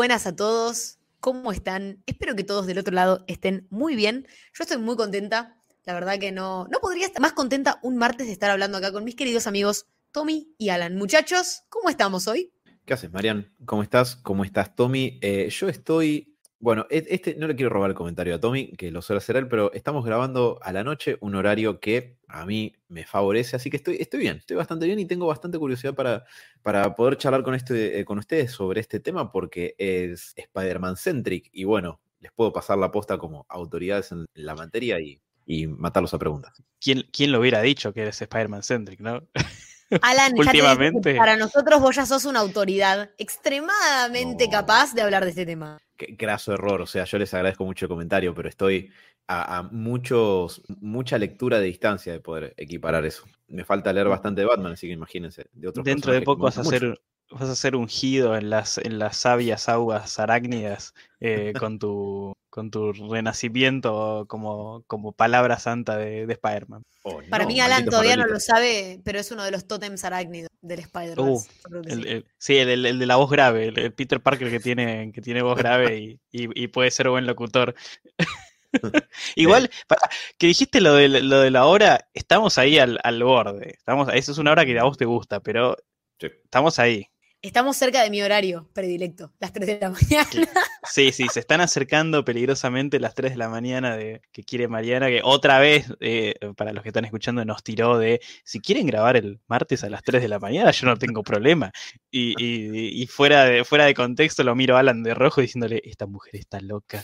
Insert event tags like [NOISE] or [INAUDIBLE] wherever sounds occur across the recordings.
Buenas a todos. ¿Cómo están? Espero que todos del otro lado estén muy bien. Yo estoy muy contenta. La verdad que no, no podría estar más contenta un martes de estar hablando acá con mis queridos amigos Tommy y Alan. Muchachos, ¿cómo estamos hoy? ¿Qué haces, Marian? ¿Cómo estás? ¿Cómo estás, Tommy? Eh, yo estoy bueno, e-, este no le quiero robar el comentario a Tommy, que lo suele hacer él, pero estamos grabando a la noche un horario que a mí me favorece, así que estoy, estoy bien, estoy bastante bien y tengo bastante curiosidad para, para poder charlar con, este, eh, con ustedes sobre este tema porque es Spider-Man centric y bueno, les puedo pasar la posta como autoridades en la materia y, y matarlos a preguntas. ¿Quién, ¿Quién lo hubiera dicho que eres Spider-Man centric, no? [LAUGHS] Alan, últimamente. para nosotros vos ya sos una autoridad extremadamente capaz de hablar de este tema. Graso error, o sea, yo les agradezco mucho el comentario, pero estoy a, muchos, mucha lectura de distancia de poder equiparar eso. Me falta leer bastante de Batman, así que imagínense. De Dentro de poco vas a hacer vas a ser ungido en las, en las sabias aguas arácnidas eh, [LAUGHS] con, tu, con tu renacimiento como, como palabra santa de, de Spider-Man. Oh, Para mí, Alan todavía no lo sabe, pero es uno de los tótems arácnidos del Spider-Man. Uh, sí, el, el, de la voz grave, el, Peter Parker que tiene, que tiene voz grave y, y, puede ser buen locutor. [LAUGHS] Igual, para, que dijiste lo de, lo de la hora, estamos ahí al, al borde. Estamos, eso es una hora que a vos te gusta, pero estamos ahí. Estamos cerca de mi horario predilecto, las 3 de la [LAUGHS] mañana. Sí, sí, se están acercando peligrosamente las 3 de la mañana de que quiere Mariana, que otra vez, eh, para los que están escuchando, nos tiró de, si quieren grabar el martes a las 3 de la mañana, yo no tengo problema. Y, fuera, de, fuera de contexto lo miro a Alan de rojo diciéndole, esta mujer está loca.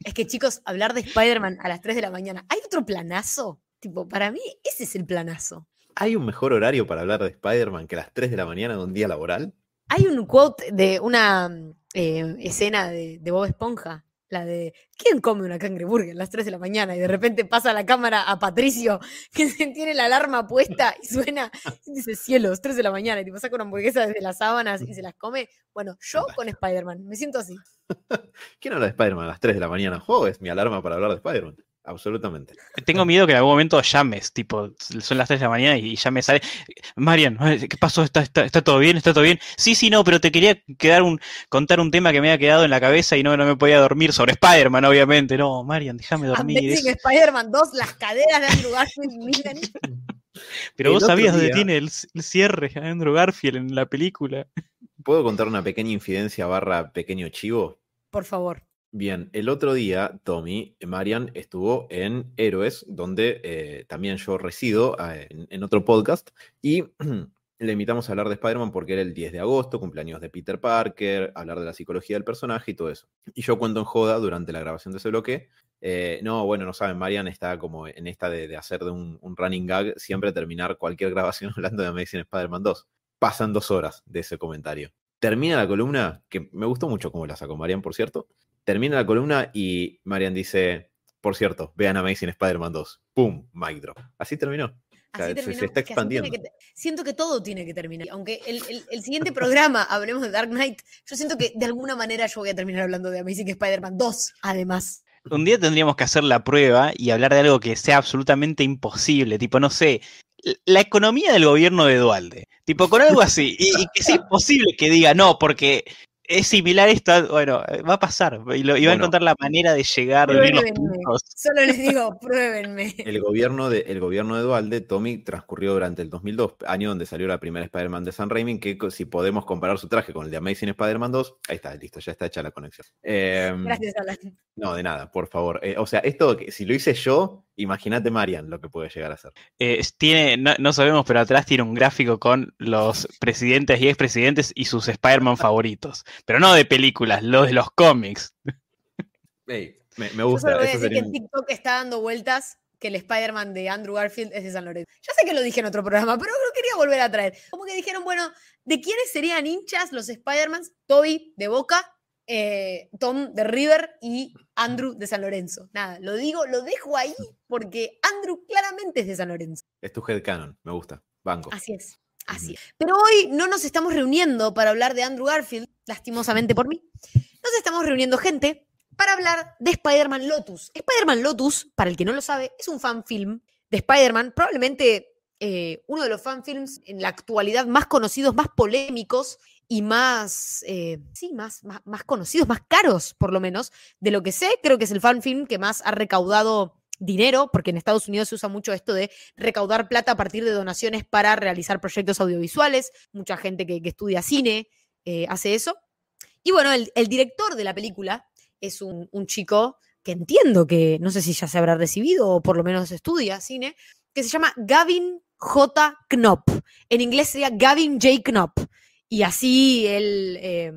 Es que chicos, hablar de Spider-Man a las 3 de la mañana, ¿hay otro planazo? Tipo, para mí ese es el planazo. ¿Hay un mejor horario para hablar de Spider-Man que las 3 de la mañana de un día laboral? Hay un quote de una eh, escena de, Bob Esponja, la de ¿quién come una cangreburger a las 3 de la mañana? Y de repente pasa la cámara a Patricio, [LAUGHS] que tiene la alarma puesta y suena, y dice cielos, 3 de la mañana, y tipo saca una hamburguesa desde las sábanas y se las come. Bueno, yo con Spider-Man, me siento así. [LAUGHS] ¿Quién habla de Spider-Man a las 3 de la mañana? Juego es mi alarma para hablar de Spider-Man absolutamente. Tengo miedo que en algún momento llames, tipo, son las 3 de la mañana y ya me sale, Marian, ¿qué pasó? ¿Está, está, todo bien? ¿Está todo bien? Sí, sí, no, pero te quería quedar un, contar un tema que me había quedado en la cabeza y no, no me podía dormir sobre Spider-Man, obviamente. No, Marian, déjame dormir. Spider-Man 2, las caderas de Andrew Garfield, [LAUGHS] Pero vos sabías dónde tiene el, cierre Andrew Garfield en la película. ¿Puedo contar una pequeña infidencia barra pequeño chivo? Por favor. Bien, el otro día, Tommy, Marian estuvo en Héroes, donde eh, también yo resido ah, en, otro podcast, y [CLEARS THROAT] le invitamos a hablar de Spider-Man porque era el 10 de agosto, cumpleaños de Peter Parker, hablar de la psicología del personaje y todo eso. Y yo cuento en joda durante la grabación de ese bloque. Eh, no, bueno, no saben, Marian está como en esta de, hacer de un, un, running gag siempre terminar cualquier [LAUGHS] grabación hablando de Amazing Spider-Man 2. Pasan dos horas de ese comentario. Termina la columna, que me gustó mucho cómo la sacó Marian, por cierto termina la columna y Marian dice, por cierto, vean Amazing Spider-Man 2. ¡Pum! Mic drop. Así terminó. se, está expandiendo. siento que todo tiene que terminar. Aunque el, siguiente programa [LAUGHS] hablemos de Dark Knight, yo siento que de alguna manera yo voy a terminar hablando de Amazing Spider-Man 2, además. Un día tendríamos que hacer la prueba y hablar de algo que sea absolutamente imposible. Tipo, no sé, la economía del gobierno de Dualde. Tipo, con algo así. Y, y que sea [LAUGHS] imposible que diga no, porque es similar esto, bueno, va a pasar y, lo, va a encontrar la manera de llegar Solo les digo, [LAUGHS] pruébenme. El gobierno de, el gobierno de Dualde, Tommy, transcurrió durante el 2002, año donde salió la primera Spider-Man de San Raimi, que si podemos comparar su traje con el de Amazing Spider-Man 2, ahí está, listo, ya está hecha la conexión. Em, Gracias, Alan. No, de nada, por favor. Eh, o sea, esto, si lo hice yo, imagínate Marian lo que puede llegar a ser. Eh, tiene, no, sabemos, pero atrás tiene un gráfico con los presidentes y expresidentes y sus Spider-Man favoritos. Pero no de películas, los de los cómics. me, gusta. Yo voy a decir que en TikTok está dando vueltas que el Spider-Man de Andrew Garfield es de San Lorenzo. Ya sé que lo dije en otro programa, pero lo quería volver a traer. Como que dijeron, bueno, ¿de quiénes serían hinchas los Spider-Mans? Toby de Boca, eh, Tom de River y Andrew de San Lorenzo. Nada, lo digo, lo dejo ahí porque Andrew claramente es de San Lorenzo. Es tu headcanon, me gusta. Banco. Así es. Así. Pero hoy no nos estamos reuniendo para hablar de Andrew Garfield, lastimosamente por mí. Nos estamos reuniendo gente para hablar de Spider-Man Lotus. Spider-Man Lotus, para el que no lo sabe, es un fan film de Spider-Man, probablemente eh, uno de los fanfilms en la actualidad más conocidos, más polémicos y más, eh, sí, más, más, más conocidos, más caros por lo menos. De lo que sé, creo que es el fanfilm que más ha recaudado dinero, porque en Estados Unidos se usa mucho esto de recaudar plata a partir de donaciones para realizar proyectos audiovisuales. Mucha gente que estudia cine eh, hace eso. Y bueno, el, director de la película es un, chico que entiendo que no sé si ya se habrá recibido o por lo menos estudia cine, que se llama Gavin J. Knopf. En inglés sería Gavin J. Knopf. Y así él, eh,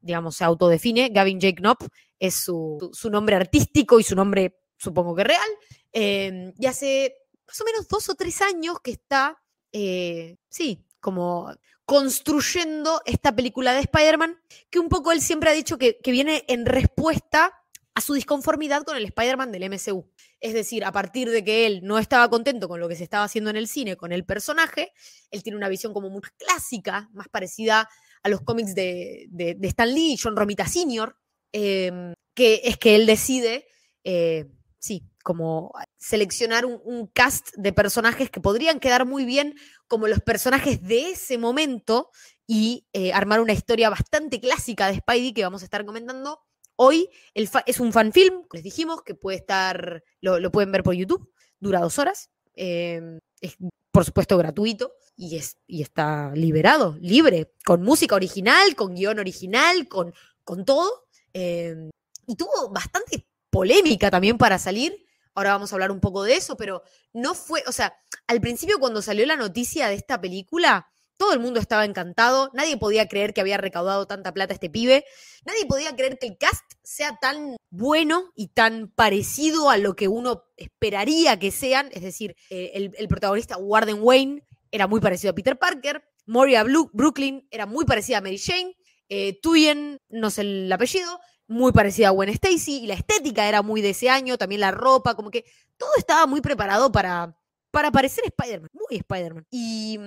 digamos, se autodefine. Gavin J. Knopf es su, su nombre artístico y su nombre supongo que real, eh, y hace más o menos dos o tres años que está, eh, sí, como construyendo esta película de Spider-Man, que un poco él siempre ha dicho que, viene en respuesta a su disconformidad con el Spider-Man del MCU. Es decir, a partir de que él no estaba contento con lo que se estaba haciendo en el cine con el personaje, él tiene una visión como muy clásica, más parecida a los cómics de Stan Lee y John Romita Sr., eh, que es que él decide eh, sí, como seleccionar un, cast de personajes que podrían quedar muy bien como los personajes de ese momento y eh, armar una historia bastante clásica de Spidey que vamos a estar comentando. Hoy es un fanfilm, les dijimos, que puede estar, lo, lo pueden ver por YouTube, dura dos horas, eh, es por supuesto gratuito y, es, y está liberado, libre, con música original, con guion original, con, con todo. Eh, y tuvo bastante polémica también para salir. Ahora vamos a hablar un poco de eso, pero no fue, o sea, al principio cuando salió la noticia de esta película, todo el mundo estaba encantado, nadie podía creer que había recaudado tanta plata este pibe, nadie podía creer que el cast sea tan bueno y tan parecido a lo que uno esperaría que sean, es decir, eh, el, el, protagonista Warden Wayne era muy parecido a Peter Parker, Moria Blue, Brooklyn era muy parecida a Mary Jane, eh, Tuyen, no sé el apellido, muy parecida a Gwen Stacy y la estética era muy de ese año, también la ropa, como que todo estaba muy preparado para, para parecer Spider-Man, muy Spider-Man. Y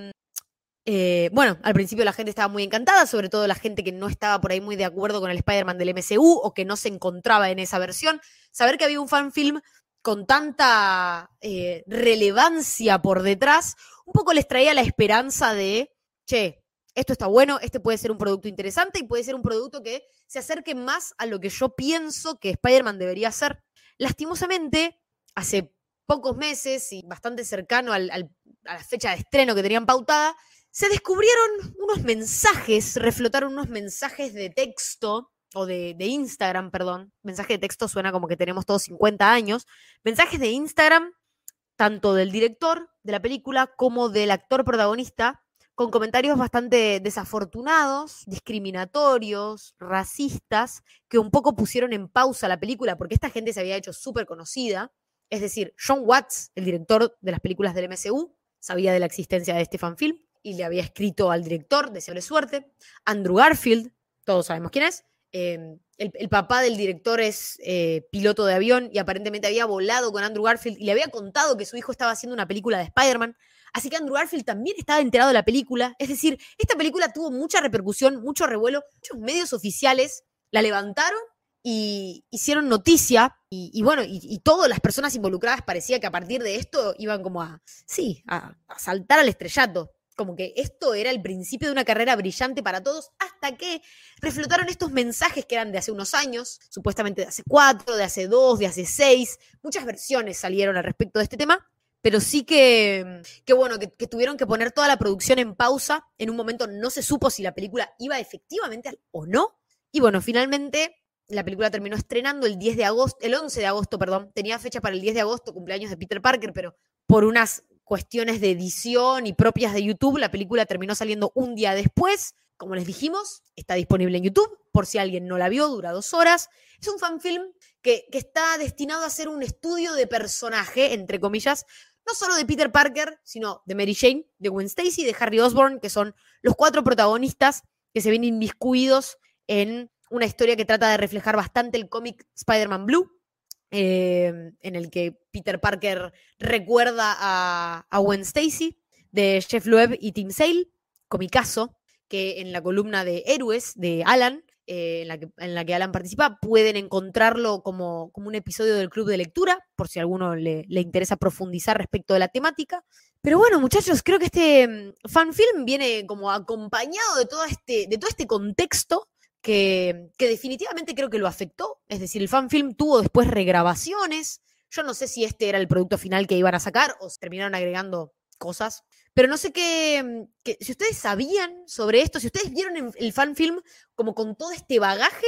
eh, bueno, al principio la gente estaba muy encantada, sobre todo la gente que no estaba por ahí muy de acuerdo con el Spider-Man del MCU o que no se encontraba en esa versión. Saber que había un fanfilm con tanta eh, relevancia por detrás, un poco les traía la esperanza de, che, esto está bueno, este puede ser un producto interesante y puede ser un producto que se acerque más a lo que yo pienso que Spider-Man debería ser. Lastimosamente, hace pocos meses y bastante cercano a la fecha de estreno que tenían pautada, se descubrieron unos mensajes, reflotaron unos mensajes de texto, o de, de Instagram, perdón. Mensaje de texto suena como que tenemos todos 50 años. Mensajes de Instagram, tanto del director de la película como del actor protagonista, con comentarios bastante desafortunados, discriminatorios, racistas, que un poco pusieron en pausa la película porque esta gente se había hecho súper conocida. Es decir, John Watts, el director de las películas del MCU, sabía de la existencia de este fanfilm y le había escrito al director, deseable suerte. Andrew Garfield, todos sabemos quién es. El, el, papá del director es eh, piloto de avión y aparentemente había volado con Andrew Garfield y le había contado que su hijo estaba haciendo una película de Spider-Man. Así que Andrew Garfield también estaba enterado de la película. Es decir, esta película tuvo mucha repercusión, mucho revuelo. Muchos medios oficiales la levantaron y hicieron noticia. Y, bueno, y, y, todas las personas involucradas parecía que a partir de esto iban como a, sí, a, a saltar al estrellato como que esto era el principio de una carrera brillante para todos, hasta que reflotaron estos mensajes que eran de hace unos años, supuestamente de hace cuatro, de hace dos, de hace seis, muchas versiones salieron al respecto de este tema, pero sí que, que bueno, que, tuvieron que poner toda la producción en pausa. En un momento no se supo si la película iba efectivamente o no. Y bueno, finalmente la película terminó estrenando el 10 de agosto, el 11 de agosto, perdón. Tenía fecha para el 10 de agosto, cumpleaños de Peter Parker, pero por unas cuestiones de edición y propias de YouTube, la película terminó saliendo un día después. Como les dijimos, está disponible en YouTube, por si alguien no la vio, dura dos horas. Es un fanfilm que, que está destinado a ser un estudio de personaje, entre comillas, no solo de Peter Parker, sino de Mary Jane, de Gwen Stacy, de Harry Osborn, que son los cuatro protagonistas que se ven inmiscuidos en una historia que trata de reflejar bastante el cómic Spider-Man Blue, eh, en el que Peter Parker recuerda a, a Gwen Stacy, de Jeff Loeb y Tim Sale, comicazo, que en la columna de Héroes de Alan eh, en, la que, Alan participa, pueden encontrarlo como, como un episodio del club de lectura, por si a alguno le, le interesa profundizar respecto de la temática. Pero bueno, muchachos, creo que este mm, fanfilm viene como acompañado de todo este, de todo este contexto que, que definitivamente creo que lo afectó. Es decir, el fanfilm tuvo después regrabaciones. Yo no sé si este era el producto final que iban a sacar o terminaron agregando cosas. Pero no sé qué, mm, si ustedes sabían sobre esto, si ustedes vieron el fanfilm como con todo este bagaje,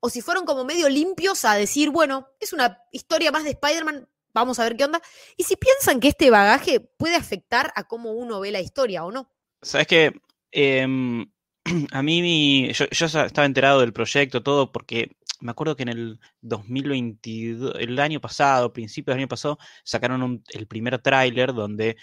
o si fueron como medio limpios a decir, bueno, es una historia más de Spider-Man, vamos a ver qué onda. Y si piensan que este bagaje puede afectar a cómo uno ve la historia o no. Sabes que em, [CLEARS THROAT] a mí mi- yo, estaba enterado del proyecto, todo, porque me acuerdo que en el 2022, el año pasado, principios del año pasado, sacaron el primer tráiler donde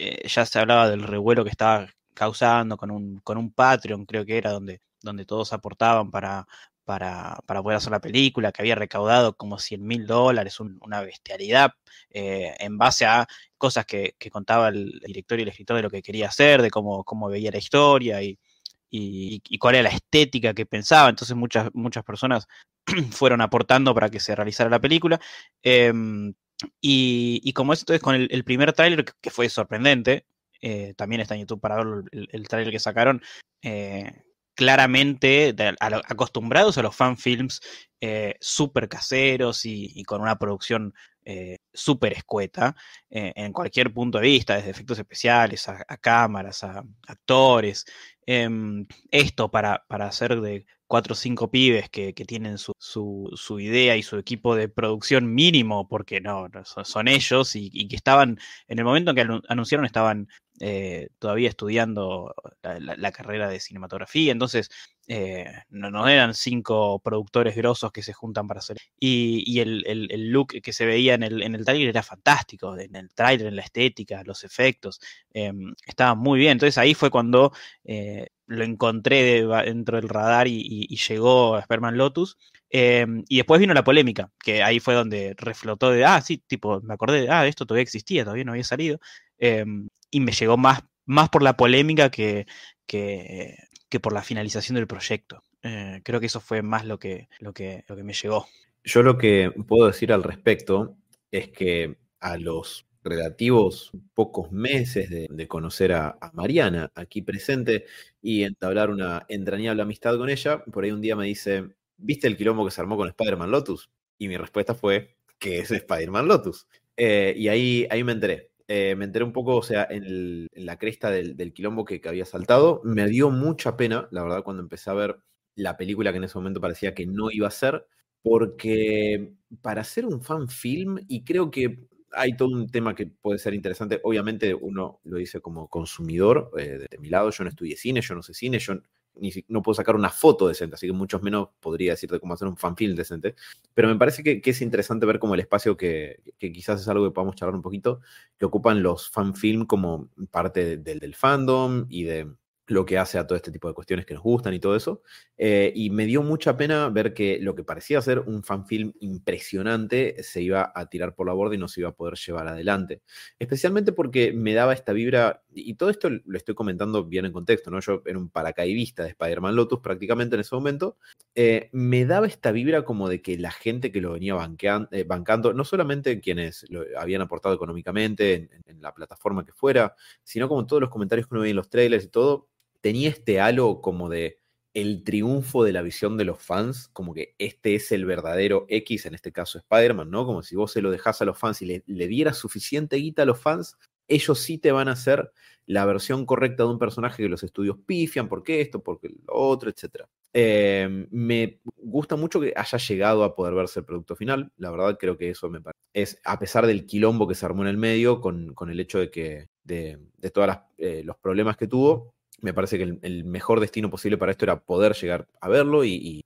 eh, ya se hablaba del revuelo que estaba causando con un, con un Patreon, creo que era, donde, donde todos aportaban para, para, para poder hacer la película, que había recaudado como 100 mil dólares, un- una bestialidad, eh, en base a cosas que, contaba el director y el escritor de lo que quería hacer, de cómo, cómo veía la historia y, y, y cuál era la estética que pensaba. Entonces muchas, muchas personas [CLEARS THROAT] fueron aportando para que se realizara la película. Em, y, como es entonces con el, primer tráiler, que, fue sorprendente, eh, también está en YouTube para verlo, el, el tráiler que sacaron, eh, claramente acostumbrados a los fanfilms eh, súper caseros y, y con una producción eh, súper escueta eh, en cualquier punto de vista, desde efectos especiales a, a cámaras, a actores. Em, esto para, para hacer de cuatro o cinco pibes que, tienen su, idea y su equipo de producción mínimo, porque no, son, ellos, y, que estaban, en el momento en que anu- anunciaron, estaban eh, todavía estudiando la, carrera de cinematografía, entonces eh, no, eran cinco productores grosos que se juntan para hacer. Y, el, look que se veía en el, en el tráiler era fantástico, en el tráiler, en la estética, los efectos, em, estaba muy bien. Entonces ahí fue cuando eh, lo encontré dentro del radar y llegó a Sperman Lotus. Em, y después vino la polémica, que ahí fue donde reflotó de, ah, sí, tipo, me acordé de, ah, esto todavía existía, todavía no había salido. Em, y me llegó más, más por la polémica que, que, que por la finalización del proyecto. Eh, creo que eso fue más lo que, lo que, lo que me llegó. Yo lo que puedo decir al respecto es que a los relativos pocos meses de, conocer a, Mariana aquí presente y entablar una entrañable amistad con ella, por ahí un día me dice, ¿viste el quilombo que se armó con Spider-Man Lotus? Y mi respuesta fue, ¿qué es Spider-Man Lotus? Eh, y ahí, ahí me enteré. Eh, me enteré un poco, o sea, en, la cresta del, quilombo que, había saltado. Me dio mucha pena, la verdad, cuando empecé a ver la película que en ese momento parecía que no iba a ser, porque para hacer un fan film, y creo que hay todo un tema que puede ser interesante, obviamente uno lo dice como consumidor, eh, de, mi lado, yo no estudié cine, yo no sé cine, yo ni no puedo sacar una foto decente, así que muchos menos podría decirte cómo hacer un fan film decente, pero me parece que, es interesante ver como el espacio que, quizás es algo que podamos charlar un poquito, que ocupan los fan film como parte del fandom y de lo que hace a todo este tipo de cuestiones que nos gustan y todo eso. Eh, y me dio mucha pena ver que lo que parecía ser un fanfilm impresionante se iba a tirar por la borda y no se iba a poder llevar adelante. Especialmente porque me daba esta vibra, y todo esto lo estoy comentando bien en contexto, ¿no? Yo era un paracaidista de Spider-Man Lotus prácticamente en ese momento. eh, me daba esta vibra como de que la gente que lo venía eh, bancando, no solamente quienes lo habían aportado económicamente en, en la plataforma que fuera, sino como todos los comentarios que uno veía en los trailers y todo, tenía este halo como de el triunfo de la visión de los fans, como que este es el verdadero X, en este caso Spider-Man, ¿no? Como si vos se lo dejás a los fans y le, le dieras suficiente guita a los fans, ellos sí te van a hacer la versión correcta de un personaje que los estudios pifian, porque esto, porque lo otro, etc. me gusta mucho que haya llegado a poder verse el producto final, la verdad creo que eso me parece. Es, a pesar del quilombo que se armó en el medio, con, con el hecho de que, de, de todos eh, los problemas que tuvo, me parece que el, mejor destino posible para esto era poder llegar a verlo y, y,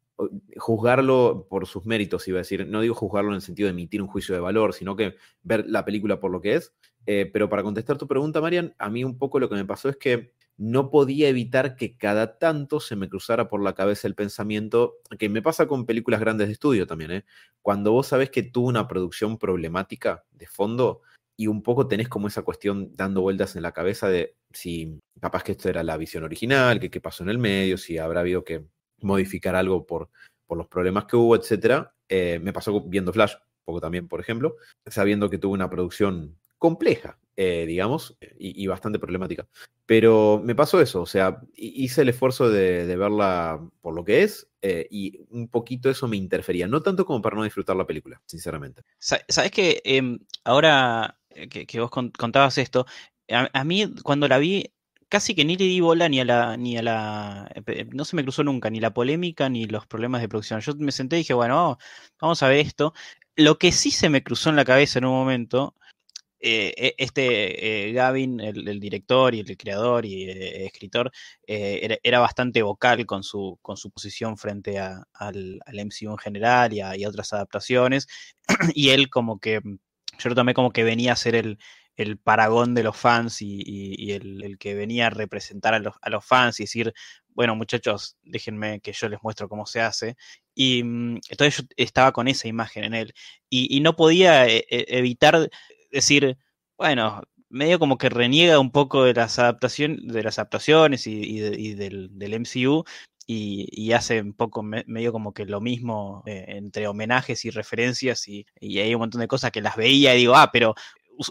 juzgarlo por sus méritos, iba a decir, no digo juzgarlo en el sentido de emitir un juicio de valor, sino que ver la película por lo que es. Eh, pero para contestar tu pregunta, Marian, a mí un poco lo que me pasó es que no podía evitar que cada tanto se me cruzara por la cabeza el pensamiento, que me pasa con películas grandes de estudio también, ¿eh? cuando vos sabés que tuvo una producción problemática de fondo, y un poco tenés como esa cuestión dando vueltas en la cabeza de si capaz que esto era la visión original, que qué pasó en el medio, si habrá habido que modificar algo por, por los problemas que hubo, etcétera. Eh, me pasó viendo Flash, poco también, por ejemplo, sabiendo que tuvo una producción compleja, eh, digamos, y, y, bastante problemática. Pero me pasó eso, o sea, hice el esfuerzo de, de verla por lo que es eh, y un poquito eso me interfería, no tanto como para no disfrutar la película, sinceramente. Sabes que eh, ahora que, que, vos contabas esto, a, a, mí cuando la vi casi que ni le di bola ni a la ni a la no se me cruzó nunca ni la polémica ni los problemas de producción. Yo me senté y dije, bueno, vamos a ver esto. Lo que sí se me cruzó en la cabeza en un momento eh, este eh, Gavin, el, director y el creador y eh, escritor, era, bastante vocal con su, con su posición frente al, al, MCU en general y a, otras adaptaciones. [CLEARS THROAT] y él como que, yo lo tomé como que venía a ser el, paragón de los fans y, el, que venía a representar a los, fans y decir, bueno muchachos, déjenme que yo les muestro cómo se hace. Y mm, entonces yo estaba con esa imagen en él y, no podía e, e, evitar decir, bueno, medio como que reniega un poco de las adaptaciones, de las adaptaciones y, y, de, y del, del, MCU. Y, y, hace un poco me, medio como que lo mismo eh, entre homenajes y referencias y, hay un montón de cosas que las veía y digo, ah, pero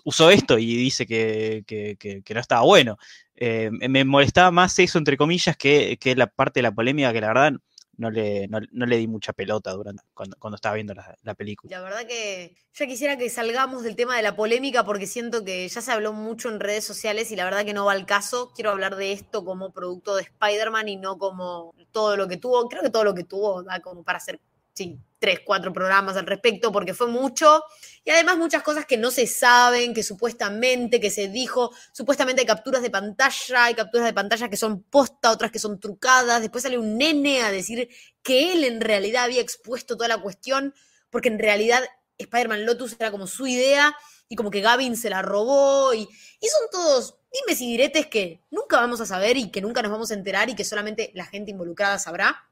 usó esto y dice que, que no estaba bueno. Eh, me molestaba más eso, entre comillas, que, que la parte de la polémica, que la verdad no le, no, no le di mucha pelota durante, cuando, cuando estaba viendo la, la, película. La verdad que ya quisiera que salgamos del tema de la polémica porque siento que ya se habló mucho en redes sociales y la verdad que no va al caso. Quiero hablar de esto como producto de Spider-Man y no como todo lo que tuvo. Creo que todo lo que tuvo da como para hacer sí, tres, cuatro programas al respecto, porque fue mucho. Y además muchas cosas que no se saben, que supuestamente, que se dijo, supuestamente hay capturas de pantalla, hay capturas de pantalla que son posta, otras que son trucadas. Después sale un nene a decir que él en realidad había expuesto toda la cuestión, porque en realidad Spider-Man Lotus era como su idea y como que Gavin se la robó. Y, y son todos dimes y diretes que nunca vamos a saber y que nunca nos vamos a enterar y que solamente la gente involucrada sabrá.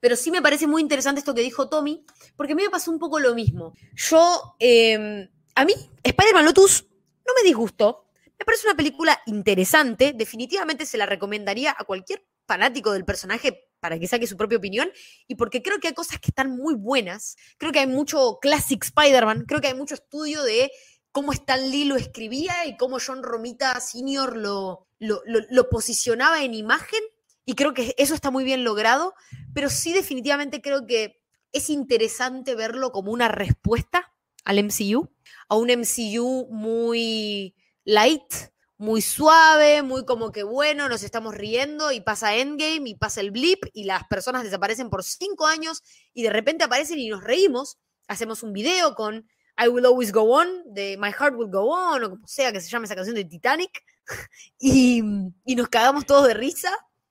Pero sí me parece muy interesante esto que dijo Tommy, porque a mí me pasó un poco lo mismo. Yo, eh, a mí, Spider-Man Lotus no me disgustó. Me parece una película interesante. Definitivamente se la recomendaría a cualquier fanático del personaje para que saque su propia opinión y porque creo que hay cosas que están muy buenas. Creo que hay mucho classic Spider-Man, creo que hay mucho estudio de cómo Stan Lee lo escribía y cómo John Romita Sr. Lo, lo, lo posicionaba en imagen y creo que eso está muy bien logrado, pero sí definitivamente creo que es interesante verlo como una respuesta al MCU, a un MCU muy light, muy suave, muy como que bueno, nos estamos riendo y pasa Endgame y pasa el blip y las personas desaparecen por cinco años y de repente aparecen y nos reímos, hacemos un video con I Will Always Go On, de My Heart Will Go On, o como sea que se llame esa canción de Titanic, [LAUGHS] y, y nos cagamos todos de risa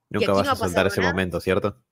Nunca vas no a soltar ese momento, ¿cierto?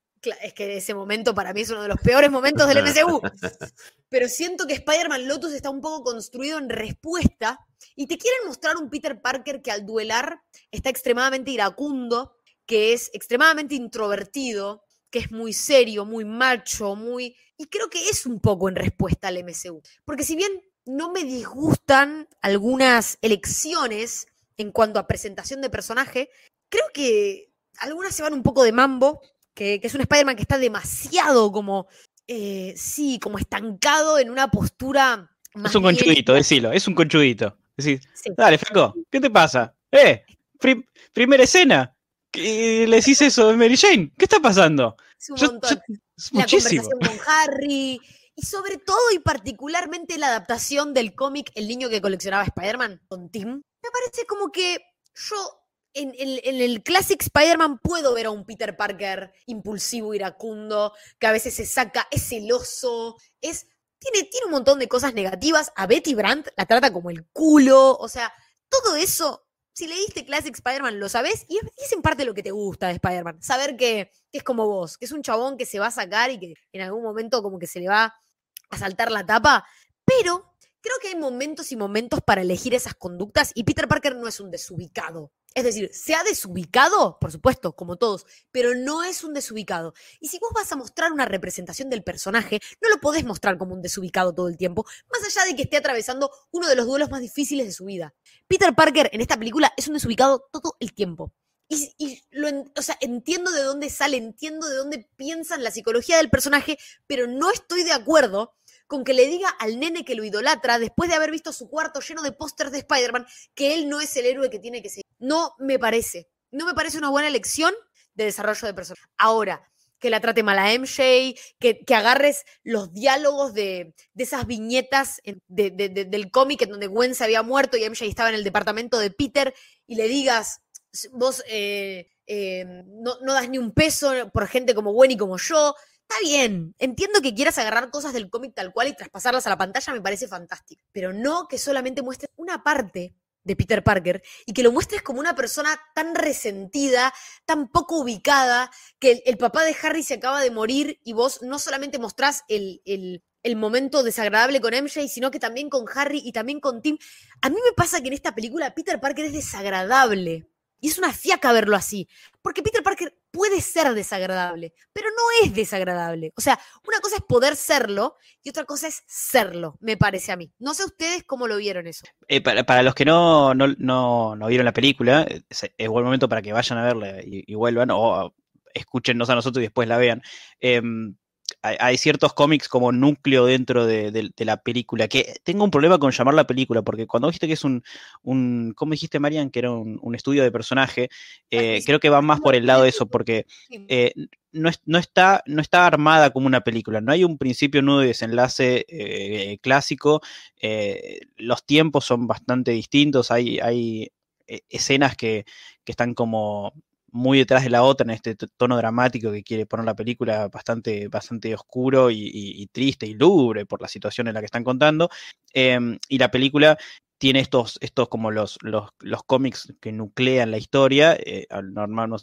Es que ese momento para mí es uno de los peores momentos del MCU. [LAUGHS] Pero siento que Spider-Man Lotus está un poco construido en respuesta y te quieren mostrar un Peter Parker que al duelar está extremadamente iracundo, que es extremadamente introvertido, que es muy serio, muy macho, muy... Y creo que es un poco en respuesta al MCU. Porque si bien no me disgustan algunas elecciones en cuanto a presentación de personaje, creo que algunas se van un poco de mambo, que, que es un Spider-Man que está demasiado como, eh, sí, como estancado en una postura... es un conchudito, decilo, es un conchudito. Decís, sí. dale, Franco, ¿qué te pasa? Eh, prim primera escena, ¿Qué, le decís eso de Mary Jane, ¿qué está pasando? Es un montón. Yo, es la muchísimo. conversación con Harry, y sobre todo y particularmente la adaptación del cómic El niño que coleccionaba Spider-Man con Tim, me parece como que yo en, el Classic Spider-Man puedo ver a un Peter Parker impulsivo, iracundo, que a veces se saca, es celoso, es, tiene, tiene un montón de cosas negativas. A Betty Brandt la trata como el culo, o sea, todo eso, si leíste Classic Spider-Man, lo sabes y es, en parte lo que te gusta de Spider-Man. Saber que es como vos, que es un chabón que se va a sacar y que en algún momento como que se le va a saltar la tapa, pero creo que hay momentos y momentos para elegir esas conductas y Peter Parker no es un desubicado. Es decir, se ha desubicado, por supuesto, como todos, pero no es un desubicado. Y si vos vas a mostrar una representación del personaje, no lo podés mostrar como un desubicado todo el tiempo, más allá de que esté atravesando uno de los duelos más difíciles de su vida. Peter Parker en esta película es un desubicado todo el tiempo. Y, lo o sea, entiendo de dónde sale, entiendo de dónde piensan la psicología del personaje, pero no estoy de acuerdo con que le diga al nene que lo idolatra, después de haber visto su cuarto lleno de pósters de Spider-Man, que él no es el héroe que tiene que ser. No me parece. No me parece una buena elección de desarrollo de personaje. Ahora, que la trate mal a MJ, que, que agarres los diálogos de, de esas viñetas del cómic en donde Gwen se había muerto y MJ estaba en el departamento de Peter y le digas, "S- vos eh, eh, no, no das ni un peso por gente como Gwen y como yo. Está bien, entiendo que quieras agarrar cosas del cómic tal cual y traspasarlas a la pantalla, me parece fantástico. Pero no que solamente muestres una parte de Peter Parker y que lo muestres como una persona tan resentida, tan poco ubicada, que el, papá de Harry se acaba de morir y vos no solamente mostrás el, el- el momento desagradable con MJ, sino que también con Harry y también con Tim. A mí me pasa que en esta película Peter Parker es desagradable. Y es una fiaca verlo así. Porque Peter Parker puede ser desagradable, pero no es desagradable. O sea, una cosa es poder serlo y otra cosa es serlo, me parece a mí. No sé ustedes cómo lo vieron eso. Eh, para, para los que no, no, no, no vieron la película, eh, es, buen momento para que vayan a verla y, y vuelvan, o escúchennos a nosotros y después la vean. Em, hay, hay ciertos cómics como núcleo dentro de, de- de la película, que tengo un problema con llamar la película, porque cuando dijiste que es un, un ¿cómo dijiste, Marian? Que era un, un estudio de personaje, eh, creo que va más por el lado de eso, porque eh, no, es- no está, no está armada como una película, no hay un principio, nudo y desenlace eh, clásico, los tiempos son bastante distintos, hay, hay escenas que, que están como muy detrás de la otra en este tono dramático que quiere poner la película bastante, bastante oscuro y triste y lúgubre por la situación en la que están contando. Em, y la película tiene estos, estos como los, los, los cómics que nuclean la historia. eh,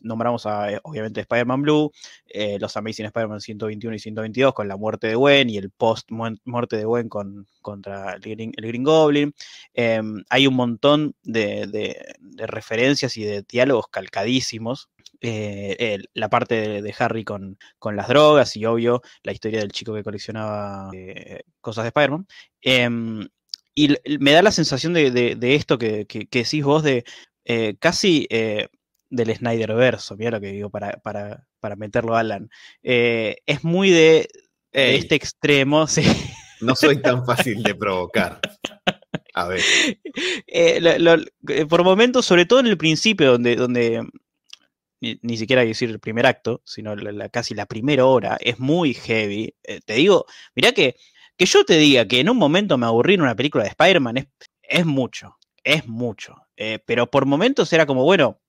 nombramos a, eh, obviamente, Spider-Man Blue, eh, los Amazing Spider-Man 121 y 122 con la muerte de Gwen y el post muerte de Gwen con, contra el Green, Goblin. Em, hay un montón de, de- referencias y de diálogos calcadísimos. Eh, la parte de, Harry con, con las drogas y obvio la historia del chico que coleccionaba cosas de Spider-Man. Y me da la sensación de, de- de esto que, que- que decís vos de eh, casi eh, del Snyderverso, mira lo que digo para, para, para meterlo Alan. Eh, es muy de, este extremo, [LAUGHS] sí. no soy tan fácil de provocar. A ver, lo- lo- por momentos, sobre todo en el principio, donde, donde ni, ni siquiera hay que decir el primer acto, sino la- la- casi la primera hora, es muy heavy. Te digo, mirá que, que yo te diga que en un momento me aburrí en una película de Spider-Man es, es mucho, es mucho. Eh, pero por momentos era como, bueno,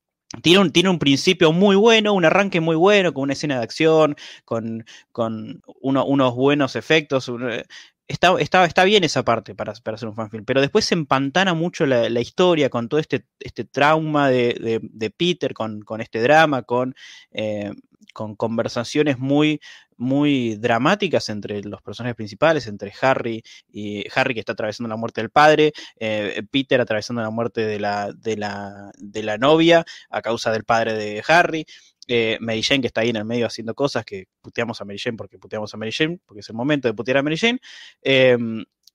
tiene un, tiene un principio muy bueno, un arranque muy bueno, con una escena de acción, con, con uno- unos buenos efectos. eh, Está, está, está bien esa parte para, para hacer un fanfilm, pero después se empantana mucho la, historia con todo este, este trauma de, de- de Peter, con, con este drama, con, eh, con conversaciones muy, muy dramáticas entre los personajes principales, entre Harry y Harry que está atravesando la muerte del padre, eh, Peter atravesando la muerte de la, de, la, de la novia a causa del padre de Harry. Eh, Mary Jane que está ahí en el medio haciendo cosas que puteamos a Mary Jane porque puteamos a Mary Jane, porque es el momento de putear a Mary Jane. Eh,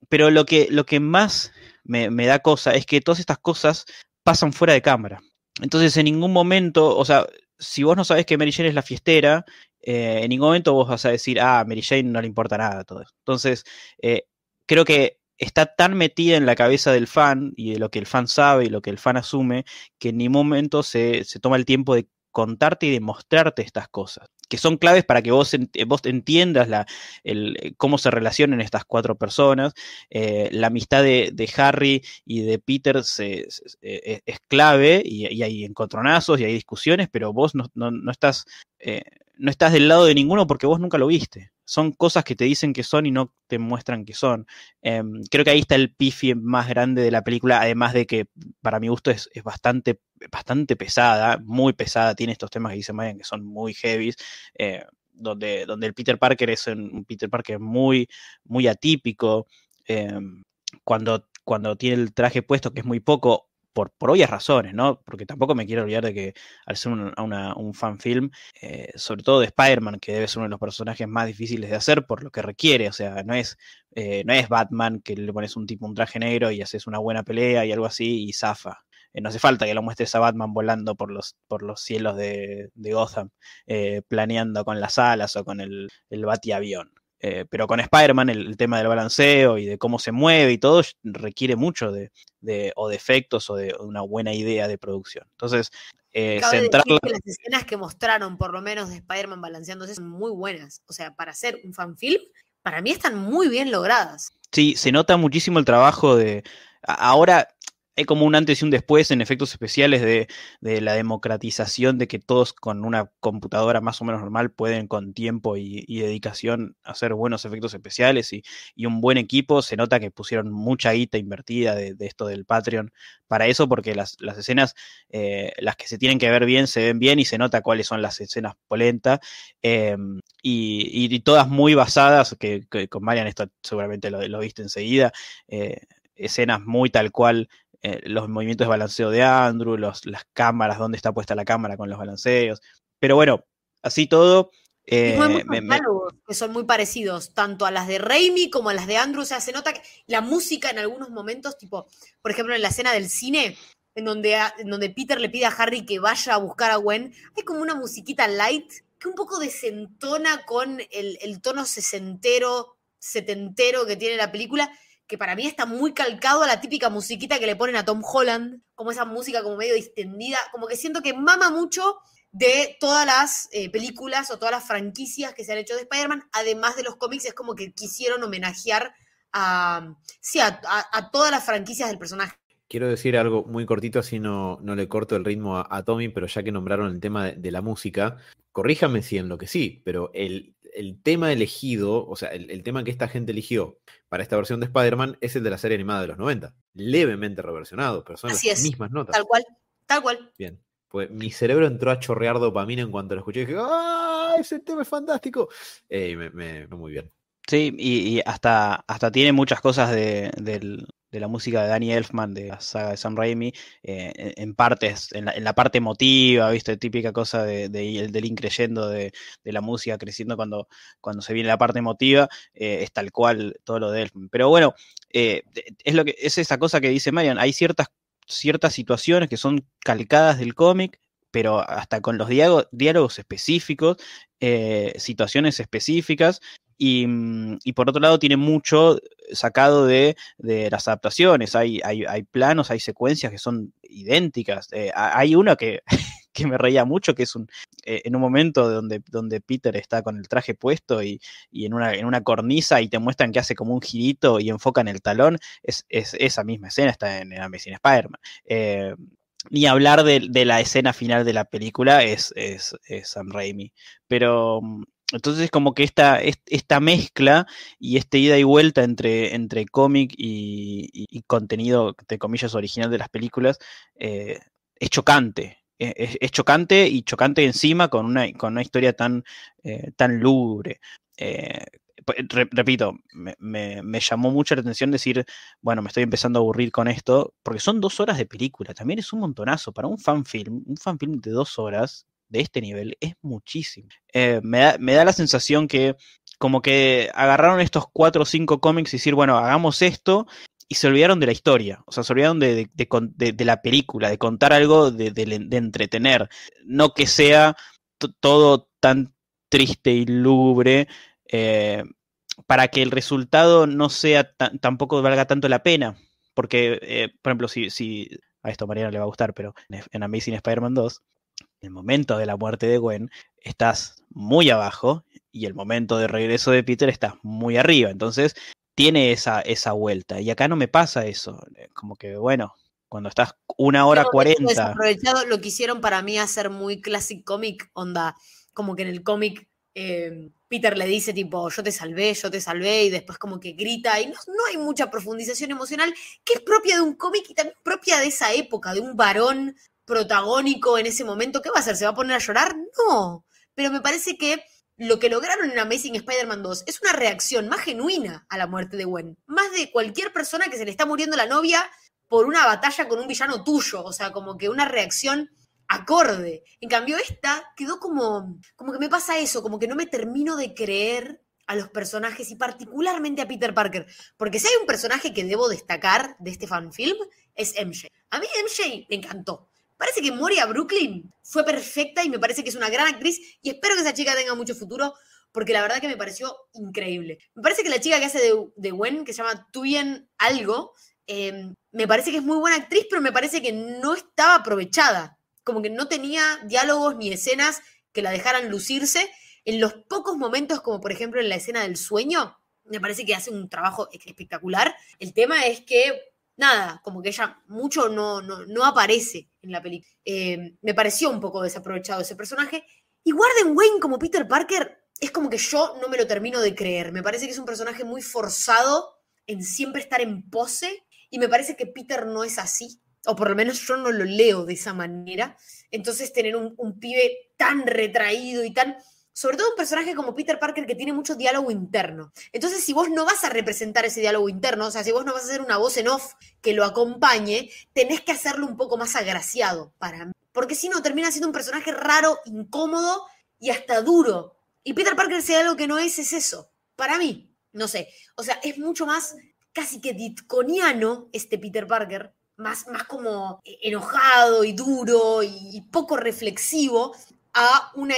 pero lo que, lo que más me, me da cosa es que todas estas cosas pasan fuera de cámara. Entonces, en ningún momento, o sea, si vos no sabés que Mary Jane es la fiestera, eh, en ningún momento vos vas a decir, ah, Mary Jane no le importa nada todo eso. Entonces, eh, creo que está tan metida en la cabeza del fan y de lo que el fan sabe y lo que el fan asume, que en ningún momento se, se toma el tiempo de contarte y de mostrarte estas cosas, que son claves para que vos, ent- vos entiendas la, el, eh, cómo se relacionan estas cuatro personas. Eh, la amistad de, de Harry y de Peter se- se- es clave y, y hay encontronazos y hay discusiones, pero vos no, no- no estás, eh, no estás del lado de ninguno porque vos nunca lo viste. Son cosas que te dicen que son y no te muestran que son. Em, creo que ahí está el pifi más grande de la película, además de que para mi gusto es, es bastante, bastante pesada, muy pesada, tiene estos temas que dice Mayan que son muy heavy, eh, donde, donde el Peter Parker es un, Peter Parker muy, muy atípico, em, cuando, cuando tiene el traje puesto, que es muy poco, por, por obvias razones, ¿no? Porque tampoco me quiero olvidar de que al ser un, un fanfilm, eh, sobre todo de Spider-Man, que debe ser uno de los personajes más difíciles de hacer por lo que requiere, o sea, no es, eh, no es Batman que le pones un tipo un traje negro y haces una buena pelea y algo así y zafa. no hace falta que lo muestres a Batman volando por los, por los cielos de, Gotham, planeando con las alas o con el, el batiavión. Eh, pero con Spider-Man el, tema del balanceo y de cómo se mueve y todo requiere mucho de, o de efectos o de una buena idea de producción. Entonces, eh, centrarla... que las escenas que mostraron, por lo menos de Spider-Man balanceándose, son muy buenas. O sea, para hacer un fanfilm, para mí están muy bien logradas. Sí, se nota muchísimo el trabajo de... Ahora, hay como un antes y un después en efectos especiales de, la democratización de que todos con una computadora más o menos normal pueden con tiempo y, dedicación hacer buenos efectos especiales y, un buen equipo. Se nota que pusieron mucha guita invertida de, esto del Patreon para eso, porque las, escenas, eh, las que se tienen que ver bien, se ven bien y se nota cuáles son las escenas polenta. Em, y, todas muy basadas, que, con Marian esto seguramente lo, viste enseguida, eh, escenas muy tal cual eh, los movimientos de balanceo de Andrew, las cámaras, dónde está puesta la cámara con los balanceos. Pero bueno, así todo. Eh, que son muy parecidos, tanto a las de Raimi como a las de Andrew. O sea, se nota que la música en algunos momentos, tipo, por ejemplo, en la escena del cine, en donde, en donde Peter le pide a Harry que vaya a buscar a Gwen, hay como una musiquita light que un poco desentona con el, el tono sesentero, setentero que tiene la película que para mí está muy calcado a la típica musiquita que le ponen a Tom Holland, como esa música como medio distendida, como que siento que mama mucho de todas las eh, películas o todas las franquicias que se han hecho de Spider-Man, además de los cómics, es como que quisieron homenajear a, sí, a, todas las franquicias del personaje. Quiero decir algo muy cortito, así no, no le corto el ritmo a, Tommy, pero ya que nombraron el tema de, de la música, corríjame si en lo que sí, pero el, el tema elegido, o sea, el, tema que esta gente eligió para esta versión de Spider-Man es el de la serie animada de los 90. Levemente reversionado, pero son las mismas notas. Tal cual, tal cual. Bien. Pues mi cerebro entró a chorrear dopamina en cuanto lo escuché y dije, ¡ah! Ese tema es fantástico. Eh, me, me, muy bien. Sí, y, hasta, hasta tiene muchas cosas de, del, de la música de Danny Elfman de la saga de Sam Raimi, eh, en, partes, en la, parte emotiva, ¿viste? Típica cosa de, del increyendo de, la música creciendo cuando, cuando se viene la parte emotiva, eh, es tal cual todo lo de Elfman. Pero bueno, eh, es, lo que, es esa cosa que dice Marian, hay ciertas, ciertas situaciones que son calcadas del cómic, pero hasta con los diálogos, específicos, situaciones específicas, Mm, y, por otro lado tiene mucho sacado de, las adaptaciones. Hay, hay, planos, hay secuencias que son idénticas. Eh, hay una que, [LAUGHS] que, me reía mucho, que es un, eh, en un momento donde, donde Peter está con el traje puesto y, en, una, en una cornisa y te muestran que hace como un girito y enfocan el talón. Es, esa misma escena está en, en Amazing Spider-Man. Eh, ni hablar de, la escena final de la película es, es, es Sam Raimi. Pero mm, entonces, como que esta, esta mezcla y esta ida y vuelta entre, entre cómic y, contenido, de comillas, original de las películas, eh, es chocante. E, es, chocante y chocante encima con una, con una historia tan, eh, tan lúgubre. Eh, repito, me, me, llamó mucho la atención decir, bueno, me estoy empezando a aburrir con esto, porque son dos horas de película, también es un montonazo. Para un fanfilm, un fanfilm de dos horas de este nivel es muchísimo. Eh, me, da, la sensación que como que agarraron estos cuatro o cinco cómics y decir, bueno, hagamos esto y se olvidaron de la historia, o sea, se olvidaron de, la película, de contar algo, de, entretener, no que sea todo tan triste y lúgubre, eh, para que el resultado no sea tampoco valga tanto la pena, porque, eh, por ejemplo, si, si a esto a Mariana le va a gustar, pero en Amazing Spider-Man 2, el momento de la muerte de Gwen estás muy abajo y el momento de regreso de Peter estás muy arriba. Entonces tiene esa, esa vuelta. Y acá no me pasa eso. Eh, como que, bueno, cuando estás una hora cuarenta. Aprovechado, lo quisieron para mí hacer muy classic comic, onda, como que en el cómic em, Peter le dice tipo, yo te salvé, yo te salvé, y después como que grita, y no, no hay mucha profundización emocional, que es propia de un cómic y también propia de esa época, de un varón protagónico en ese momento, ¿qué va a hacer? ¿Se va a poner a llorar? No. Pero me parece que lo que lograron en Amazing Spider-Man 2 es una reacción más genuina a la muerte de Gwen. Más de cualquier persona que se le está muriendo la novia por una batalla con un villano tuyo. O sea, como que una reacción acorde. En cambio, esta quedó como, como que me pasa eso, como que no me termino de creer a los personajes y particularmente a Peter Parker. Porque si hay un personaje que debo destacar de este fanfilm, es MJ. A mí MJ me encantó. Parece que Moria Brooklyn fue perfecta y me parece que es una gran actriz y espero que esa chica tenga mucho futuro porque la verdad que me pareció increíble. Me parece que la chica que hace de, de Gwen, que se llama Tuyen algo, eh, me parece que es muy buena actriz, pero me parece que no estaba aprovechada. Como que no tenía diálogos ni escenas que la dejaran lucirse. En los pocos momentos, como por ejemplo en la escena del sueño, me parece que hace un trabajo espectacular. El tema es que nada, como que ella mucho no, no, aparece en la película. Eh, me pareció un poco desaprovechado ese personaje. Y Warden Wayne como Peter Parker es como que yo no me lo termino de creer. Me parece que es un personaje muy forzado en siempre estar en pose y me parece que Peter no es así. O por lo menos yo no lo leo de esa manera. Entonces tener un, un pibe tan retraído y tan sobre todo un personaje como Peter Parker que tiene mucho diálogo interno. Entonces, si vos no vas a representar ese diálogo interno, o sea, si vos no vas a hacer una voz en off que lo acompañe, tenés que hacerlo un poco más agraciado para mí. Porque si no, termina siendo un personaje raro, incómodo y hasta duro. Y Peter Parker, si hay algo que no es, es eso. Para mí, no sé. O sea, es mucho más casi que ditconiano este Peter Parker, más, más como enojado y duro y, poco reflexivo a una,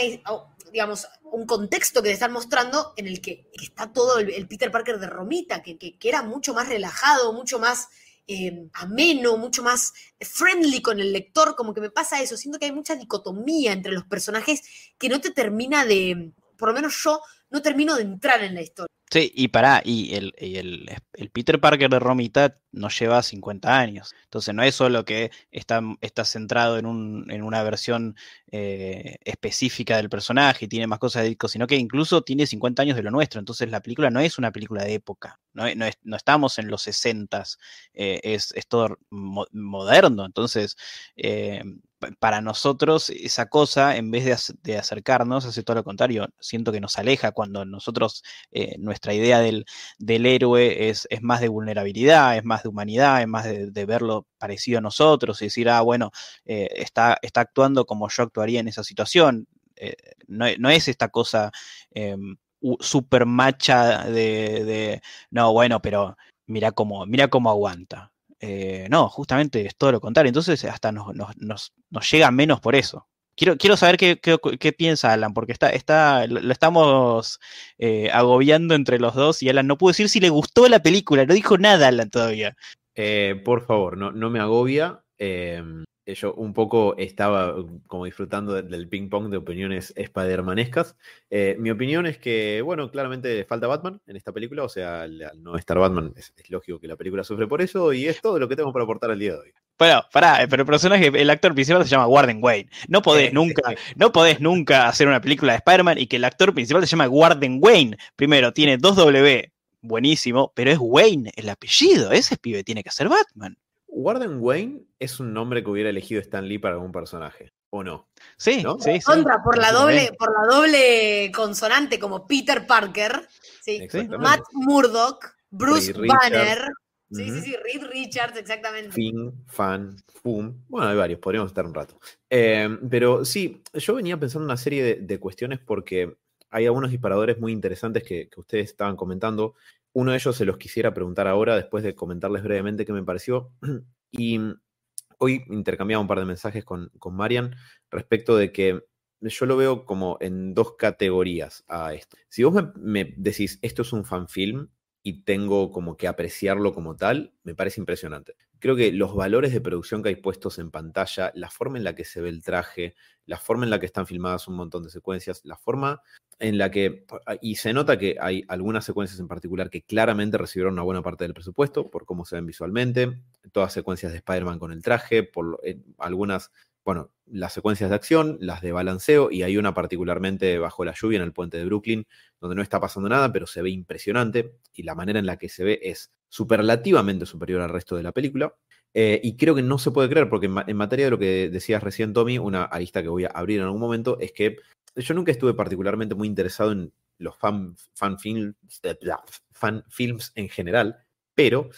digamos, un contexto que te están mostrando en el que, está todo el, Peter Parker de Romita, que, que, era mucho más relajado, mucho más eh, ameno, mucho más friendly con el lector, como que me pasa eso, siento que hay mucha dicotomía entre los personajes que no te termina de, por lo menos yo, no termino de entrar en la historia. Sí, y pará, y el, el, Peter Parker de Romita nos lleva 50 años. Entonces no es solo que está, está centrado en, un, en una versión eh, específica del personaje y tiene más cosas de disco, sino que incluso tiene 50 años de lo nuestro. Entonces la película no es una película de época, no, no, estamos en los 60, eh, es, es, todo moderno. Entonces, eh, para nosotros esa cosa, en vez de, acercarnos, hace todo lo contrario. Siento que nos aleja cuando nosotros, eh, nuestra idea del, héroe es, es, más de vulnerabilidad, es más de humanidad, es más de, verlo parecido a nosotros y decir, ah, bueno, eh, está, actuando como yo actuaría en esa situación. Eh, no, es esta cosa em, super macha de, de, no, bueno, pero mira cómo, mira cómo aguanta. Eh, no, justamente es todo lo contrario. Entonces hasta nos, llega menos por eso. Quiero, quiero saber qué, piensa Alan, porque está, está, lo estamos eh, agobiando entre los dos y Alan no pudo decir si le gustó la película, no dijo nada Alan todavía. Eh, por favor, no, no me agobia. Em, yo un poco estaba como disfrutando del ping pong de opiniones spidermanescas. Eh, mi opinión es que, bueno, claramente falta Batman en esta película, o sea, al, no estar Batman es, lógico que la película sufre por eso y es todo lo que tengo para aportar al día de hoy. Bueno, pará, pero el personaje, el actor principal se llama Warden Wayne. No podés nunca, no podés nunca hacer una película de Spider-Man y que el actor principal se llama Warden Wayne. Primero, tiene dos W, buenísimo, pero es Wayne el apellido. Ese pibe tiene que ser Batman. Warden Wayne es un nombre que hubiera elegido Stan Lee para algún personaje, ¿o no? Sí, sí, sí. Contra, por la, doble, por la doble consonante como Peter Parker, ¿sí? Matt Murdock, Bruce Banner. Sí, sí, sí, Reed Richards, exactamente. Finn, Fan, Fum. Bueno, hay varios, podríamos estar un rato. Eh, pero sí, yo venía pensando una serie de, cuestiones porque hay algunos disparadores muy interesantes que, que, ustedes estaban comentando. Uno de ellos se los quisiera preguntar ahora, después de comentarles brevemente qué me pareció. [CLEARS THROAT] Y hoy intercambiaba un par de mensajes con, con Marian respecto de que yo lo veo como en dos categorías a esto. Si vos me, decís, esto es un fanfilm y tengo como que apreciarlo como tal, me parece impresionante. Creo que los valores de producción que hay puestos en pantalla, la forma en la que se ve el traje, la forma en la que están filmadas un montón de secuencias, la forma en la que, ah, y se nota que hay algunas secuencias en particular que claramente recibieron una buena parte del presupuesto por cómo se ven visualmente, todas secuencias de Spider-Man con el traje, por eh, algunas, bueno, las secuencias de acción, las de balanceo, y hay una particularmente bajo la lluvia en el puente de Brooklyn, donde no está pasando nada, pero se ve impresionante, y la manera en la que se ve es superlativamente superior al resto de la película. Eh, y creo que no se puede creer, porque en, materia de lo que decías recién, Tommy, una arista que voy a abrir en algún momento, es que yo nunca estuve particularmente muy interesado en los fan, fan, films, eh, fan films en general, pero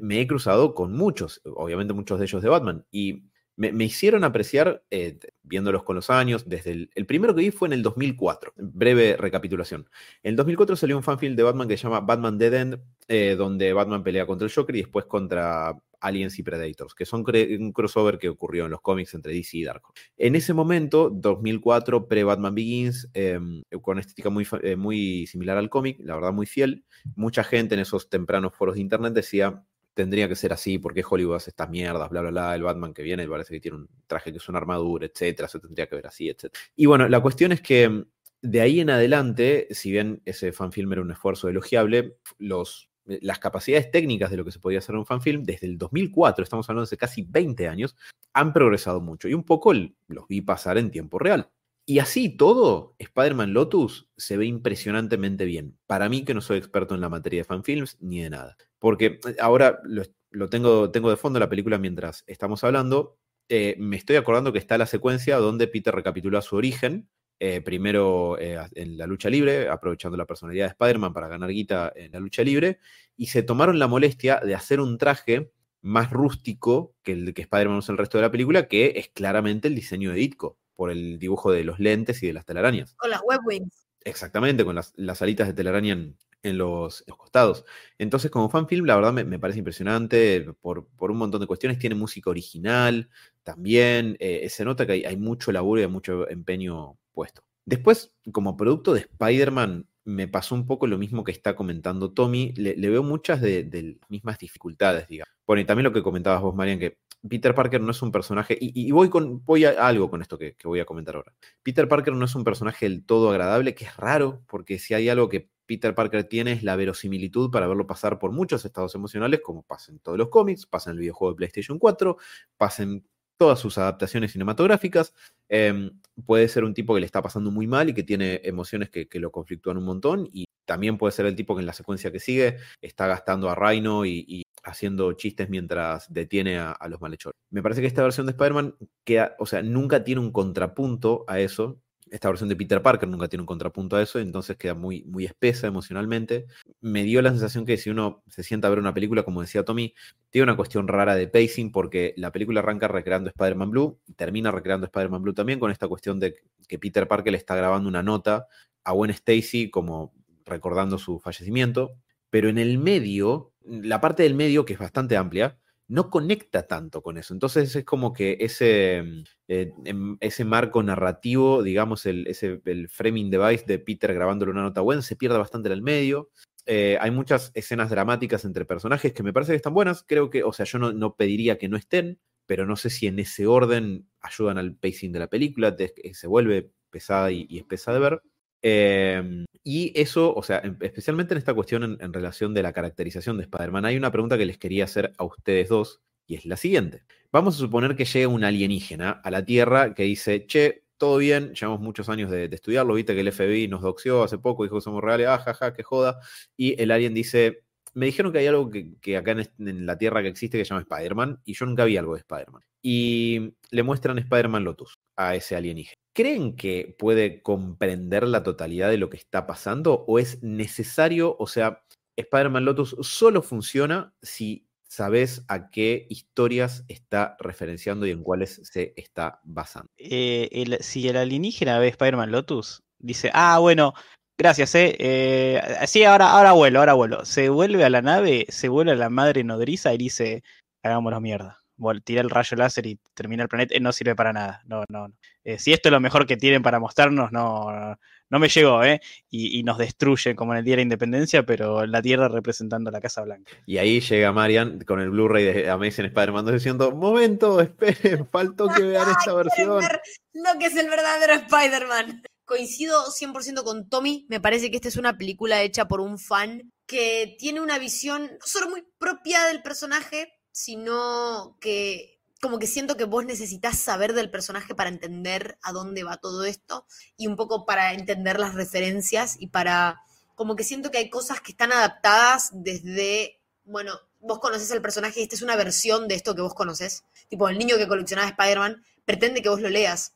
me he cruzado con muchos, obviamente muchos de ellos de Batman. Y me, hicieron apreciar, eh, viéndolos con los años, desde el, el primero que vi fue en el 2004. Breve recapitulación. En el 2004 salió un fanfilm de Batman que se llama Batman Dead End, eh, donde Batman pelea contra el Joker y después contra Aliens y Predators, que son un crossover que ocurrió en los cómics entre DC y Dark. En ese momento, 2004, pre-Batman Begins, eh, con estética muy, eh, muy similar al cómic, la verdad muy fiel, mucha gente en esos tempranos foros de internet decía, tendría que ser así, porque Hollywood hace estas mierdas, bla, bla, bla, el Batman que viene parece que tiene un traje que es una armadura, etcétera, se tendría que ver así, etcétera. Y bueno, la cuestión es que mm, de ahí en adelante, si bien ese fanfilm era un esfuerzo elogiable, eh, las capacidades técnicas de lo que se podía hacer en un fanfilm, desde el 2004, estamos hablando de casi 20 años, han progresado mucho. Y un poco los vi pasar en tiempo real. Y así todo, Spider-Man Lotus se ve impresionantemente bien. Para mí, que no soy experto en la materia de fanfilms ni de nada. Porque eh, ahora lo, lo tengo, tengo de fondo la película mientras estamos hablando. eh, me estoy acordando que está la secuencia donde Peter recapitula su origen. eh, primero eh, en la lucha libre, aprovechando la personalidad de Spider-Man para ganar guita en la lucha libre. Y se tomaron la molestia de hacer un traje más rústico que el que Spider-Man usa en el resto de la película, que es claramente el diseño de Ditko, por el dibujo de los lentes y de las telarañas. Con las webwings. Exactamente, con las, las alitas de telaraña en, en los, los costados. Entonces, como fanfilm, la verdad me, me parece impresionante por, por un montón de cuestiones. Tiene música original también. eh, se nota que hay, hay mucho laburo y hay mucho empeño puesto. Después, como producto de Spider-Man, me pasó un poco lo mismo que está comentando Tommy. Le, veo muchas de, las mismas dificultades, digamos. Bueno, y también lo que comentabas vos, Marian, que Peter Parker no es un personaje, y, y voy, con, voy a algo con esto que, que voy a comentar ahora. Peter Parker no es un personaje del todo agradable, que es raro, porque si hay algo que Peter Parker tiene la verosimilitud para verlo pasar por muchos estados emocionales, como pasa en todos los cómics, pasa en el videojuego de PlayStation 4, pasa en todas sus adaptaciones cinematográficas. Eh, puede ser un tipo que le está pasando muy mal y que tiene emociones que, lo conflictúan un montón, y también puede ser el tipo que en la secuencia que sigue está gastando a Rhino y, y haciendo chistes mientras detiene a, a, los malhechores. Me parece que esta versión de Spider-Man queda, o sea, nunca tiene un contrapunto a eso. Esta versión de Peter Parker nunca tiene un contrapunto a eso, entonces queda muy, muy espesa emocionalmente. Me dio la sensación que si uno se sienta a ver una película, como decía Tommy, tiene una cuestión rara de pacing, porque la película arranca recreando Spider-Man Blue, termina recreando Spider-Man Blue también con esta cuestión de que Peter Parker le está grabando una nota a Gwen Stacy como recordando su fallecimiento, pero en el medio, la parte del medio, que es bastante amplia, no conecta tanto con eso. Entonces es como que ese, eh, ese marco narrativo, digamos, el, ese, el framing device de Peter grabándole una nota buena, se pierde bastante en el medio. Eh, hay muchas escenas dramáticas entre personajes que me parece que están buenas. Creo que, o sea, yo no, no pediría que no estén, pero no sé si en ese orden ayudan al pacing de la película, de, se vuelve pesada y, y espesa de ver. Eh, y eso, o sea, especialmente en esta cuestión en, relación de la caracterización de Spider-Man, hay una pregunta que les quería hacer a ustedes dos, y es la siguiente. Vamos a suponer que llegue un alienígena a la Tierra que dice, che, todo bien, llevamos muchos años de, estudiarlo, viste que el FBI nos doxió hace poco, dijo que somos reales, ah, jaja, que joda, y el alien dice, me dijeron que hay algo que, acá en, la Tierra que existe que se llama Spider-Man, y yo nunca vi algo de Spider-Man. Y le muestran Spider-Man Lotus a ese alienígena. ¿Creen que puede comprender la totalidad de lo que está pasando o es necesario, o sea, Spider-Man Lotus solo funciona si sabes a qué historias está referenciando y en cuáles se está basando? Eh, si el alienígena ve Spider-Man Lotus, dice, ah, bueno, gracias, eh. eh sí, ahora, ahora vuelo, ahora vuelo. Se vuelve a la nave, se vuelve a la madre nodriza y dice, hagámoslo mierda tira el rayo láser y termina el planeta, eh, no sirve para nada. No, no, no. Eh, si esto es lo mejor que tienen para mostrarnos, no, no, no me llegó, ¿eh? Y, y, nos destruyen como en el Día de la Independencia, pero la Tierra representando la Casa Blanca. Y ahí llega Marian con el Blu-ray de Amazing Spider-Man diciendo, momento, esperen, [LAUGHS] faltó que vean esta versión. Ver lo que es el verdadero Spider-Man. Coincido 100% con Tommy, me parece que esta es una película hecha por un fan que tiene una visión no solo muy propia del personaje, sino que como que siento que vos necesitas saber del personaje para entender a dónde va todo esto y un poco para entender las referencias y para como que siento que hay cosas que están adaptadas desde, bueno, vos conoces al personaje y esta es una versión de esto que vos conoces. Tipo, el niño que coleccionaba Spider-Man pretende que vos lo leas,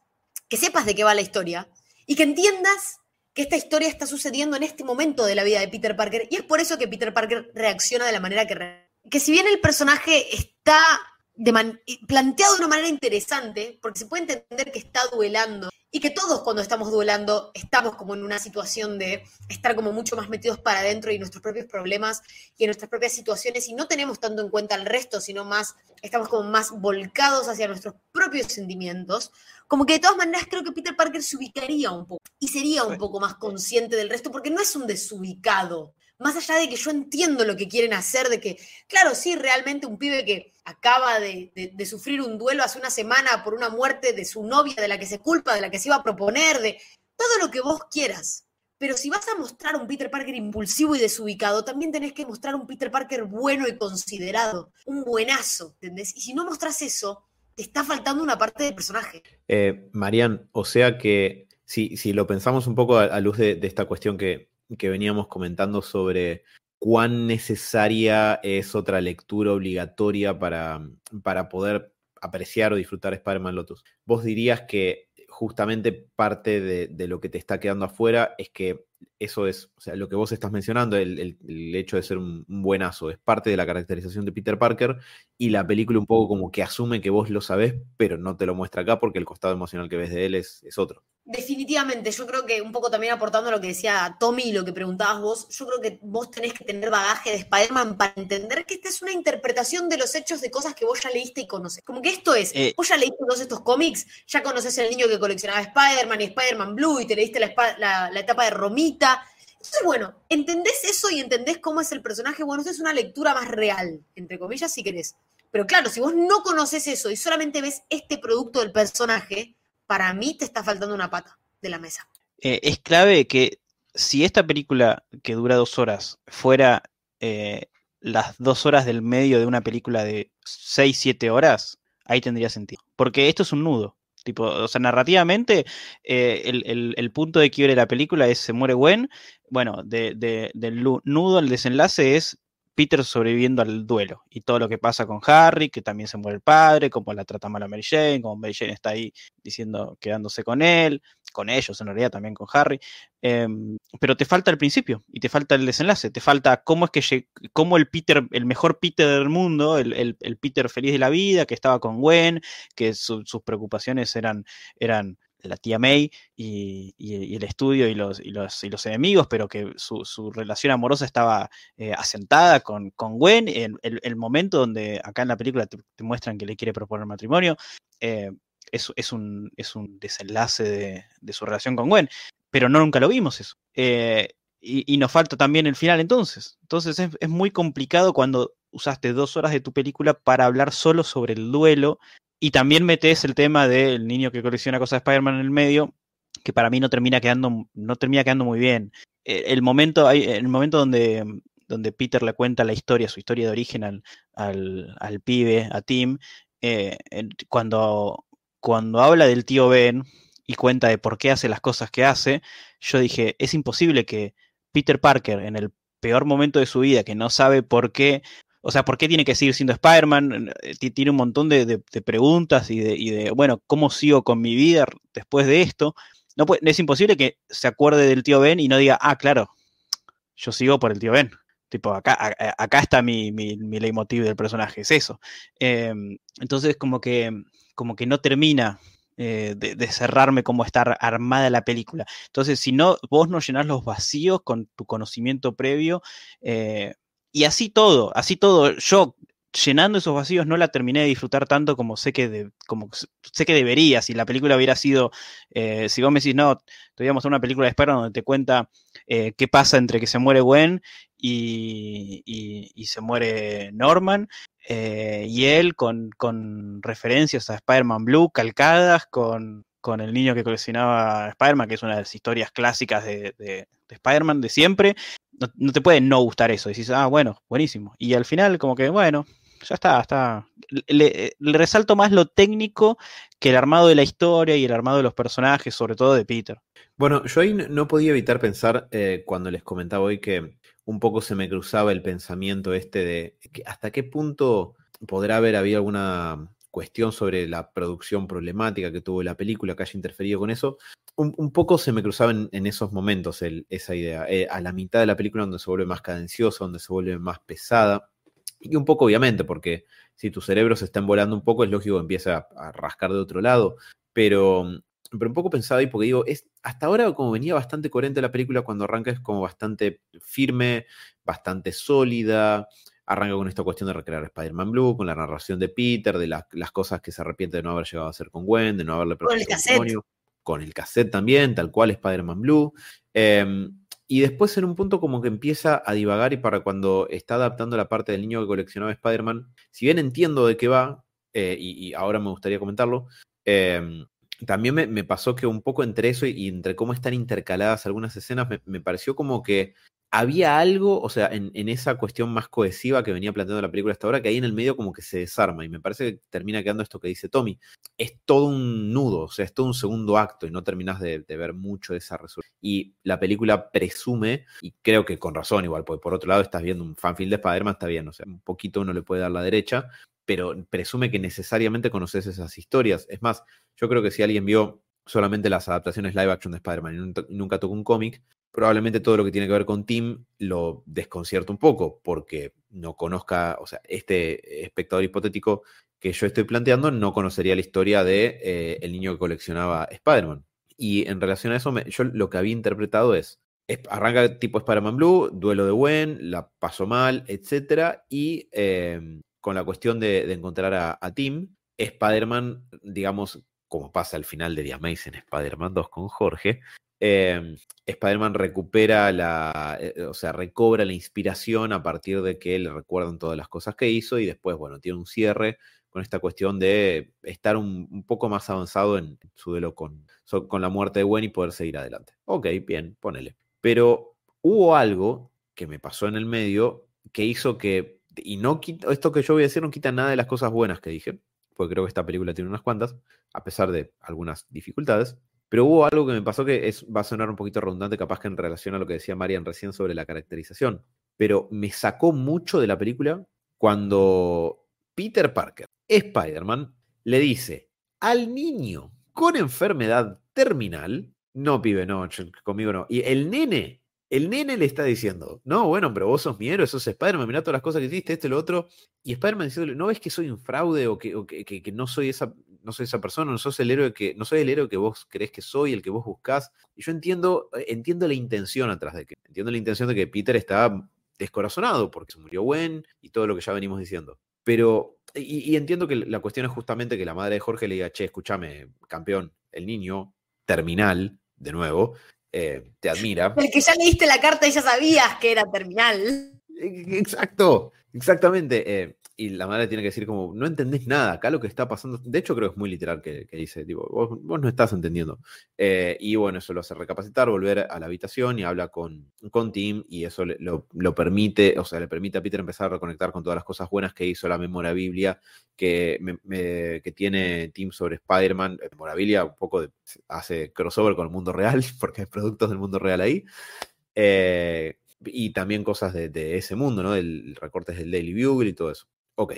que sepas de qué va la historia y que entiendas que esta historia está sucediendo en este momento de la vida de Peter Parker y es por eso que Peter Parker reacciona de la manera que reacciona que si bien el personaje está planteado de una manera interesante, porque se puede entender que está duelando y que todos cuando estamos duelando estamos como en una situación de estar como mucho más metidos para adentro y nuestros propios problemas y en nuestras propias situaciones y no tenemos tanto en cuenta al resto, sino más, estamos como más volcados hacia nuestros propios sentimientos, como que de todas maneras creo que Peter Parker se ubicaría un poco y sería un poco más consciente del resto porque no es un desubicado más allá de que yo entiendo lo que quieren hacer, de que, claro, sí, realmente un pibe que acaba de, sufrir un duelo hace una semana por una muerte de su novia, de la que se culpa, de la que se iba a proponer, de todo lo que vos quieras. Pero si vas a mostrar un Peter Parker impulsivo y desubicado, también tenés que mostrar un Peter Parker bueno y considerado, un buenazo, ¿entendés? Y si no mostras eso, te está faltando una parte del personaje. Eh, Marian, o sea que si, si lo pensamos un poco a, luz de, esta cuestión que, que veníamos comentando sobre cuán necesaria es otra lectura obligatoria para, para poder apreciar o disfrutar Spider-Man Lotus. ¿Vos dirías que justamente parte de, lo que te está quedando afuera es que eso es, o sea, lo que vos estás mencionando, el, hecho de ser un, buenazo, es parte de la caracterización de Peter Parker y la película un poco como que asume que vos lo sabés, pero no te lo muestra acá porque el costado emocional que ves de él es, es otro. Definitivamente, yo creo que un poco también aportando lo que decía Tommy y lo que preguntabas vos, yo creo que vos tenés que tener bagaje de Spider-Man para entender que esta es una interpretación de los hechos de cosas que vos ya leíste y conoces. Como que esto es, eh. vos ya leíste todos estos cómics, ya conoces el niño que coleccionaba Spider-Man y Spider-Man Blue y te leíste la, la etapa de Romita. Entonces, bueno, entendés eso y entendés cómo es el personaje. Bueno, esto es una lectura más real, entre comillas, si querés. Pero claro, si vos no conoces eso y solamente ves este producto del personaje, para mí te está faltando una pata de la mesa. Eh, es clave que si esta película que dura dos horas fuera eh, las dos horas del medio de una película de seis, siete horas, ahí tendría sentido. Porque esto es un nudo. Tipo, o sea, narrativamente, eh, el, punto de quiebre de la película es se muere Gwen. Bueno, del nudo, el desenlace es Peter sobreviviendo al duelo y todo lo que pasa con Harry, que también se muere el padre, cómo la trata mal a Mary Jane, cómo Mary Jane está ahí diciendo, quedándose con él, con ellos en realidad también con Harry. Em, pero te falta el principio y te falta el desenlace, te falta cómo es que cómo el Peter, el mejor Peter del mundo, el, Peter feliz de la vida, que estaba con Gwen, que sus preocupaciones eran, eran la tía May y, el estudio y los, y los, enemigos, pero que su, relación amorosa estaba eh, asentada con, con Gwen. En el, momento donde acá en la película te, muestran que le quiere proponer matrimonio, eh, es, un, es un desenlace de, su relación con Gwen, pero no nunca lo vimos eso. Eh, y, nos falta también el final entonces. Entonces es, es muy complicado cuando usaste dos horas de tu película para hablar solo sobre el duelo y también metes el tema del niño que colecciona cosas de Spider-Man en el medio, que para mí no termina quedando, no termina quedando muy bien. Eh, el momento, el momento donde, donde Peter le cuenta la historia, su historia de origen al, al, pibe, a Tim, eh, cuando, cuando habla del tío Ben y cuenta de por qué hace las cosas que hace, yo dije, es imposible que Peter Parker en el peor momento de su vida, que no sabe por qué o sea, ¿por qué tiene que seguir siendo Spider-Man? Eh, tiene un montón de, preguntas y de, bueno, ¿cómo sigo con mi vida después de esto? No es imposible que se acuerde del tío Ben y no diga, ah, claro, yo sigo por el tío Ben. Tipo, acá, acá está mi, mi, leitmotiv del personaje, es eso. Em, entonces, como que, como que no termina eh, de, cerrarme como estar armada la película. Entonces, si no, vos no llenás los vacíos con tu conocimiento previo, eh, y así todo, así todo. Yo llenando esos vacíos no la terminé de disfrutar tanto como sé que, como sé que debería. Si la película hubiera sido, eh, si vos me decís, no, te a una película de Spider donde te cuenta eh, qué pasa entre que se muere Gwen y, y, se muere Norman, eh, y él con, con, referencias a Spider-Man Blue calcadas, con, con, el niño que coleccionaba Spider-Man, que es una de las historias clásicas de, de Spider-Man de siempre, no, te puede no gustar eso. Decís, ah, bueno, buenísimo. Y al final, como que, bueno, ya está, está. Le, resalto más lo técnico que el armado de la historia y el armado de los personajes, sobre todo de Peter. Bueno, yo ahí no podía evitar pensar eh, cuando les comentaba hoy que un poco se me cruzaba el pensamiento este de que hasta qué punto podrá haber habido alguna cuestión sobre la producción problemática que tuvo la película que haya interferido con eso, un, poco se me cruzaba en, esos momentos esa idea. Eh, a la mitad de la película donde se vuelve más cadenciosa, donde se vuelve más pesada, Y un poco obviamente, porque si tu cerebro se está volando un poco, es lógico que empieza a, a rascar de otro lado. Pero, pero un poco pensado ahí, porque digo, es, hasta ahora como venía bastante coherente la película, cuando arranca es como bastante firme, bastante sólida, arranca con esta cuestión de recrear Spider-Man Blue, con la narración de Peter, de la- las cosas que se arrepiente de no haber llegado a hacer con Gwen, de no haberle Con el cassette. Con el cassette también, tal cual Spider-Man Blue. Em, y después en un punto como que empieza a divagar y para cuando está adaptando la parte del niño que coleccionaba Spider-Man, si bien entiendo de qué va, eh, y, y ahora me gustaría comentarlo, em, también me, pasó que un poco entre eso y, entre cómo están intercaladas algunas escenas, me, pareció como que había algo, o sea, en, esa cuestión más cohesiva que venía planteando la película hasta ahora, que ahí en el medio como que se desarma y me parece que termina quedando esto que dice Tommy. Es todo un nudo, o sea, es todo un segundo acto y no terminas de, de ver mucho de esa resolución. Y la película presume, y creo que con razón igual, porque por otro lado estás viendo un fanfilm de Spider-Man, está bien, o sea, un poquito uno le puede dar la derecha, pero presume que necesariamente conoces esas historias. Es más, yo creo que si alguien vio solamente las adaptaciones live action de Spider-Man y nun- y nunca tocó un cómic, probablemente todo lo que tiene que ver con Tim lo desconcierta un poco, porque no conozca, o sea, este espectador hipotético que yo estoy planteando no conocería la historia de eh, el niño que coleccionaba Spider-Man. Y en relación a eso, yo lo que había interpretado es, arranca tipo Spider-Man Blue, duelo de Gwen, la pasó mal, etcétera, y eh, con la cuestión de, encontrar a, Tim, Spider-Man, digamos, como pasa al final de The Amazing Spider-Man 2 con Jorge, eh, Spider-Man recupera la, eh, o sea, recobra la inspiración a partir de que le recuerdan todas las cosas que hizo y después, bueno, tiene un cierre con esta cuestión de estar un, poco más avanzado en su duelo con, con la muerte de Gwen y poder seguir adelante. Ok, bien, ponele. Pero hubo algo que me pasó en el medio que hizo que, y no quita, esto que yo voy a decir no quita nada de las cosas buenas que dije, porque creo que esta película tiene unas cuantas, a pesar de algunas dificultades. Pero hubo algo que me pasó que es, va a sonar un poquito redundante, capaz que en relación a lo que decía Marian recién sobre la caracterización. Pero me sacó mucho de la película cuando Peter Parker, Spider-Man, le dice al niño con enfermedad terminal, no pibe, no, conmigo no. Y el nene, el nene le está diciendo, no, bueno, pero vos sos mi héroe, sos Spider-Man, mirá todas las cosas que hiciste, esto y lo otro. Y Spider-Man diciéndole, ¿no ves que soy un fraude o que, que- que no soy esa, no soy esa persona, no sos el héroe que, no soy el héroe que vos crees que soy, el que vos buscás? Y yo entiendo, eh, entiendo la intención atrás de que, entiendo la intención de que Peter está descorazonado porque se murió Gwen y todo lo que ya venimos diciendo. Pero, y, y entiendo que la cuestión es justamente que la madre de Jorge le diga, che, escúchame, campeón, el niño terminal, de nuevo, eh, te admira. El que ya leíste la carta y ya sabías que era terminal. Exacto, exactamente. eh, y la madre tiene que decir como, no entendés nada, acá lo que está pasando, de hecho creo que es muy literal que, dice, tipo, vos, no estás entendiendo. Eh, y bueno, eso lo hace recapacitar, volver a la habitación y habla con, con Tim y eso lo, lo permite, o sea, le permite a Peter empezar a reconectar con todas las cosas buenas que hizo la memoria biblia que, me- que tiene Tim sobre Spider-Man. Memorabilia un poco hace crossover con el mundo real, [LAUGHS] porque hay productos del mundo real ahí. Eh, y también cosas de, de ese mundo, ¿no? Del recortes del Daily Bugle y todo eso. Ok.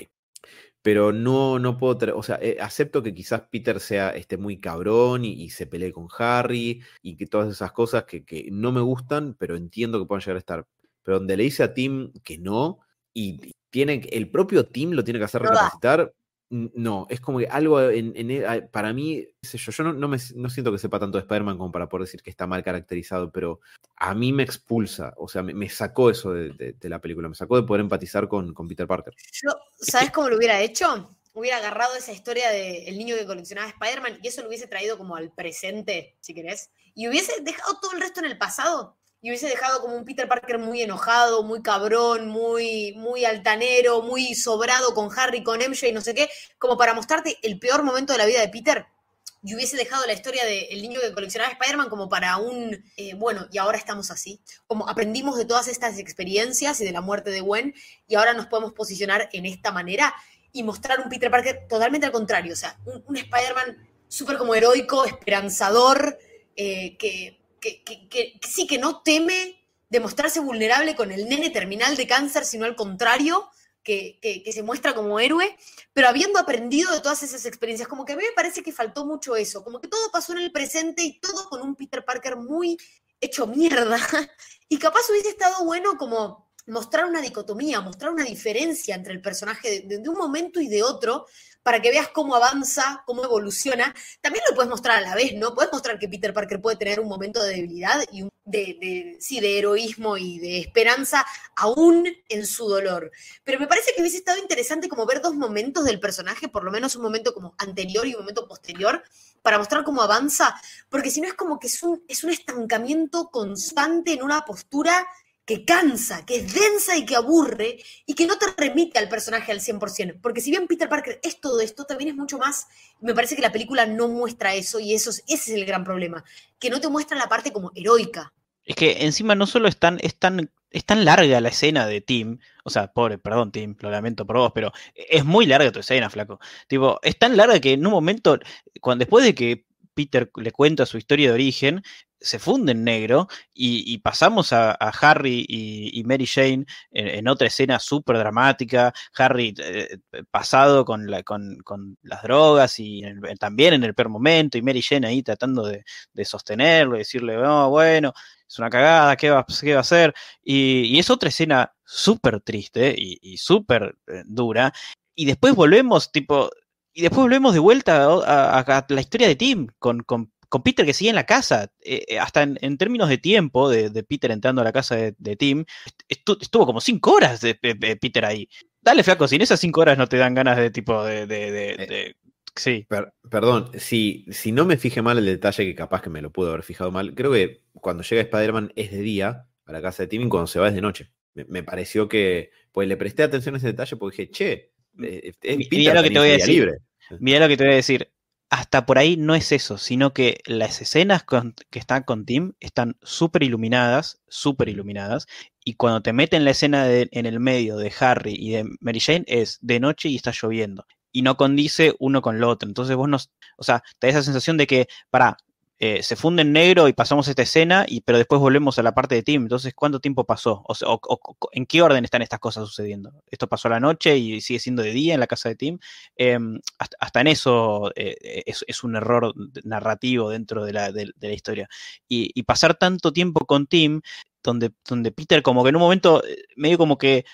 Pero no, no puedo, o sea, eh, acepto que quizás Peter sea este, muy cabrón y, y se pelee con Harry y que todas esas cosas que, que no me gustan, pero entiendo que puedan llegar a estar. Pero donde le dice a Tim que no y tiene, el propio Tim lo tiene que hacer No recapacitar, no, es como que algo en, e- para mí, sé yo, yo no, me, no siento que sepa tanto de Spider-Man como para poder decir que está mal caracterizado, pero a mí me expulsa, o sea, me, sacó eso de, de- de la película, me sacó de poder empatizar con, con Peter Parker. ¿sabes cómo lo hubiera hecho? Hubiera agarrado esa historia del niño que coleccionaba Spider-Man y eso lo hubiese traído como al presente, si querés. Y hubiese dejado todo el resto en el pasado. Y hubiese dejado como un Peter Parker muy enojado, muy cabrón, muy, muy altanero, muy sobrado con Harry, con MJ no sé qué, como para mostrarte el peor momento de la vida de Peter. Y hubiese dejado la historia del niño que coleccionaba Spider-Man como para un, eh, bueno, y ahora estamos así. Como aprendimos de todas estas experiencias y de la muerte de Gwen, y ahora nos podemos posicionar en esta manera y mostrar un Peter Parker totalmente al contrario, o sea, un, un Spider-Man súper como heroico, esperanzador, eh, que, que, sí, que no teme demostrarse vulnerable con el nene terminal de cáncer, sino al contrario, que, se muestra como héroe, pero habiendo aprendido de todas esas experiencias, como que a mí me parece que faltó mucho eso, como que todo pasó en el presente y todo con un Peter Parker muy hecho mierda, [LAUGHS] y capaz hubiese estado bueno como mostrar una dicotomía, mostrar una diferencia entre el personaje de un momento y de otro, para que veas cómo avanza, cómo evoluciona. También lo puedes mostrar a la vez, ¿no? Puedes mostrar que Peter Parker puede tener un momento de debilidad y de, sí, de heroísmo y de esperanza aún en su dolor. Pero me parece que hubiese estado interesante como ver dos momentos del personaje, por lo menos un momento como anterior y un momento posterior, para mostrar cómo avanza, porque si no es como que es un, es un estancamiento constante en una postura que cansa, que es densa y que aburre y que no te remite al personaje al 100%. Porque si bien Peter Parker es todo esto, también es mucho más. Me parece que la película no muestra eso y eso es, ese es el gran problema, que no te muestra la parte como heroica. Es que encima no solo es tan, es tan, es tan larga la escena de Tim, o sea, pobre, perdón Tim, lo lamento por vos, pero es muy larga tu escena, flaco. Tipo, es tan larga que en un momento, cuando después de que Peter le cuenta su historia de origen, se funde en negro y, pasamos a, Harry y, Mary Jane en, otra escena súper dramática, Harry eh, pasado con, la, con, con, las drogas y también en el peor momento y Mary Jane ahí tratando de, sostenerlo y decirle, oh, bueno, es una cagada, ¿qué va, qué va a hacer? Y, es otra escena súper triste y, y súper eh, dura. Y después volvemos, tipo, y después volvemos de vuelta a, la historia de Tim con con Peter que sigue en la casa, eh, hasta en, en, términos de tiempo de, de, Peter entrando a la casa de, de Tim, estu estuvo como cinco horas de, de, Peter ahí. Dale, flaco, si en esas cinco horas no te dan ganas de tipo de... Eh, sí. Per perdón, si, si no me fijé mal el detalle, que capaz que me lo pudo haber fijado mal, creo que cuando llega Spider-Man es de día a la casa de Tim y cuando se va es de noche. Me, me, pareció que, pues le presté atención a ese detalle porque dije, che, eh, Mira lo que te voy a decir. Libre. Mira lo que te voy a decir hasta por ahí no es eso, sino que las escenas que están con Tim están súper iluminadas, súper iluminadas, y cuando te meten la escena en el medio de Harry y de Mary Jane es de noche y está lloviendo, y no condice uno con lo otro. Entonces vos no, o sea, te da esa sensación de que, para, eh, se funde en negro y pasamos esta escena, y, pero después volvemos a la parte de Tim. Entonces, ¿cuánto tiempo pasó? O, o, o, ¿En qué orden están estas cosas sucediendo? ¿Esto pasó a la noche y sigue siendo de día en la casa de Tim? Eh, hasta, hasta, en eso eh, es, es, un error narrativo dentro de la, de, la historia. Y, y, pasar tanto tiempo con Tim, donde, donde Peter como que en un momento eh, medio como que...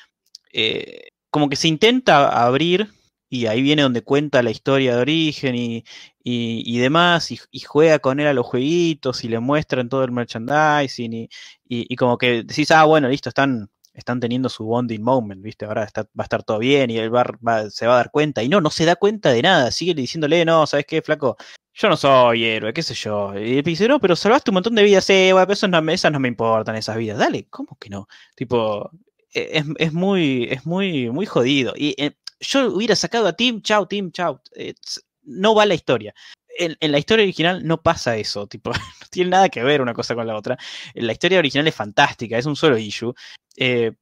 Eh, como que se intenta abrir y ahí viene donde cuenta la historia de origen y, y, y demás, y, juega con él a los jueguitos y le muestran todo el merchandising y, y, como que decís, ah, bueno, listo, están, están teniendo su bonding moment, ¿viste? Ahora va a estar todo bien y él va, va, se va a dar cuenta. Y no, no se da cuenta de nada, sigue diciéndole, no, ¿sabes qué, flaco? Yo no soy héroe, qué sé yo. Y dice, no, pero salvaste un montón de vidas, eh, bueno, esas no, esas no me importan, esas vidas. Dale, ¿cómo que no? Tipo, e, es, es muy, es muy, muy jodido. Y eh, yo hubiera sacado a Tim, chao, Tim, chao. Eh, no va la historia. En, la historia original no pasa eso, tipo, [LAUGHS] no tiene nada que ver una cosa con la otra. La historia original es fantástica, es un solo issue. Eh,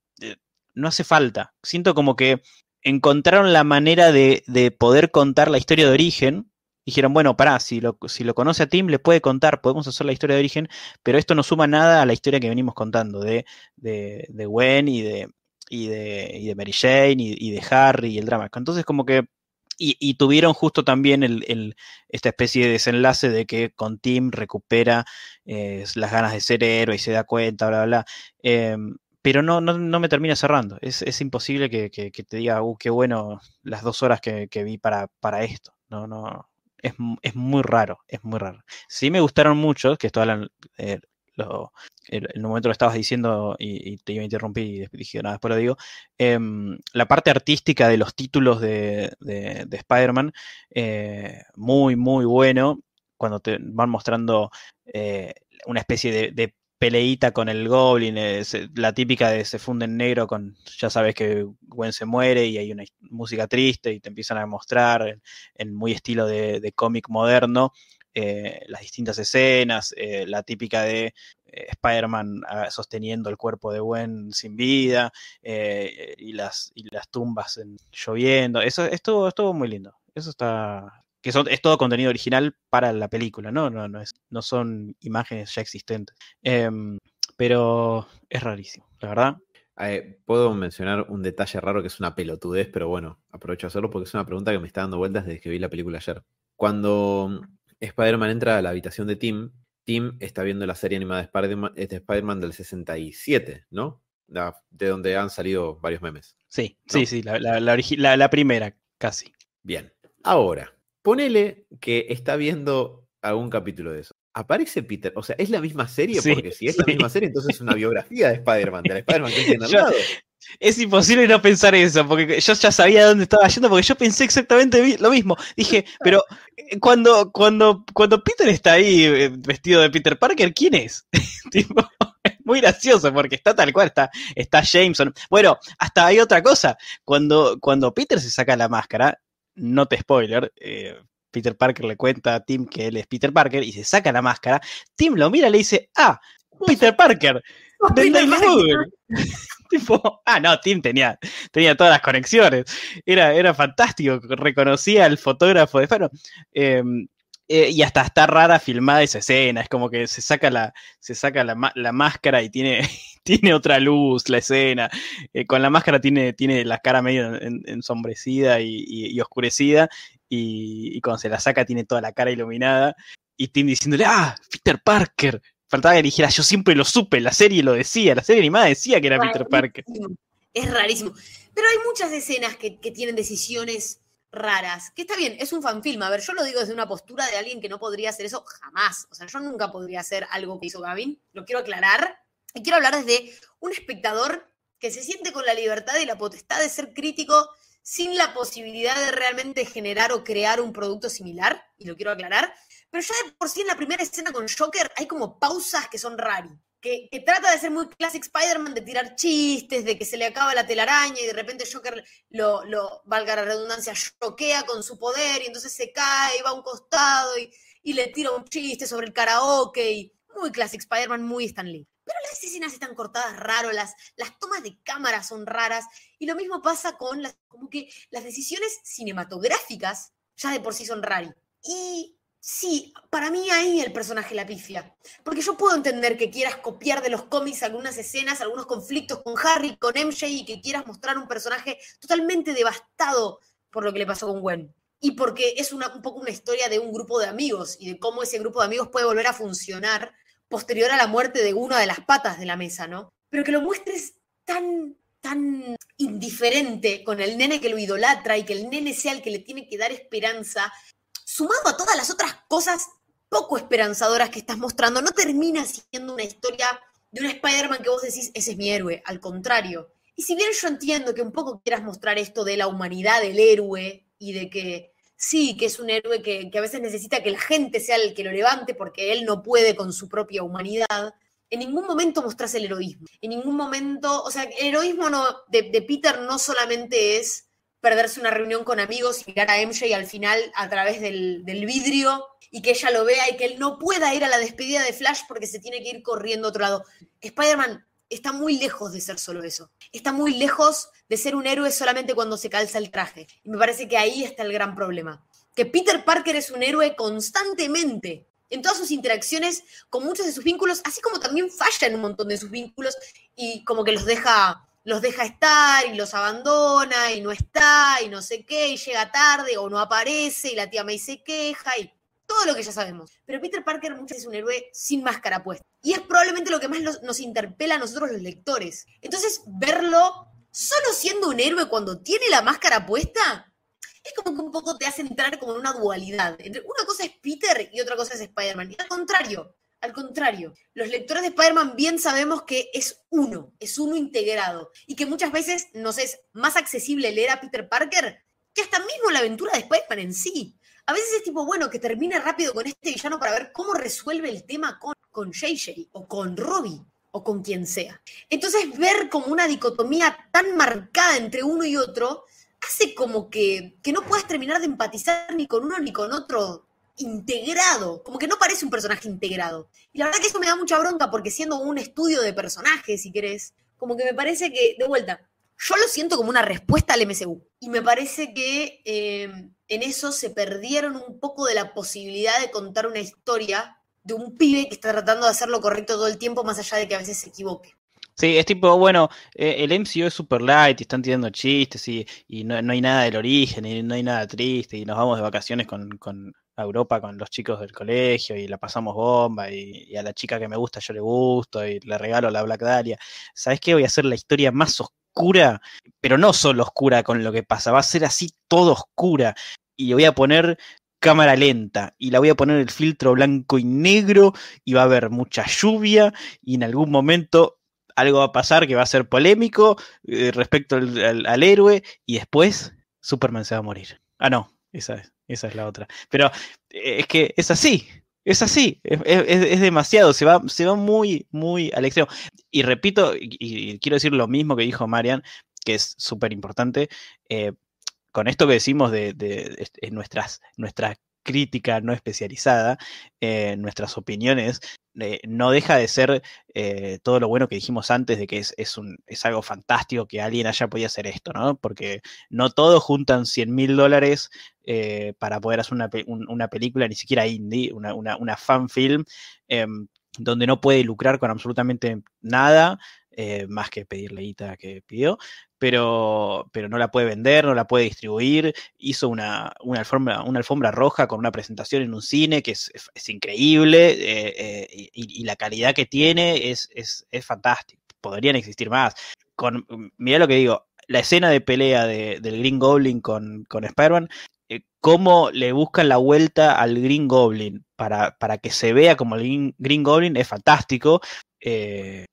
no hace falta. Siento como que encontraron la manera de, de, poder contar la historia de origen. Dijeron, bueno, pará, si lo, si lo conoce a Tim, le puede contar, podemos hacer la historia de origen, pero esto no suma nada a la historia que venimos contando de, de, de Gwen y de, y de, y de Mary Jane y, y, de Harry y el drama. Entonces como que... Y, y tuvieron justo también el, el, esta especie de desenlace de que con Tim recupera eh, las ganas de ser héroe y se da cuenta, bla, bla, bla. Eh, pero no, no, no, me termina cerrando. Es, es imposible que, que, te diga, uh, qué bueno las dos horas que, que vi para, para esto. No, no, es, es, muy raro, es muy raro. Sí me gustaron mucho, que esto hablan, eh, lo, en el momento lo estabas diciendo y, te iba a interrumpir y dije, nada, después lo digo, eh, la parte artística de los títulos de, de, de Spider-Man, eh, muy, muy bueno, cuando te van mostrando eh, una especie de, de, peleita con el Goblin, es la típica de se funde en negro con, ya sabes que Gwen se muere y hay una música triste y te empiezan a mostrar en, muy estilo de cómic moderno, eh, las distintas escenas, eh, la típica de eh, Spider-Man uh, sosteniendo el cuerpo de Gwen sin vida y, las, tumbas en, lloviendo. Eso estuvo, estuvo muy lindo. Eso está. Que es todo contenido original para la película, ¿no? No, no, no son imágenes ya existentes. Em, pero es rarísimo, la verdad. Puedo mencionar un detalle raro que es una pelotudez, pero bueno, aprovecho a hacerlo porque es una pregunta que me está dando vueltas desde que vi la película ayer. Cuando Spider-Man entra a la habitación de Tim. Tim está viendo la serie animada de Spider-Man Spider del 67, ¿no? la- de donde han salido varios memes. Sí, ¿No? sí, sí, la, primera, casi. Bien. Ahora, ponele que está viendo algún capítulo de eso. Aparece Peter, o sea, es la misma serie, Sí, porque si es la misma serie, entonces es una biografía de Spider-Man, de la Spider-Man que tiene al [LAUGHS] lado. Es imposible no pensar eso, porque yo ya sabía dónde estaba yendo, porque yo pensé exactamente lo mismo. Dije, pero eh, cuando, cuando, cuando Peter está ahí eh, vestido de Peter Parker, ¿quién es? [LAUGHS] Tipo, es muy gracioso, porque está tal cual, está, está Jameson. Bueno, hasta hay otra cosa. Cuando, cuando Peter se saca la máscara, no te spoiler, eh, Peter Parker le cuenta a Tim que él es Peter Parker y se saca la máscara. Tim lo mira y le dice, ah, Peter Parker. Neighborhood. [LAUGHS] tipo, ah, no, Tim tenía, tenía todas las conexiones. Era, era fantástico. Reconocía al fotógrafo de Faro. Eh, eh, y hasta está rara filmada esa escena. Es como que se saca la, se saca la, la máscara y tiene, [LAUGHS] tiene otra luz la escena. Eh, con la máscara tiene, tiene la cara medio en- ensombrecida y, y- oscurecida. Y cuando se la saca tiene toda la cara iluminada. Y Tim diciéndole, ah, Peter Parker. Faltaba que le dijera, yo siempre lo supe, la serie lo decía, la serie animada decía que era Peter Parker. Es rarísimo. Pero hay muchas escenas que, que tienen decisiones raras. Que está bien, es un fanfilm. A ver, yo lo digo desde una postura de alguien que no podría hacer eso jamás. O sea, yo nunca podría hacer algo que hizo Gavin. Lo quiero aclarar. Y quiero hablar desde un espectador que se siente con la libertad y la potestad de ser crítico sin la posibilidad de realmente generar o crear un producto similar. Y lo quiero aclarar. Pero ya de por sí en la primera escena con Joker hay como pausas que son rari. Que, que trata de ser muy classic Spider-Man, de tirar chistes, de que se le acaba la telaraña y de repente Joker lo, lo valga la redundancia, choquea con su poder y entonces se cae y va a un costado y, y le tira un chiste sobre el karaoke muy classic Spider-Man, muy Stan Lee. Pero las escenas están cortadas raro, las, las tomas de cámara son raras y lo mismo pasa con las, como que las decisiones cinematográficas ya de por sí son rari. Y sí, para mí ahí el personaje la pifia. Porque yo puedo entender que quieras copiar de los cómics algunas escenas, algunos conflictos con Harry, con MJ y que quieras mostrar un personaje totalmente devastado por lo que le pasó con Gwen. Y porque es una, un poco una historia de un grupo de amigos y de cómo ese grupo de amigos puede volver a funcionar posterior a la muerte de una de las patas de la mesa, ¿no? Pero que lo muestres tan, tan indiferente con el nene que lo idolatra y que el nene sea el que le tiene que dar esperanza, sumado a todas las otras cosas poco esperanzadoras que estás mostrando, no termina siendo una historia de un Spider-Man que vos decís, ese es mi héroe, al contrario. Y si bien yo entiendo que un poco quieras mostrar esto de la humanidad del héroe y de que sí, que es un héroe que, a veces necesita que la gente sea el que lo levante porque él no puede con su propia humanidad, en ningún momento mostrás el heroísmo. En ningún momento, o sea, el heroísmo de Peter no solamente es perderse una reunión con amigos y mirar a MJ al final a través del, vidrio y que ella lo vea y que él no pueda ir a la despedida de Flash porque se tiene que ir corriendo a otro lado. Spider-Man está muy lejos de ser solo eso. Está muy lejos de ser un héroe solamente cuando se calza el traje. Y me parece que ahí está el gran problema. Que Peter Parker es un héroe constantemente en todas sus interacciones con muchos de sus vínculos, así como también falla en un montón de sus vínculos y como que los deja los deja estar y los abandona y no está y no sé qué y llega tarde o no aparece y la tía May se queja y todo lo que ya sabemos. Pero Peter Parker muchas veces es un héroe sin máscara puesta. Y es probablemente lo que más nos, interpela a nosotros los lectores. Entonces, verlo solo siendo un héroe cuando tiene la máscara puesta, es como que un poco te hace entrar como en una dualidad. Entre una cosa es Peter y otra cosa es Spider-Man. Y al contrario, al contrario, los lectores de Spider-Man bien sabemos que es uno, es uno integrado. Y que muchas veces nos es más accesible leer a Peter Parker que hasta mismo la aventura de Spider-Man en sí. A veces es tipo, bueno, que termine rápido con este villano para ver cómo resuelve el tema con, con JJ o con Robbie o con quien sea. Entonces, ver como una dicotomía tan marcada entre uno y otro hace como que, que no puedas terminar de empatizar ni con uno ni con otro integrado, como que no parece un personaje integrado. Y la verdad que eso me da mucha bronca porque siendo un estudio de personajes, si querés, como que me parece que, de vuelta, yo lo siento como una respuesta al MCU. Y me parece que eh, en eso se perdieron un poco de la posibilidad de contar una historia de un pibe que está tratando de hacer lo correcto todo el tiempo, más allá de que a veces se equivoque. Sí, es tipo, bueno, eh, el MCU es super light y están tirando chistes y, y no, no hay nada del origen y no hay nada triste y nos vamos de vacaciones con, a Europa con los chicos del colegio y la pasamos bomba y, y a la chica que me gusta yo le gusto y le regalo la Black Dahlia. ¿Sabes qué? Voy a hacer la historia más oscura, pero no solo oscura con lo que pasa, va a ser así todo oscura. Y voy a poner cámara lenta y la voy a poner el filtro blanco y negro y va a haber mucha lluvia y en algún momento algo va a pasar que va a ser polémico eh, respecto al, al- al héroe y después Superman se va a morir. Ah, no, esa es, esa es la otra. Pero eh, es que es así, es así, es, es- demasiado, se va, se va muy, muy al extremo. Y repito, y, quiero decir lo mismo que dijo Marian, que es súper importante, eh, con esto que decimos de, de- de- de nuestras, nuestra crítica no especializada, eh, nuestras opiniones, eh, no deja de ser eh, todo lo bueno que dijimos antes de que es, es, algo fantástico que alguien haya podido hacer esto, ¿no? Porque no todos juntan 100 mil dólares eh, para poder hacer una, una película, ni siquiera indie, una, una, fan film, em, donde no puede lucrar con absolutamente nada, más que pedirle guita que pidió, pero, pero no la puede vender, no la puede distribuir. Hizo una, una, alfombra, una alfombra roja con una presentación en un cine que es, es- increíble eh, eh, y, la calidad que tiene es, es, es fantástica. Podrían existir más. Con, mirá lo que digo, la escena de pelea de- del Green Goblin con, con Spider-Man, eh, cómo le buscan la vuelta al Green Goblin para, para que se vea como el Green, Goblin es fantástico.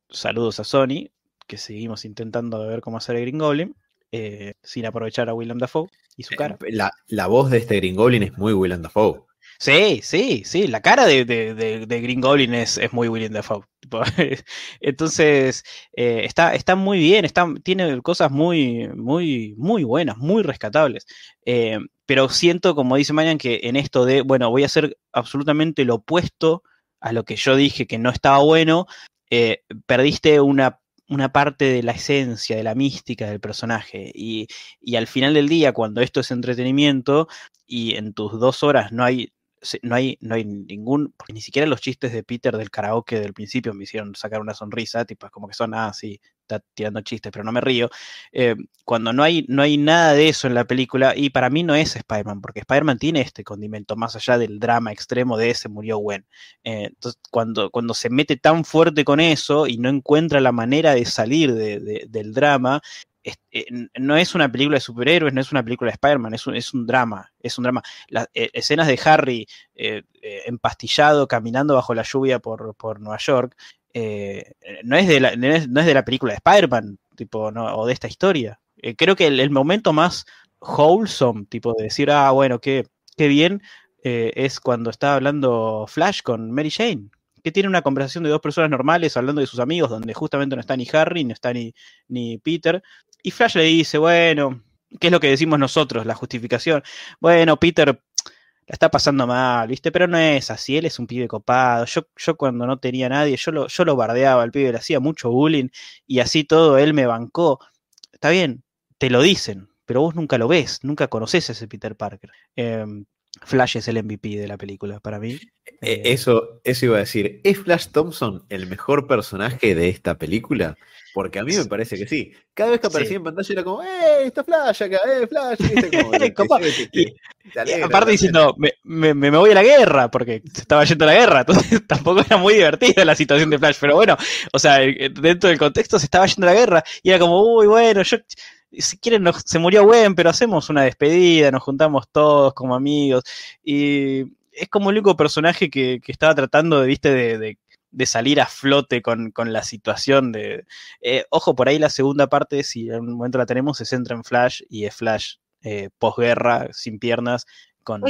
Saludos a Sony, que seguimos intentando ver cómo hacer el Green Goblin, eh, sin aprovechar a Willem Dafoe y su cara. La, la voz de este Green Goblin es muy Willem Dafoe. Sí, sí, sí, la cara de, de- de- de Green Goblin es, es muy Willem Dafoe. [LAUGHS] Entonces, eh, está, está muy bien, está, tiene cosas muy, muy, muy buenas, muy rescatables. Eh, pero siento, como dice Marian, que en esto de, bueno, voy a hacer absolutamente lo opuesto a lo que yo dije que no estaba bueno, eh, perdiste una, una parte de la esencia, de la mística del personaje. Y, y al final del día, cuando esto es entretenimiento y en tus dos horas no hay no hay, no hay ningún, porque ni siquiera los chistes de Peter del karaoke del principio me hicieron sacar una sonrisa, tipo, como que son, ah, está tirando chistes, pero no me río. Eh, cuando no hay, no hay nada de eso en la película, y para mí no es Spider-Man, porque Spider-Man tiene este condimento, más allá del drama extremo de ese murió Gwen. Eh, entonces, cuando, cuando se mete tan fuerte con eso y no encuentra la manera de salir de- de- del drama, eh, no es una película de superhéroes, no es una película de Spider-Man, es un, es un drama, es un drama. Las eh, escenas de Harry eh, empastillado caminando bajo la lluvia por, por Nueva York, no, es de la, no, es, no es de la película de Spider-Man, tipo, no, o de esta historia. Creo que el, el momento más wholesome, tipo, de decir, ah, bueno, qué, qué bien, es cuando está hablando Flash con Mary Jane, que tiene una conversación de dos personas normales hablando de sus amigos, donde justamente no está ni Harry, no está ni, ni Peter, y Flash le dice, bueno, ¿qué es lo que decimos nosotros? La justificación. Bueno, Peter la está pasando mal, ¿viste? Pero no es así, él es un pibe copado. Yo, yo cuando no tenía nadie, yo lo, yo lo bardeaba al pibe, le hacía mucho bullying y así todo, él me bancó. Está bien, te lo dicen, pero vos nunca lo ves, nunca conoces a ese Peter Parker. Eh, Flash es el MVP de la película para mí. Eh, Eh, Eso, eso iba a decir. ¿Es Flash Thompson el mejor personaje de esta película? Porque a mí me parece que sí. Cada vez que aparecía Sí. en pantalla era como, ¡eh! Está Flash acá, ¡eh! Flash! [LAUGHS] aparte diciendo, me, me- me voy a la guerra, porque se estaba yendo a la guerra, [LAUGHS] entonces tampoco era muy divertida la situación de Flash, pero bueno, o sea, eh, dentro del contexto se estaba yendo a la guerra y era como, uy, bueno, yo, si quieren, nos- se murió Gwen, pero hacemos una despedida, nos juntamos todos como amigos, y es como el único personaje que, que estaba tratando, de, viste, de, de- de salir a flote con, con la situación de... eh, ojo, por ahí la segunda parte, si en un momento la tenemos, se centra en Flash y es Flash eh, posguerra, sin piernas, con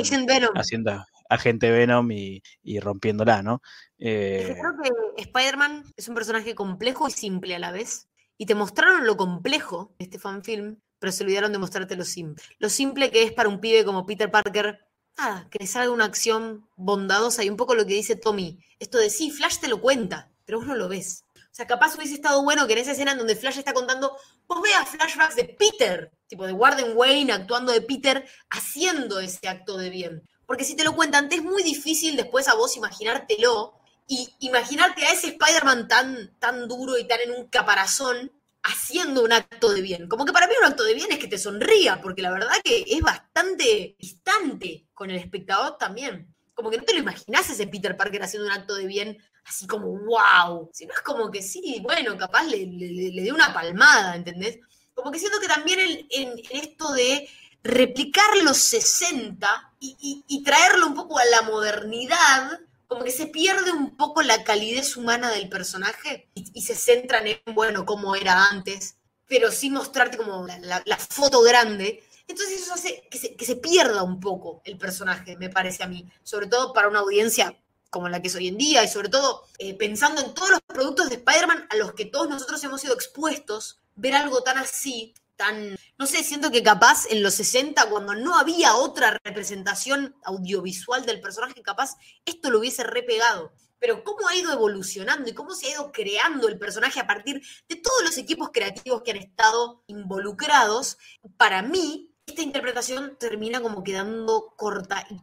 haciendo agente Venom y, y rompiéndola, ¿no? Eh, creo que Spider-Man es un personaje complejo y simple a la vez. Y te mostraron lo complejo de este fanfilm, pero se olvidaron de mostrarte lo simple. Lo simple que es para un pibe como Peter Parker, nada, que le salga una acción bondadosa y un poco lo que dice Tommy. Esto de sí, Flash te lo cuenta, pero vos no lo ves. O sea, capaz hubiese estado bueno que en esa escena en donde Flash está contando, vos veas flashbacks de Peter, tipo de Warden Wayne actuando de Peter, haciendo ese acto de bien. Porque si te lo cuentan, te es muy difícil después a vos imaginártelo y imaginarte a ese Spider-Man tan, tan duro y tan en un caparazón haciendo un acto de bien. Como que para mí un acto de bien es que te sonría, porque la verdad que es bastante distante con el espectador también. Como que no te lo imaginas ese Peter Parker haciendo un acto de bien así como wow. Si no es como que sí, bueno, capaz le, le, dé una palmada, ¿entendés? Como que siento que también en, esto de replicar los 60 y traerlo un poco a la modernidad, como que se pierde un poco la calidez humana del personaje y, se centran en, bueno, cómo era antes, pero sin mostrarte como la, foto grande. Entonces eso hace que se, pierda un poco el personaje, me parece a mí, sobre todo para una audiencia como la que es hoy en día y sobre todo eh, pensando en todos los productos de Spider-Man a los que todos nosotros hemos sido expuestos, ver algo tan así tan, no sé, siento que capaz en los 60, cuando no había otra representación audiovisual del personaje, capaz esto lo hubiese repegado. Pero cómo ha ido evolucionando y cómo se ha ido creando el personaje a partir de todos los equipos creativos que han estado involucrados, para mí, esta interpretación termina como quedando corta y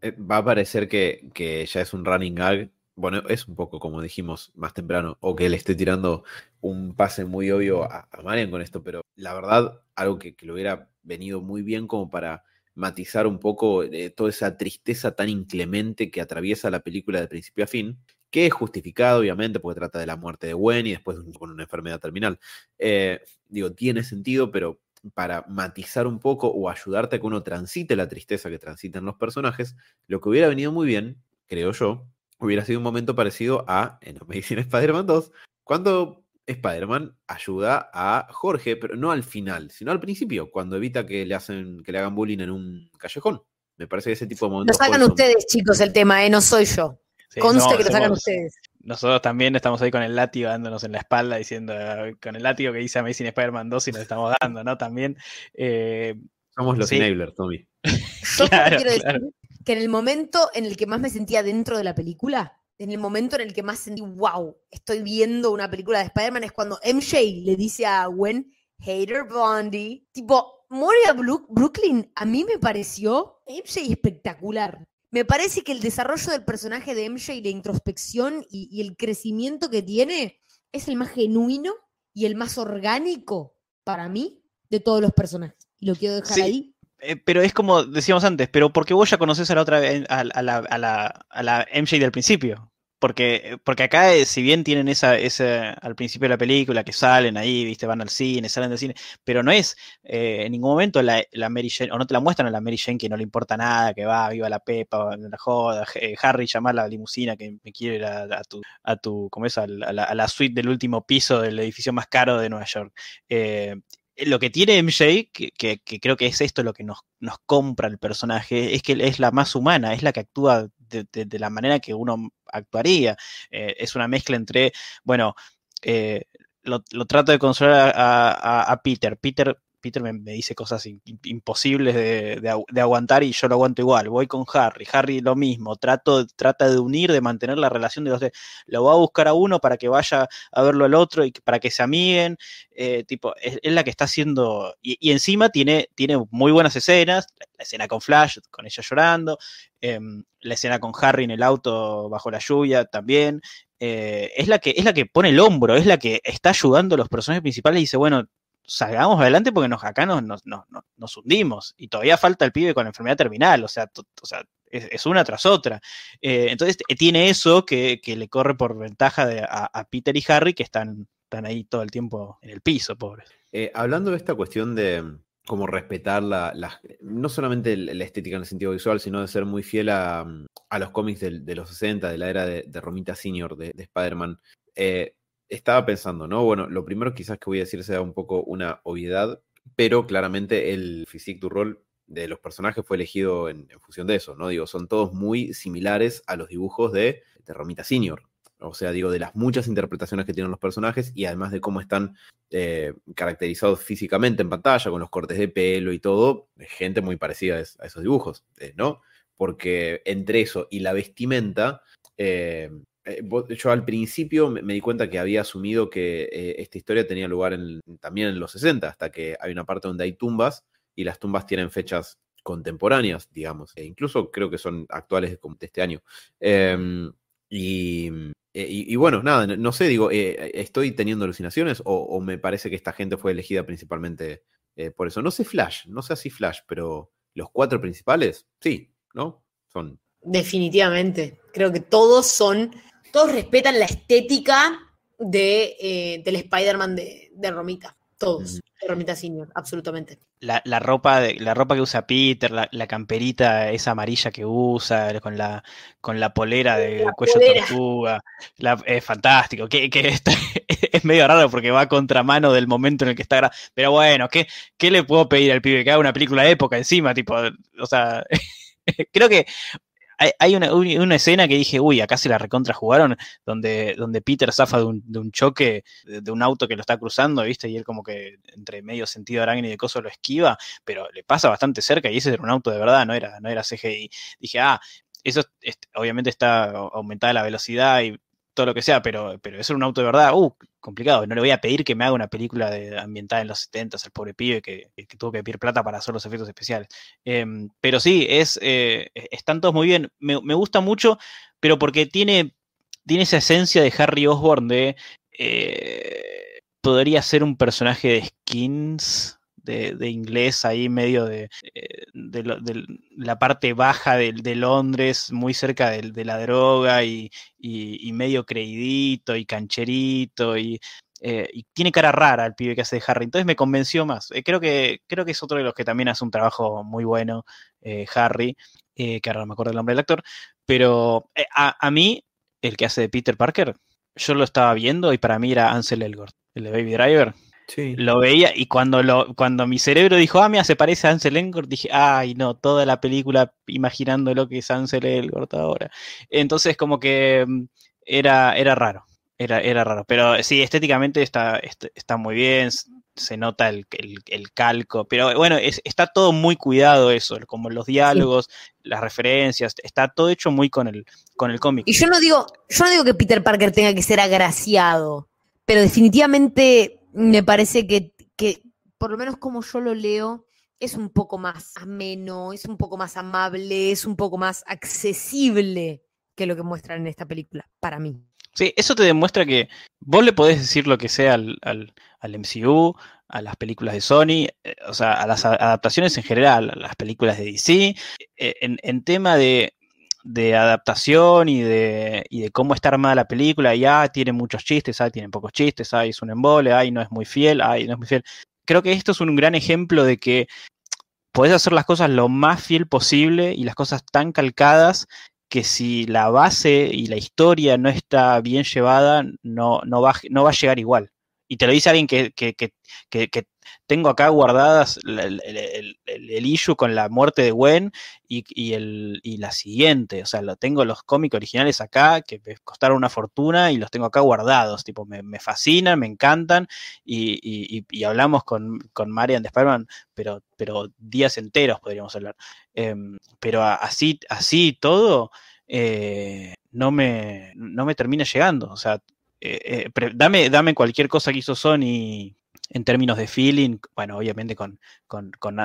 eh, Va a parecer que, que ya es un running gag bueno, es un poco como dijimos más temprano, o que le esté tirando un pase muy obvio a, Marian con esto, pero la verdad, algo que, le hubiera venido muy bien como para matizar un poco eh, toda esa tristeza tan inclemente que atraviesa la película de principio a fin, que es justificado, obviamente, porque trata de la muerte de Gwen y después con una enfermedad terminal. Eh, digo, tiene sentido, pero para matizar un poco o ayudarte a que uno transite la tristeza que transitan los personajes, lo que hubiera venido muy bien, creo yo, hubiera sido un momento parecido a en [LAUGHS] Amazing Spider-Man 2, cuando Spider-Man ayuda a Jorge, pero no al final, sino al principio, cuando evita que le hacen, que le hagan bullying en un callejón. Me parece que ese tipo de momentos. Lo sacan ustedes, chicos, el tema, ¿eh? No soy yo. Conste que lo sacan ustedes. Nosotros también estamos ahí con el látigo dándonos en la espalda, diciendo, con el látigo que dice Amazing Spider-Man 2 y nos estamos dando, ¿no? También. Eh, Somos los enablers, Tommy. [LAUGHS] claro, claro que en el momento en el que más me sentía dentro de la película, en el momento en el que más sentí, wow, estoy viendo una película de Spider-Man, es cuando MJ le dice a Gwen, Hater Bondi, tipo, Moria Brooklyn, a mí me pareció MJ espectacular. Me parece que el desarrollo del personaje de MJ, la introspección y, el crecimiento que tiene, es el más genuino y el más orgánico para mí de todos los personajes. Y lo quiero dejar ahí eh, pero es como decíamos antes, pero porque vos ya conoces a la otra a, la, a, la, a la MJ del principio. Porque, porque acá, eh, si bien tienen esa, esa, al principio de la película, que salen ahí, viste, van al cine, salen del cine, pero no es eh, en ningún momento la, la, Mary Jane, o no te la muestran a la Mary Jane que no le importa nada, que va, viva la Pepa, la joda, Harry llama a la limusina que me quiere ir a, tu, a tu, ¿cómo es? A la, a la, suite del último piso del edificio más caro de Nueva York. Eh, lo que tiene MJ, que, creo que es esto lo que nos, compra el personaje, es que es la más humana, es la que actúa de, la manera que uno actuaría. Eh, es una mezcla entre, bueno, eh, lo, trato de consolar a, Peter. Peter Peter me, dice cosas imposibles de, aguantar y yo lo aguanto igual. Voy con Harry, Harry lo mismo, trato, trata de unir, de mantener la relación de los dos. Lo va a buscar a uno para que vaya a verlo al otro y para que se amiguen. Eh, tipo, es, la que está haciendo. Y, encima tiene, tiene muy buenas escenas. La, escena con Flash, con ella llorando. Em, la escena con Harry en el auto bajo la lluvia también. Eh, es, la que, es la que pone el hombro, es la que está ayudando a los personajes principales y dice, bueno, salgamos adelante porque nos, acá nos, nos, hundimos y todavía falta el pibe con la enfermedad terminal, o sea, o sea es, una tras otra. Eh, entonces eh, tiene eso que, le corre por ventaja a, Peter y Harry que están, están ahí todo el tiempo en el piso, pobres. Eh, hablando de esta cuestión de mm, cómo respetar la, no solamente la estética en el sentido visual, sino de ser muy fiel a, mm, los cómics de, los 60, de la era de, Romita Senior, de, Spider-Man estaba pensando, ¿no? Bueno, lo primero quizás que voy a decir sea un poco una obviedad, pero claramente el physique du rol de los personajes fue elegido en, función de eso, ¿no? Digo, son todos muy similares a los dibujos de, Romita Senior. O sea, digo, de las muchas interpretaciones que tienen los personajes y además de cómo están eh, caracterizados físicamente en pantalla, con los cortes de pelo y todo, gente muy parecida a, esos dibujos, eh, ¿no? Porque entre eso y la vestimenta, eh, eh, yo al principio me, di cuenta que había asumido que eh, esta historia tenía lugar también en los 60, hasta que hay una parte donde hay tumbas y las tumbas tienen fechas contemporáneas, digamos, e incluso creo que son actuales de este año. Em, y, Eh, y, bueno, nada, no, sé, digo, ¿estoy teniendo alucinaciones o, o me parece que esta gente fue elegida principalmente por eso? No sé Flash, no sé si Flash, pero los cuatro principales, sí, ¿no? Son Definitivamente. Creo que todos son, todos respetan la estética de, eh, del Spider-Man de, de Romita. Todos. De Romita Senior, absolutamente. La, la ropa de, la ropa que usa Peter, la, la camperita esa amarilla que usa, con la, con la polera de La cuello polera. tortuga, es fantástico. Que, que está- [LAUGHS] es medio raro porque va a contramano del momento en el que está Pero bueno, ¿qué, ¿qué le puedo pedir al pibe? Que haga una película de época encima, tipo, o sea, [LAUGHS] creo que hay, hay una, un- una escena que dije, uy, acá se la recontra jugaron, donde, donde Peter zafa de un, de un choque de, un auto que lo está cruzando, ¿viste? Y él como que entre medio sentido arácnido y de coso lo esquiva, pero le pasa bastante cerca y ese era un auto de verdad, no era, no era CGI. Dije, ah, eso es- obviamente está aumentada la velocidad y todo lo que sea, pero, pero eso un auto de verdad, uh, complicado. No le voy a pedir que me haga una película ambientada en los 70 al pobre pibe que, que tuvo que pedir plata para hacer los efectos especiales. Em, pero sí, es, eh, están todos muy bien. Me, me gusta mucho, pero porque tiene, tiene esa esencia de Harry Osborn de. eh, podría ser un personaje de skins. De, inglés ahí medio de, eh, de, la parte baja de, Londres, muy cerca de, la droga y, y- medio creidito y cancherito y, eh, y tiene cara rara el pibe que hace de Harry, entonces me convenció más. Eh, creo, que, creo que es otro de los que también hace un trabajo muy bueno, Harry, que ahora no me acuerdo el nombre del actor, pero a, a mí, el que hace de Peter Parker, yo lo estaba viendo y para mí era Ansel Elgort, el de Baby Driver. Sí. Lo veía y cuando, lo, cuando mi cerebro dijo, ah, mira, se parece a Ansel Elgort, dije, ay, no, toda la película imaginando lo que es Ansel Elgort ahora. Entonces, como que mm, era, era raro, era, era raro. Pero sí, estéticamente está, está, está muy bien, se nota el, el- el calco, pero bueno, es- está todo muy cuidado eso, como los diálogos, las referencias, está todo hecho muy con el, con el cómic. Y yo no digo, yo no digo que Peter Parker tenga que ser agraciado, pero definitivamente me parece que, que, por lo menos como yo lo leo, es un poco más ameno, es un poco más amable, es un poco más accesible que lo que muestran en esta película, para mí. Sí, eso te demuestra que vos le podés decir lo que sea al, al- al MCU, a las películas de Sony, eh, o sea, a las adaptaciones en general, a las películas de DC, eh, en, en tema de, de adaptación y de, y de cómo está armada la película, ya tiene muchos chistes, hay tiene pocos chistes, hay es un embole, hay no es muy fiel, hay no es muy fiel. Creo que esto es un gran ejemplo de que podés hacer las cosas lo más fiel posible y las cosas tan calcadas que si la base y la historia no está bien llevada, no, no, va, no va a llegar igual. Y te lo dice alguien que, que, que, tengo acá guardadas el, issue con la muerte de Gwen y, y, y la siguiente. O sea, lo tengo los cómics originales acá, que me costaron una fortuna y los tengo acá guardados. Tipo, me, me fascinan, me encantan. Y, y, hablamos con, con Marian de Spider-Man, pero, pero días enteros podríamos hablar. Em, pero así, así todo, eh, no, me, no me termina llegando. O sea, eh, eh, dame, dame cualquier cosa que hizo Sony en términos de feeling. Bueno, obviamente con, con, con,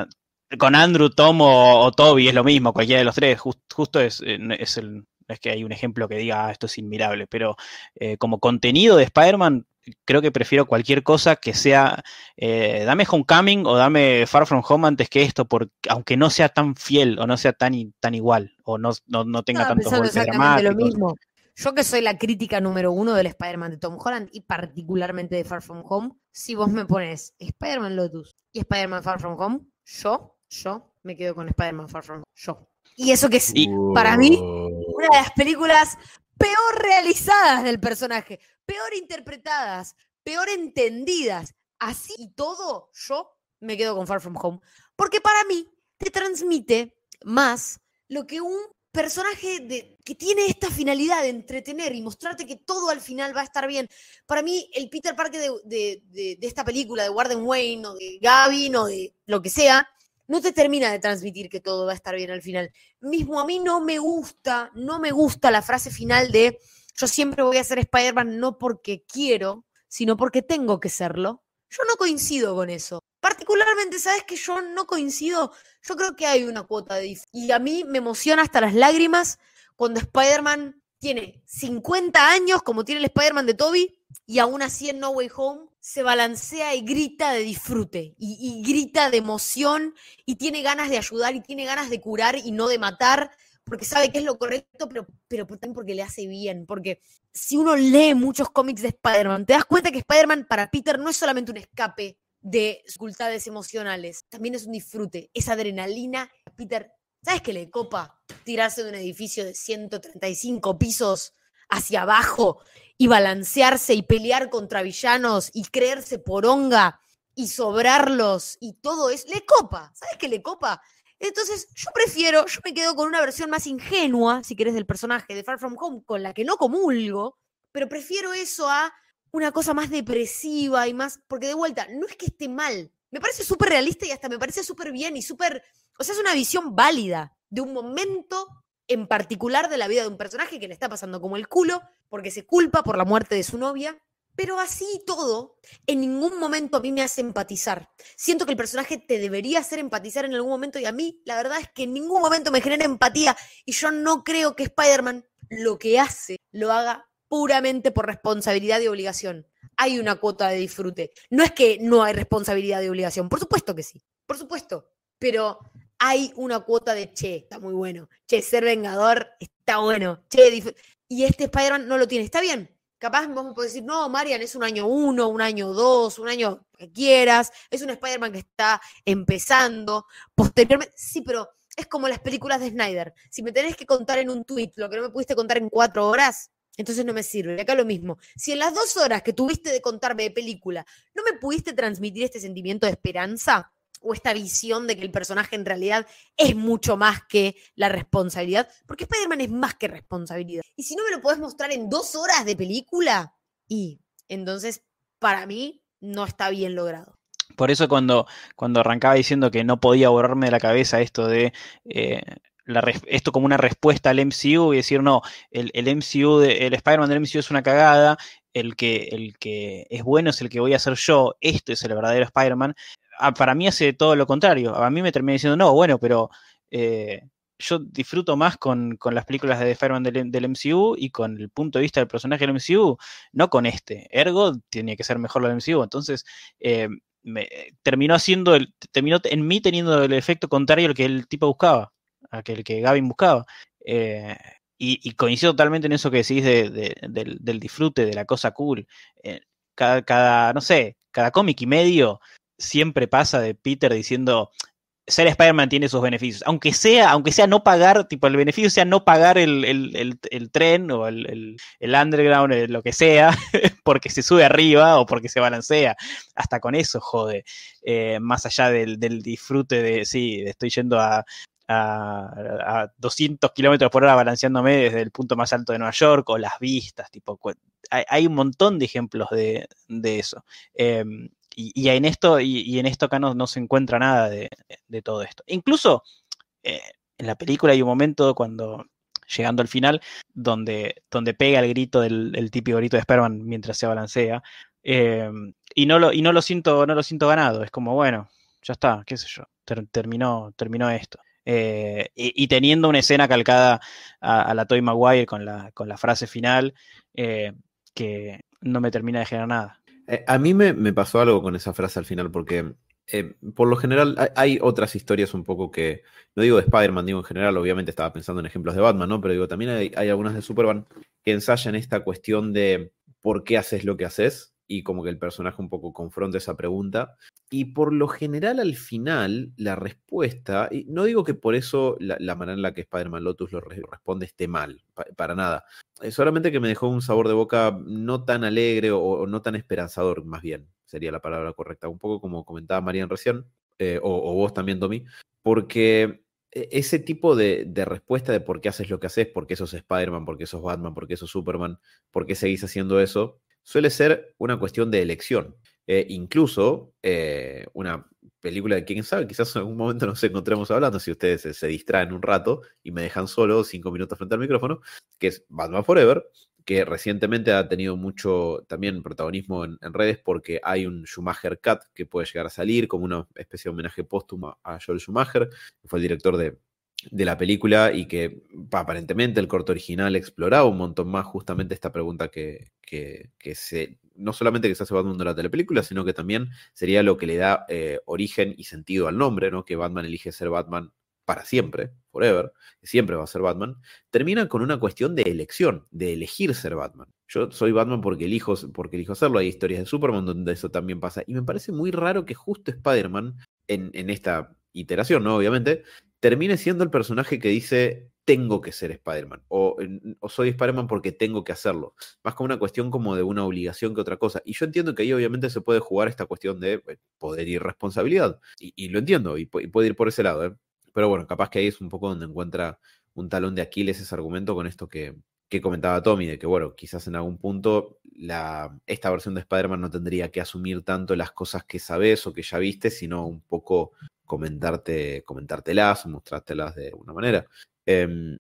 con Andrew, Tom o, o Toby es lo mismo, cualquiera de los tres. Jus- justo es, eh, es el. Es que hay un ejemplo que diga "Ah, esto es inmirable, pero eh, como contenido de Spider-Man, creo que prefiero cualquier cosa que sea eh, dame Homecoming o dame Far From Home antes que esto, porque aunque no sea tan fiel o no sea tan, tan igual o no, no, no tenga tantos golpes exactamente lo dramáticos. mismo. Yo que soy la crítica número uno del Spider-Man de Tom Holland y particularmente de Far From Home, si vos me pones Spider-Man Lotus y Spider-Man Far From Home, yo, yo me quedo con Spider-Man Far From Home. Yo. Y eso que es para mí, una de las películas peor realizadas del personaje, peor interpretadas, peor entendidas. Así y todo, yo me quedo con Far From Home. Porque para mí te transmite más lo que un personaje de, que tiene esta finalidad de entretener y mostrarte que todo al final va a estar bien. Para mí, el Peter Parker de, esta película, de Warden Wayne o de Gavin o de lo que sea, no te termina de transmitir que todo va a estar bien al final. Mismo a mí no me gusta, no me gusta la frase final de yo siempre voy a ser Spider-Man no porque quiero, sino porque tengo que serlo. Yo no coincido con eso. Particularmente, ¿sabes que yo no coincido? Yo creo que hay una cuota de... Y a mí me emociona hasta las lágrimas cuando Spider-Man tiene 50 años como tiene el Spider-Man de Toby y aún así en No Way Home se balancea y grita de disfrute y, y, grita de emoción y tiene ganas de ayudar y tiene ganas de curar y no de matar porque sabe que es lo correcto, pero, pero también porque le hace bien. Porque si uno lee muchos cómics de Spider-Man, te das cuenta que Spider-Man para Peter no es solamente un escape de dificultades emocionales, también es un disfrute, es adrenalina. Peter, ¿sabes qué le copa tirarse de un edificio de 135 pisos hacia abajo y balancearse y pelear contra villanos y creerse poronga y sobrarlos y todo eso? Le copa, ¿sabes qué le copa? Entonces, yo prefiero, yo me quedo con una versión más ingenua, si querés, del personaje de Far From Home, con la que no comulgo, pero prefiero eso a una cosa más depresiva y más, porque de vuelta, no es que esté mal, me parece súper realista y hasta me parece súper bien y súper, o sea, es una visión válida de un momento en particular de la vida de un personaje que le está pasando como el culo, porque se culpa por la muerte de su novia, pero así todo, en ningún momento a mí me hace empatizar. Siento que el personaje te debería hacer empatizar en algún momento y a mí la verdad es que en ningún momento me genera empatía y yo no creo que Spider-Man lo que hace lo haga puramente por responsabilidad y obligación. Hay una cuota de disfrute. No es que no hay responsabilidad y obligación, por supuesto que sí, por supuesto, pero hay una cuota de, che, está muy bueno, che, ser vengador está bueno, che, y este Spider-Man no lo tiene, está bien, Capaz vos me podés decir, no, Marian, es un año uno, un año dos, un año que quieras, es un Spider-Man que está empezando, posteriormente, sí, pero es como las películas de Snyder. Si me tenés que contar en un tweet lo que no me pudiste contar en cuatro horas, entonces no me sirve. Acá lo mismo. Si en las dos horas que tuviste de contarme de película no me pudiste transmitir este sentimiento de esperanza, o esta visión de que el personaje en realidad es mucho más que la responsabilidad, porque Spider-Man es más que responsabilidad. Y si no me lo podés mostrar en dos horas de película, y entonces para mí no está bien logrado. Por eso cuando, cuando arrancaba diciendo que no podía borrarme de la cabeza esto de... Eh, esto como una respuesta al MCU y decir, no, el, el MCU, el Spider-Man del MCU es una cagada, el que, el que es bueno es el que voy a ser yo, este es el verdadero Spider-Man, para mí hace todo lo contrario. A mí me termina diciendo, no, bueno, pero eh, yo disfruto más con, las películas de Spider-Man del, MCU y con el punto de vista del personaje del MCU, no con este. Ergo, tiene que ser mejor lo del MCU. Entonces, eh, terminó haciendo, el, terminó en mí teniendo el efecto contrario al que el tipo buscaba, aquel que Gavin buscaba. Eh, y, coincido totalmente en eso que decís del, disfrute, de la cosa cool. cada, cada, no sé, cada cómic y medio siempre pasa de Peter diciendo ser Spider-Man tiene sus beneficios. Aunque sea, aunque sea no pagar, tipo, el beneficio sea no pagar el, tren o el, underground, eh, lo que sea, [LAUGHS] porque se sube arriba o porque se balancea. Hasta con eso jode. Eh, más allá del, disfrute de, sí, estoy yendo a, a, 200 kilómetros por hora balanceándome desde el punto más alto de Nueva York o las vistas, tipo, hay, un montón de ejemplos de, eso. Em, y, en esto, y, en esto acá no, se encuentra nada de, todo esto. Incluso eh, en la película hay un momento cuando, llegando al final, donde, donde pega el grito del el típico grito de Sperman mientras se balancea. Eh, y no lo, y no lo siento, no lo siento ganado. Es como, bueno, ya está, qué sé yo. terminó, terminó esto. Eh, y, teniendo una escena calcada a, la Toy Maguire con la, con la frase final, que no me termina de generar nada. Eh, a mí me, pasó algo con esa frase al final, porque eh, por lo general hay, otras historias un poco que, no digo de Spider-Man, digo en general, obviamente estaba pensando en ejemplos de Batman, ¿no? Pero digo, también hay, hay algunas de Superman que ensayan esta cuestión de por qué haces lo que haces y como que el personaje un poco confronta esa pregunta. Y por lo general al final la respuesta, y no digo que por eso la, manera en la que Spider-Man Lotus lo responde esté mal, para nada. solamente que me dejó un sabor de boca no tan alegre o, no tan esperanzador, más bien, sería la palabra correcta. Un poco como comentaba Marian recién, eh, o, vos también, Tommy, porque e, ese tipo de, de, respuesta de por qué haces lo que haces, por qué sos Spider-Man, por qué sos Batman, por qué sos Superman, por qué seguís haciendo eso, suele ser una cuestión de elección. Eh, incluso eh, una película de quién sabe, quizás en algún momento nos encontremos hablando, si ustedes se, distraen un rato y me dejan solo cinco minutos frente al micrófono, que es Batman Forever, que recientemente ha tenido mucho también protagonismo en, redes porque hay un Schumacher Cut que puede llegar a salir como una especie de homenaje póstumo a Joel Schumacher, que fue el director de de la película y que aparentemente el corto original exploraba un montón más justamente esta pregunta que, que, se, no solamente que se hace Batman de la telepelícula, sino que también sería lo que le da eh, origen y sentido al nombre, ¿no? Que Batman elige ser Batman para siempre, forever, que siempre va a ser Batman, termina con una cuestión de elección, de elegir ser Batman. Yo soy Batman porque elijo, porque elijo hacerlo. Hay historias de Superman donde eso también pasa. Y me parece muy raro que justo Spider-Man, en, en esta iteración, ¿no? Obviamente, termine siendo el personaje que dice tengo que ser Spider-Man o, soy Spider-Man porque tengo que hacerlo. Más como una cuestión como de una obligación que otra cosa. Y yo entiendo que ahí obviamente se puede jugar esta cuestión de eh, poder y responsabilidad. Y, lo entiendo y, puede ir por ese lado. ¿eh? Pero bueno, capaz que ahí es un poco donde encuentra un talón de Aquiles ese argumento con esto que, que comentaba Tommy, de que bueno, quizás en algún punto esta versión de Spider-Man no tendría que asumir tanto las cosas que sabes o que ya viste, sino un poco comentarte, comentártelas, mostrártelas de alguna manera. Em,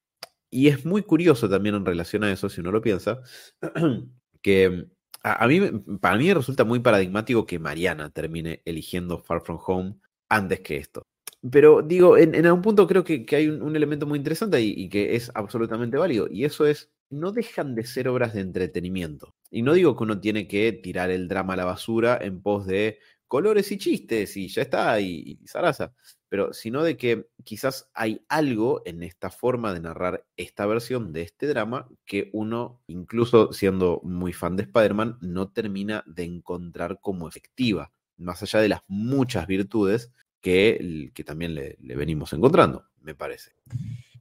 y es muy curioso también en relación a eso, si uno lo piensa, [CLEARS THROAT] que a, mí, para mí resulta muy paradigmático que Mariana termine eligiendo Far From Home antes que esto. Pero digo, en, algún punto creo que, hay un, elemento muy interesante y que es absolutamente válido, y eso es, no dejan de ser obras de entretenimiento. Y no digo que uno tiene que tirar el drama a la basura en pos de colores y chistes y ya está, y, y zaraza, pero sino de que quizás hay algo en esta forma de narrar esta versión de este drama que uno, incluso siendo muy fan de Spider-Man, no termina de encontrar como efectiva, más allá de las muchas virtudes que, que también le, le venimos encontrando, me parece.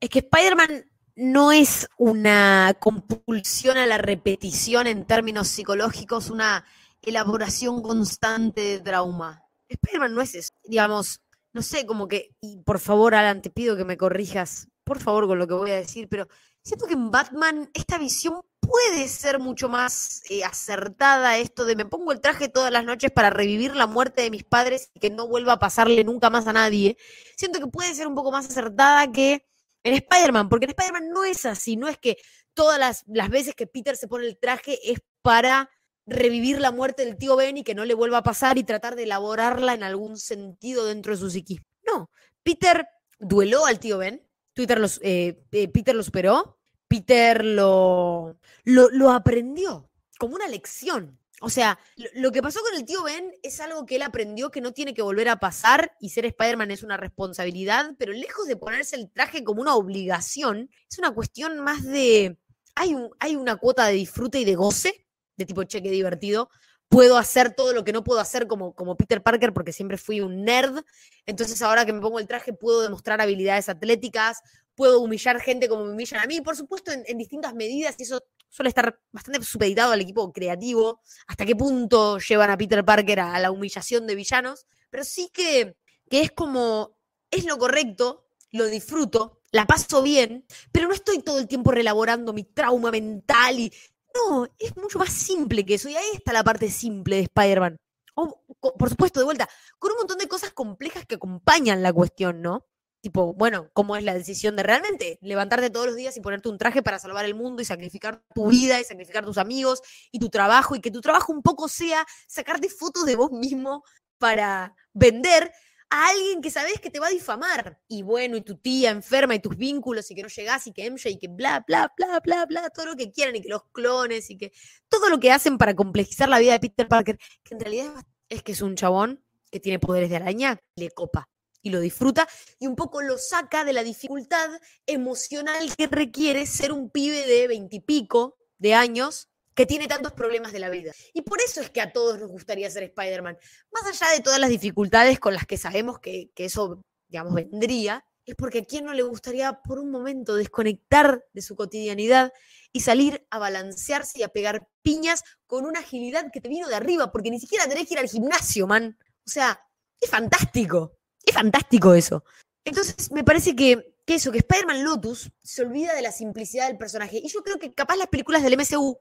Es que Spider-Man no es una compulsión a la repetición en términos psicológicos, una elaboración constante de trauma. Spider-Man no es eso. Digamos, no sé, como que, y por favor, Alan, te pido que me corrijas, por favor, con lo que voy a decir, pero siento que en Batman esta visión puede ser mucho más eh, acertada, esto de me pongo el traje todas las noches para revivir la muerte de mis padres y que no vuelva a pasarle nunca más a nadie. Siento que puede ser un poco más acertada que en Spider-Man, porque en Spider-Man no es así, no es que todas las, las veces que Peter se pone el traje es para revivir la muerte del tío Ben y que no le vuelva a pasar y tratar de elaborarla en algún sentido dentro de su psiquismo. No, Peter dueló al tío Ben, eh, eh, Peter lo superó, Peter lo, lo, aprendió como una lección. O sea, lo, que pasó con el tío Ben es algo que él aprendió que no tiene que volver a pasar y ser Spider-Man es una responsabilidad, pero lejos de ponerse el traje como una obligación, es una cuestión más de... Hay, un, hay una cuota de disfrute y de goce de tipo, cheque divertido. Puedo hacer todo lo que no puedo hacer como, como Peter Parker porque siempre fui un nerd. Entonces ahora que me pongo el traje puedo demostrar habilidades atléticas, puedo humillar gente como me humillan a mí, por supuesto en, distintas medidas y eso suele estar bastante supeditado al equipo creativo, hasta qué punto llevan a Peter Parker a, la humillación de villanos, pero sí que, que es como, es lo correcto, lo disfruto, la paso bien, pero no estoy todo el tiempo relaborando mi trauma mental y no, es mucho más simple que eso. Y ahí está la parte simple de Spider-Man. por supuesto, de vuelta, con un montón de cosas complejas que acompañan la cuestión, ¿no? Tipo, bueno, ¿cómo es la decisión de realmente levantarte todos los días y ponerte un traje para salvar el mundo y sacrificar tu vida y sacrificar tus amigos y tu trabajo y que tu trabajo un poco sea sacarte fotos de vos mismo para vender a alguien que sabes que te va a difamar. Y bueno, y tu tía enferma y tus vínculos y que no llegás y que MJ y que bla, bla, bla, bla, bla, todo lo que quieran y que los clones y que todo lo que hacen para complejizar la vida de Peter Parker, que en realidad es que es un chabón que tiene poderes de araña, le copa y lo disfruta y un poco lo saca de la dificultad emocional que requiere ser un pibe de veintipico de años que tiene tantos problemas de la vida. Y por eso es que a todos nos gustaría ser Spider-Man. Más allá de todas las dificultades con las que sabemos que, eso, digamos, vendría, es porque a quién no le gustaría por un momento desconectar de su cotidianidad y salir a balancearse y a pegar piñas con una agilidad que te vino de arriba, porque ni siquiera tenés que ir al gimnasio, man. O sea, es fantástico. Es fantástico eso. Entonces, me parece que, eso, que Spider-Man Lotus se olvida de la simplicidad del personaje. Y yo creo que capaz las películas del MCU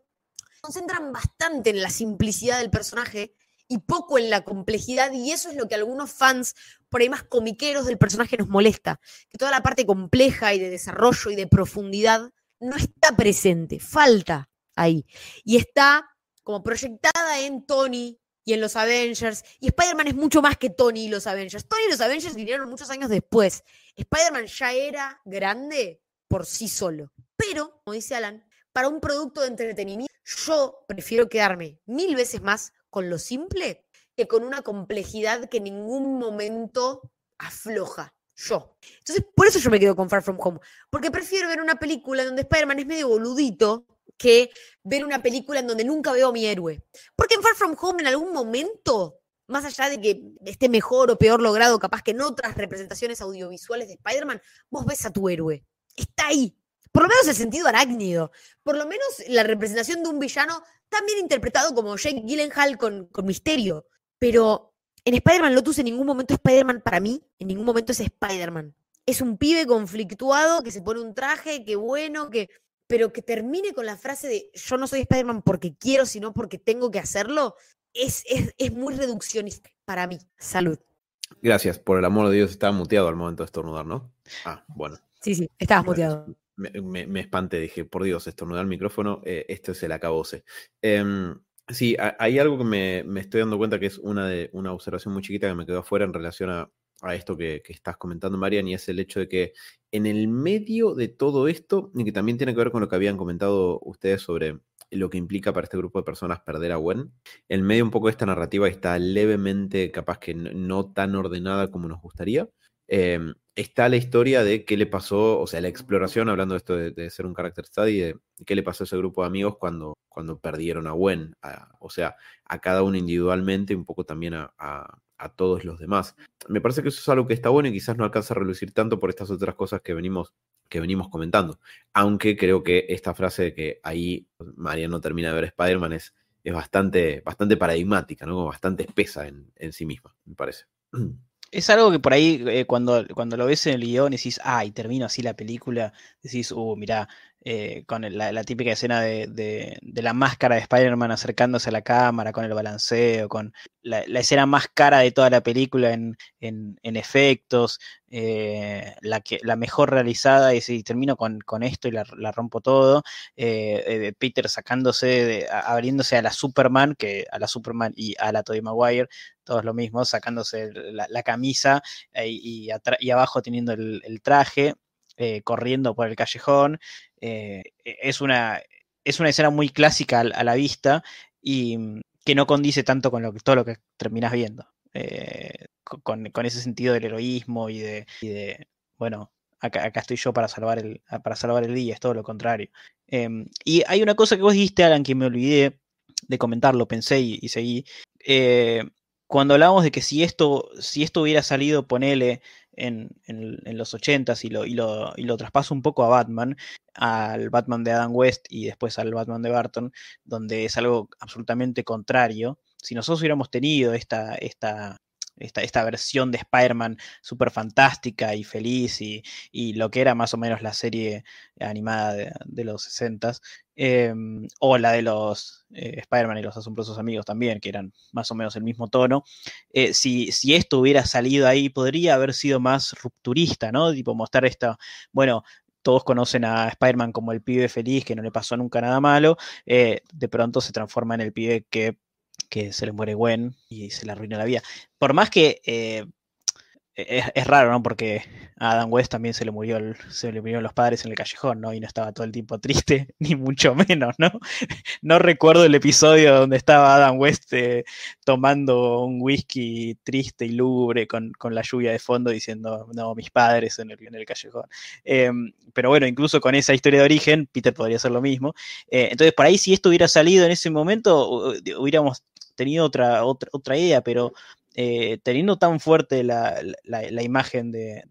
concentran bastante en la simplicidad del personaje y poco en la complejidad, y eso es lo que a algunos fans por ahí más comiqueros del personaje nos molesta, que toda la parte compleja y de desarrollo y de profundidad no está presente, falta ahí, y está como proyectada en Tony y en los Avengers. Y Spider-Man es mucho más que Tony y los Avengers. Tony y los Avengers vinieron muchos años después. Spider-Man ya era grande por sí solo. Pero, como dice Alan, para un producto de entretenimiento, yo prefiero quedarme mil veces más con lo simple que con una complejidad que en ningún momento afloja. Yo. Entonces, por eso yo me quedo con Far From Home. Porque prefiero ver una película donde Spider-Man es medio boludito que ver una película en donde nunca veo a mi héroe. Porque en Far From Home, en algún momento, más allá de que esté mejor o peor logrado, capaz que en otras representaciones audiovisuales de Spider-Man, vos ves a tu héroe. Está ahí. Por lo menos el sentido arácnido. Por lo menos la representación de un villano también interpretado como Jake Gyllenhaal con, misterio. Pero en Spider-Man Lotus en ningún momento Spider-Man para mí, en ningún momento es Spider-Man. Es un pibe conflictuado que se pone un traje, que bueno, que pero que termine con la frase de yo no soy Spider-Man porque quiero, sino porque tengo que hacerlo, es, es, muy reduccionista para mí. Salud. Gracias, por el amor de Dios, estaba muteado al momento de estornudar, ¿no? Ah, bueno. Sí, sí, estabas muteado. Me, me, espanté, dije, por Dios, estornudar el micrófono, eh, esto es el acabose. Eh, Sí, hay algo que me, estoy dando cuenta que es una, de, una observación muy chiquita que me quedó afuera en relación a, esto que, estás comentando, Marian, y es el hecho de que en el medio de todo esto, y que también tiene que ver con lo que habían comentado ustedes sobre lo que implica para este grupo de personas perder a Gwen, en medio un poco de esta narrativa está levemente, capaz que no tan ordenada como nos gustaría. Em, está la historia de qué le pasó, o sea, la exploración, hablando de esto de, ser un character study, de qué le pasó a ese grupo de amigos cuando, cuando perdieron a Gwen, o sea, a cada uno individualmente, un poco también a, todos los demás. Me parece que eso es algo que está bueno y quizás no alcanza a relucir tanto por estas otras cosas que venimos, que venimos comentando. Aunque creo que esta frase de que ahí María no termina de ver Spider-Man es, es bastante, bastante paradigmática, ¿no? bastante espesa en, en sí misma, me parece. [CLEARS THROAT] Es algo que por ahí, eh, cuando, cuando lo ves en el guion, decís, ah, y termino así la película, decís, uh, mirá, eh, con la, típica escena de, la máscara de Spider-Man acercándose a la cámara, con el balanceo, con la, escena más cara de toda la película en, efectos, eh, la, que, la mejor realizada, y si termino con, esto y la, rompo todo, eh, Peter sacándose, abriéndose a la Superman, que a la Superman y a la Tobey Maguire, todos lo mismo, sacándose la, camisa y, abajo teniendo el traje. Eh, corriendo por el callejón. Eh, e, es, una, es una escena muy clásica a, la vista y mm, que no condice tanto con lo que, todo lo que terminas viendo. Eh, con, ese sentido del heroísmo y de, de bueno, acá, estoy yo para salvar, el, para salvar el día, es todo lo contrario. Em, y hay una cosa que vos dijiste, Alan, que me olvidé de comentarlo, pensé y, seguí. cuando hablábamos de que si esto, si esto hubiera salido, ponele, en, los 80s y lo, y, lo, y lo traspaso un poco a Batman, al Batman de Adam West y después al Batman de Barton, donde es algo absolutamente contrario. Si nosotros hubiéramos tenido esta, esta, esta, versión de Spider-Man súper fantástica y feliz y, lo que era más o menos la serie animada de, los 60 em, o la de los eh, Spider-Man y los asombrosos amigos también, que eran más o menos el mismo tono, eh, si, si, esto hubiera salido ahí, podría haber sido más rupturista, ¿no? Tipo mostrar esta, bueno, todos conocen a Spider-Man como el pibe feliz, que no le pasó nunca nada malo, eh, de pronto se transforma en el pibe que que se le muere Gwen y se le arruina la vida. Por más que eh, e-, es, raro, ¿no? Porque a Adam West también se le murió se le murieron los padres en el callejón, ¿no? Y no estaba todo el tiempo triste, [LAUGHS] ni mucho menos, ¿no? No recuerdo el episodio donde estaba Adam West eh, tomando un whisky triste y lúgubre con, la lluvia de fondo diciendo, no, mis padres en el, en el callejón. Em, pero bueno, incluso con esa historia de origen, Peter podría hacer lo mismo. Eh, entonces, por ahí, si esto hubiera salido en ese momento, hubiéramos tenido otra, otra, otra idea, pero eh, teniendo tan fuerte la, imagen de,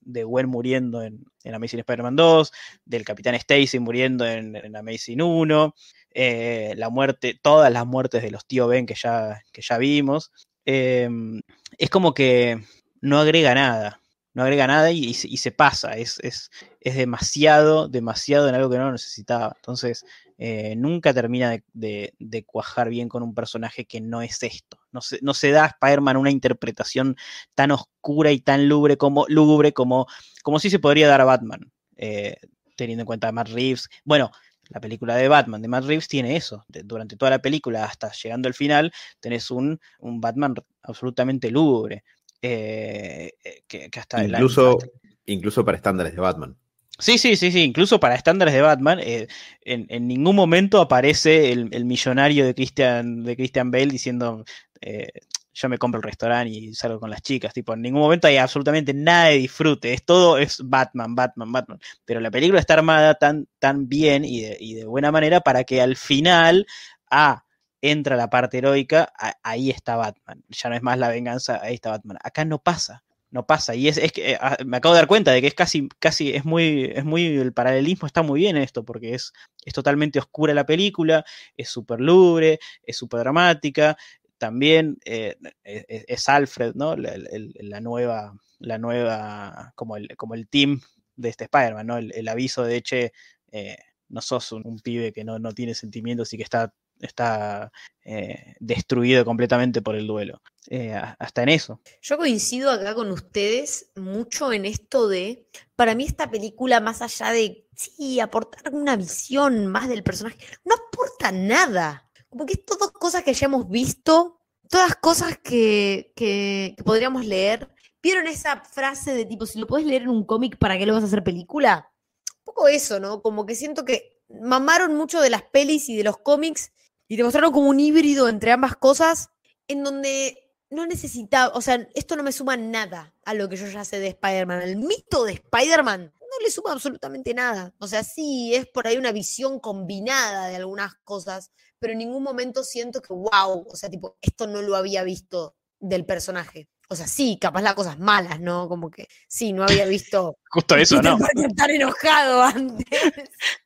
de, Gwen muriendo en, en Amazing Spider-Man 2, del Capitán Stacy muriendo en, Amazing 1, eh, la muerte, todas las muertes de los tío Ben que ya, que ya vimos, em, es como que no agrega nada, no agrega nada y, se pasa, es, es, es, demasiado, demasiado en algo que no necesitaba. Entonces, eh, nunca termina de, cuajar bien con un personaje que no es esto. No se, no se da a Spider-Man una interpretación tan oscura y tan lúgubre como, lúgubre como, como si se podría dar a Batman, eh, teniendo en cuenta a Matt Reeves. Bueno, la película de Batman de Matt Reeves tiene eso. De- durante toda la película, hasta llegando al final, tenés un, un Batman absolutamente lúgubre. eh, que, que hasta la- Incluso, hasta- incluso para estándares de Batman. Sí, sí, sí, sí. Incluso para estándares de Batman, eh, en, en ningún momento aparece el, millonario de Christian, de Christian Bale diciendo eh, yo me compro el restaurante y salgo con las chicas. Tipo, en ningún momento hay absolutamente nada de disfrute. Es todo es Batman, Batman, Batman. Pero la película está armada tan, tan bien y de, y de buena manera para que al final, ah, entra la parte heroica, ahí está Batman. Ya no es más la venganza, ahí está Batman. Acá no pasa no pasa. Y es, es que eh, ah, me acabo de dar cuenta de que es casi, casi, es muy, es muy, el paralelismo está muy bien en esto, porque es, es totalmente oscura la película, es súper lubre, es súper dramática. También eh, es, es- es Alfred, ¿no? La, nueva, la nueva, como el, como el team de este Spider-Man, ¿no? El, el aviso de, che, eh, no sos un, un pibe que no, no tiene sentimientos y que está, está eh, destruido completamente por el duelo. Eh, hasta en eso. Yo coincido acá con ustedes mucho en esto de, para mí esta película, más allá de, sí, aportar una visión más del personaje, no aporta nada. Como que es todas cosas que ya hemos visto, todas cosas que, que, que podríamos leer. ¿Vieron esa frase de tipo, si lo puedes leer en un cómic, ¿para qué lo vas a hacer película? Un poco eso, ¿no? Como que siento que mamaron mucho de las pelis y de los cómics y te mostraron como un híbrido entre ambas cosas en donde no necesitaba, o sea, esto no me suma nada a lo que yo ya sé de Spider-Man. El mito de Spider-Man no le suma absolutamente nada. O sea, sí, es por ahí una visión combinada de algunas cosas, pero en ningún momento siento que, wow, o sea, tipo, esto no lo había visto del personaje. O sea, sí, capaz las cosas malas, ¿no? Como que sí, no había visto [LAUGHS] Justo eso, Peter ¿no? Parker tan enojado antes.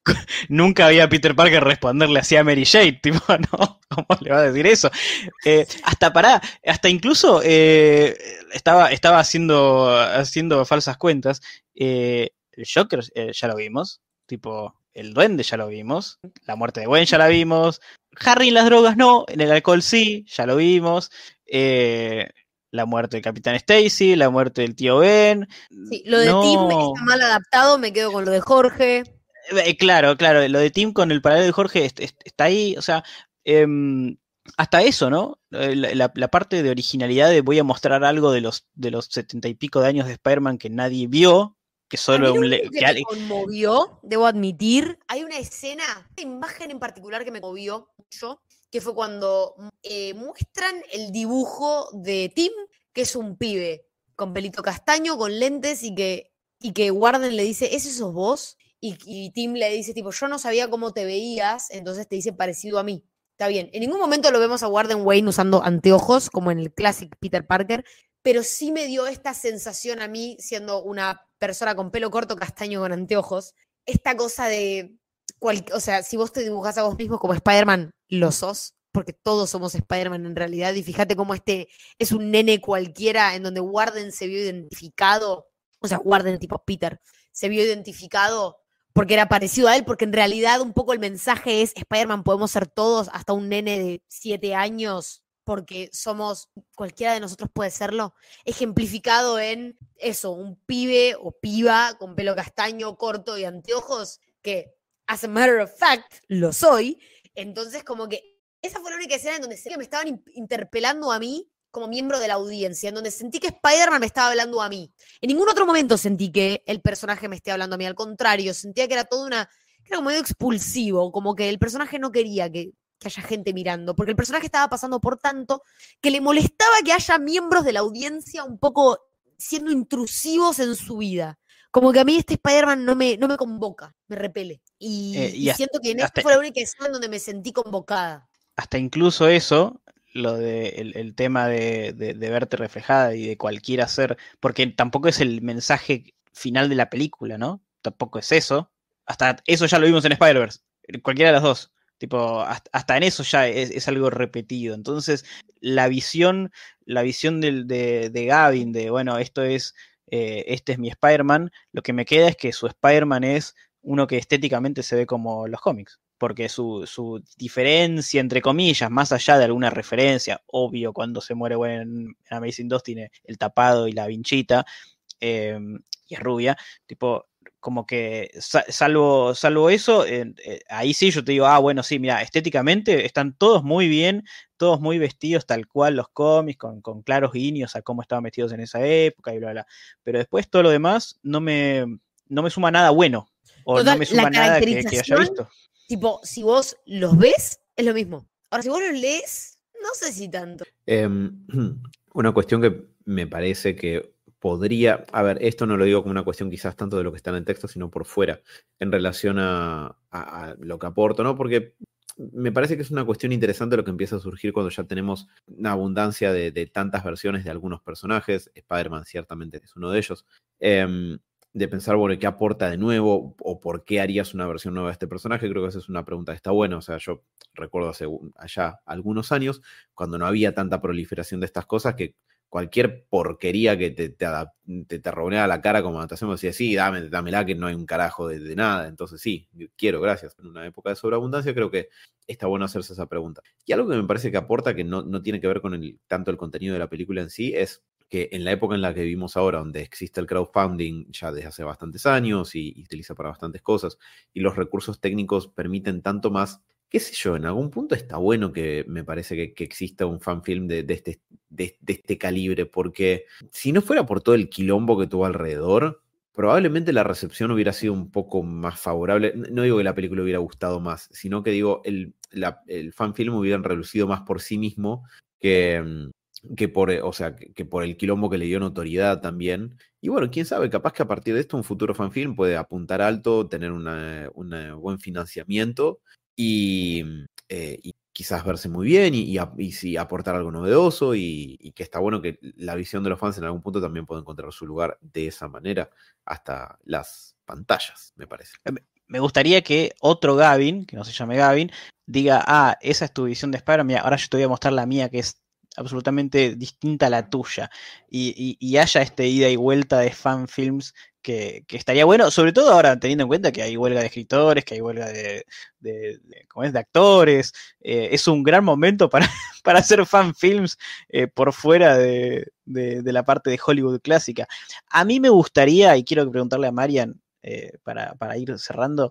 [LAUGHS] Nunca había Peter Parker responderle así a Mary Jane, [LAUGHS] tipo, ¿no? ¿Cómo le va a decir eso? Eh, hasta para, hasta incluso eh, estaba, estaba haciendo, haciendo falsas cuentas. Eh, el Joker ya lo vimos, tipo, el Duende ya lo vimos, la muerte de Gwen ya la vimos, Harry en las drogas no, en el alcohol sí, ya lo vimos. Eh, la muerte del Capitán Stacy, la muerte del tío Ben. Sí, lo de Tim está mal adaptado, me quedo con lo de Jorge. Eh, Claro, claro, lo de Tim con el paralelo de Jorge est- est- está ahí, o sea, em, hasta eso, ¿no? Eh, La, la- la parte de originalidad de voy a mostrar algo de los de los setenta y pico de años de Spider-Man que nadie vio, que solo un que que me conmovió, debo admitir, hay una escena, una imagen en particular que me conmovió mucho, que fue cuando eh, muestran el dibujo de Tim, que es un pibe con pelito castaño, con lentes y que, y que Warden le dice, ¿ese sos vos? Y, Tim le dice, tipo, yo no sabía cómo te veías, entonces te dice parecido a mí. Está bien, en ningún momento lo vemos a Warden Wayne usando anteojos, como en el clásico Peter Parker, pero sí me dio esta sensación a mí, siendo una persona con pelo corto, castaño, con anteojos, esta cosa de, o sea, si vos te dibujás a vos mismo como Spider-Man, lo sos, porque todos somos Spider-Man en realidad, y fíjate cómo este es un nene cualquiera en donde Warden se vio identificado, o sea, Warden tipo Peter, se vio identificado porque era parecido a él, porque en realidad un poco el mensaje es, Spider-Man podemos ser todos, hasta un nene de siete años, porque somos, cualquiera de nosotros puede serlo, ejemplificado en eso, un pibe o piba con pelo castaño, corto y anteojos, que, as a matter of fact, lo soy. Entonces, como que esa fue la única escena en donde sé que me estaban in- interpelando a mí como miembro de la audiencia, en donde sentí que Spider-Man me estaba hablando a mí. En ningún otro momento sentí que el personaje me esté hablando a mí, al contrario, sentía que era todo una, que era como medio expulsivo, como que el personaje no quería que, que haya gente mirando, porque el personaje estaba pasando por tanto que le molestaba que haya miembros de la audiencia un poco siendo intrusivos en su vida. Como que a mí este Spider-Man no me, no me convoca, me repele. Y, Eh, y y hasta- siento que en esta fue la única escena en donde me sentí convocada. Hasta incluso eso, lo de el, tema de, verte reflejada y de cualquiera ser, porque tampoco es el mensaje final de la película, ¿no? Tampoco es eso. Hasta eso ya lo vimos en Spider-Verse, cualquiera de las dos. Tipo, hasta, en eso ya es, algo repetido. Entonces, la visión, la visión de Gavin, de bueno, esto es, eh, este es mi Spider-Man, lo que me queda es que su Spider-Man es uno que estéticamente se ve como los cómics porque su, su diferencia, entre comillas, más allá de alguna referencia, obvio, cuando se muere Gwen en Amazing 2 tiene el tapado y la vinchita, eh, y es rubia, tipo, como que salvo, salvo eso, eh, ahí sí yo te digo, ah, bueno, sí, mira, estéticamente están todos muy bien, todos muy vestidos tal cual los cómics, con, claros guiños a cómo estaban vestidos en esa época y bla, bla. Pero después todo lo demás no me, no me suma nada bueno. O no me suma nada que, haya visto. Tipo, si vos los ves, es lo mismo. Ahora, si vos los lees, no sé si tanto. Em, [CLEARS THROAT] una cuestión que me parece que podría, a ver, esto no lo digo como una cuestión quizás tanto de lo que está en el texto, sino por fuera, en relación a, lo que aporto, ¿no? Porque me parece que es una cuestión interesante lo que empieza a surgir cuando ya tenemos una abundancia de, tantas versiones de algunos personajes. Spider-Man ciertamente es uno de ellos. Em, de pensar, bueno, ¿qué aporta de nuevo? ¿O por qué harías una versión nueva de este personaje? Creo que esa es una pregunta que está buena. O sea, yo recuerdo hace allá algunos años, cuando no había tanta proliferación de estas cosas, que cualquier porquería que te, te, te, la cara como adaptación, decía, sí, dame, dámela, que no hay un carajo de, nada. Entonces, sí, quiero, gracias. En una época de sobreabundancia, creo que está bueno hacerse esa pregunta. Y algo que me parece que aporta, que no, no tiene que ver con el, tanto el contenido de la película en sí, es que en la época en la que vivimos ahora, donde existe el crowdfunding ya desde hace bastantes años y, y utiliza para bastantes cosas, y los recursos técnicos permiten tanto más qué sé yo, en algún punto está bueno que me parece que, exista un fanfilm de, de, este, de, este calibre, porque si no fuera por todo el quilombo que tuvo alrededor, probablemente la recepción hubiera sido un poco más favorable. No digo que la película hubiera gustado más, sino que digo, el, la, el fanfilm hubiera relucido más por sí mismo que, mm, que por, o sea, que, por el quilombo que le dio notoriedad también. Y bueno, quién sabe, capaz que a partir de esto un futuro fanfilm puede apuntar alto, tener un buen financiamiento Mm, eh, y, quizás verse muy bien y, y, aportar algo novedoso y, que está bueno que la visión de los fans en algún punto también pueda encontrar su lugar de esa manera hasta las pantallas, me parece. Eh, me gustaría que otro Gavin, que no se llame Gavin, diga, ah, esa es tu visión de Spider-Man, ahora yo te voy a mostrar la mía que es absolutamente distinta a la tuya y, haya este ida y vuelta de fan films que, estaría bueno, sobre todo ahora teniendo en cuenta que hay huelga de escritores, que hay huelga de, de, es? de actores. Eh, es un gran momento para, [LAUGHS] para hacer fan films eh, por fuera de, la parte de Hollywood clásica. A mí me gustaría, y quiero preguntarle a Marian eh, para, ir cerrando,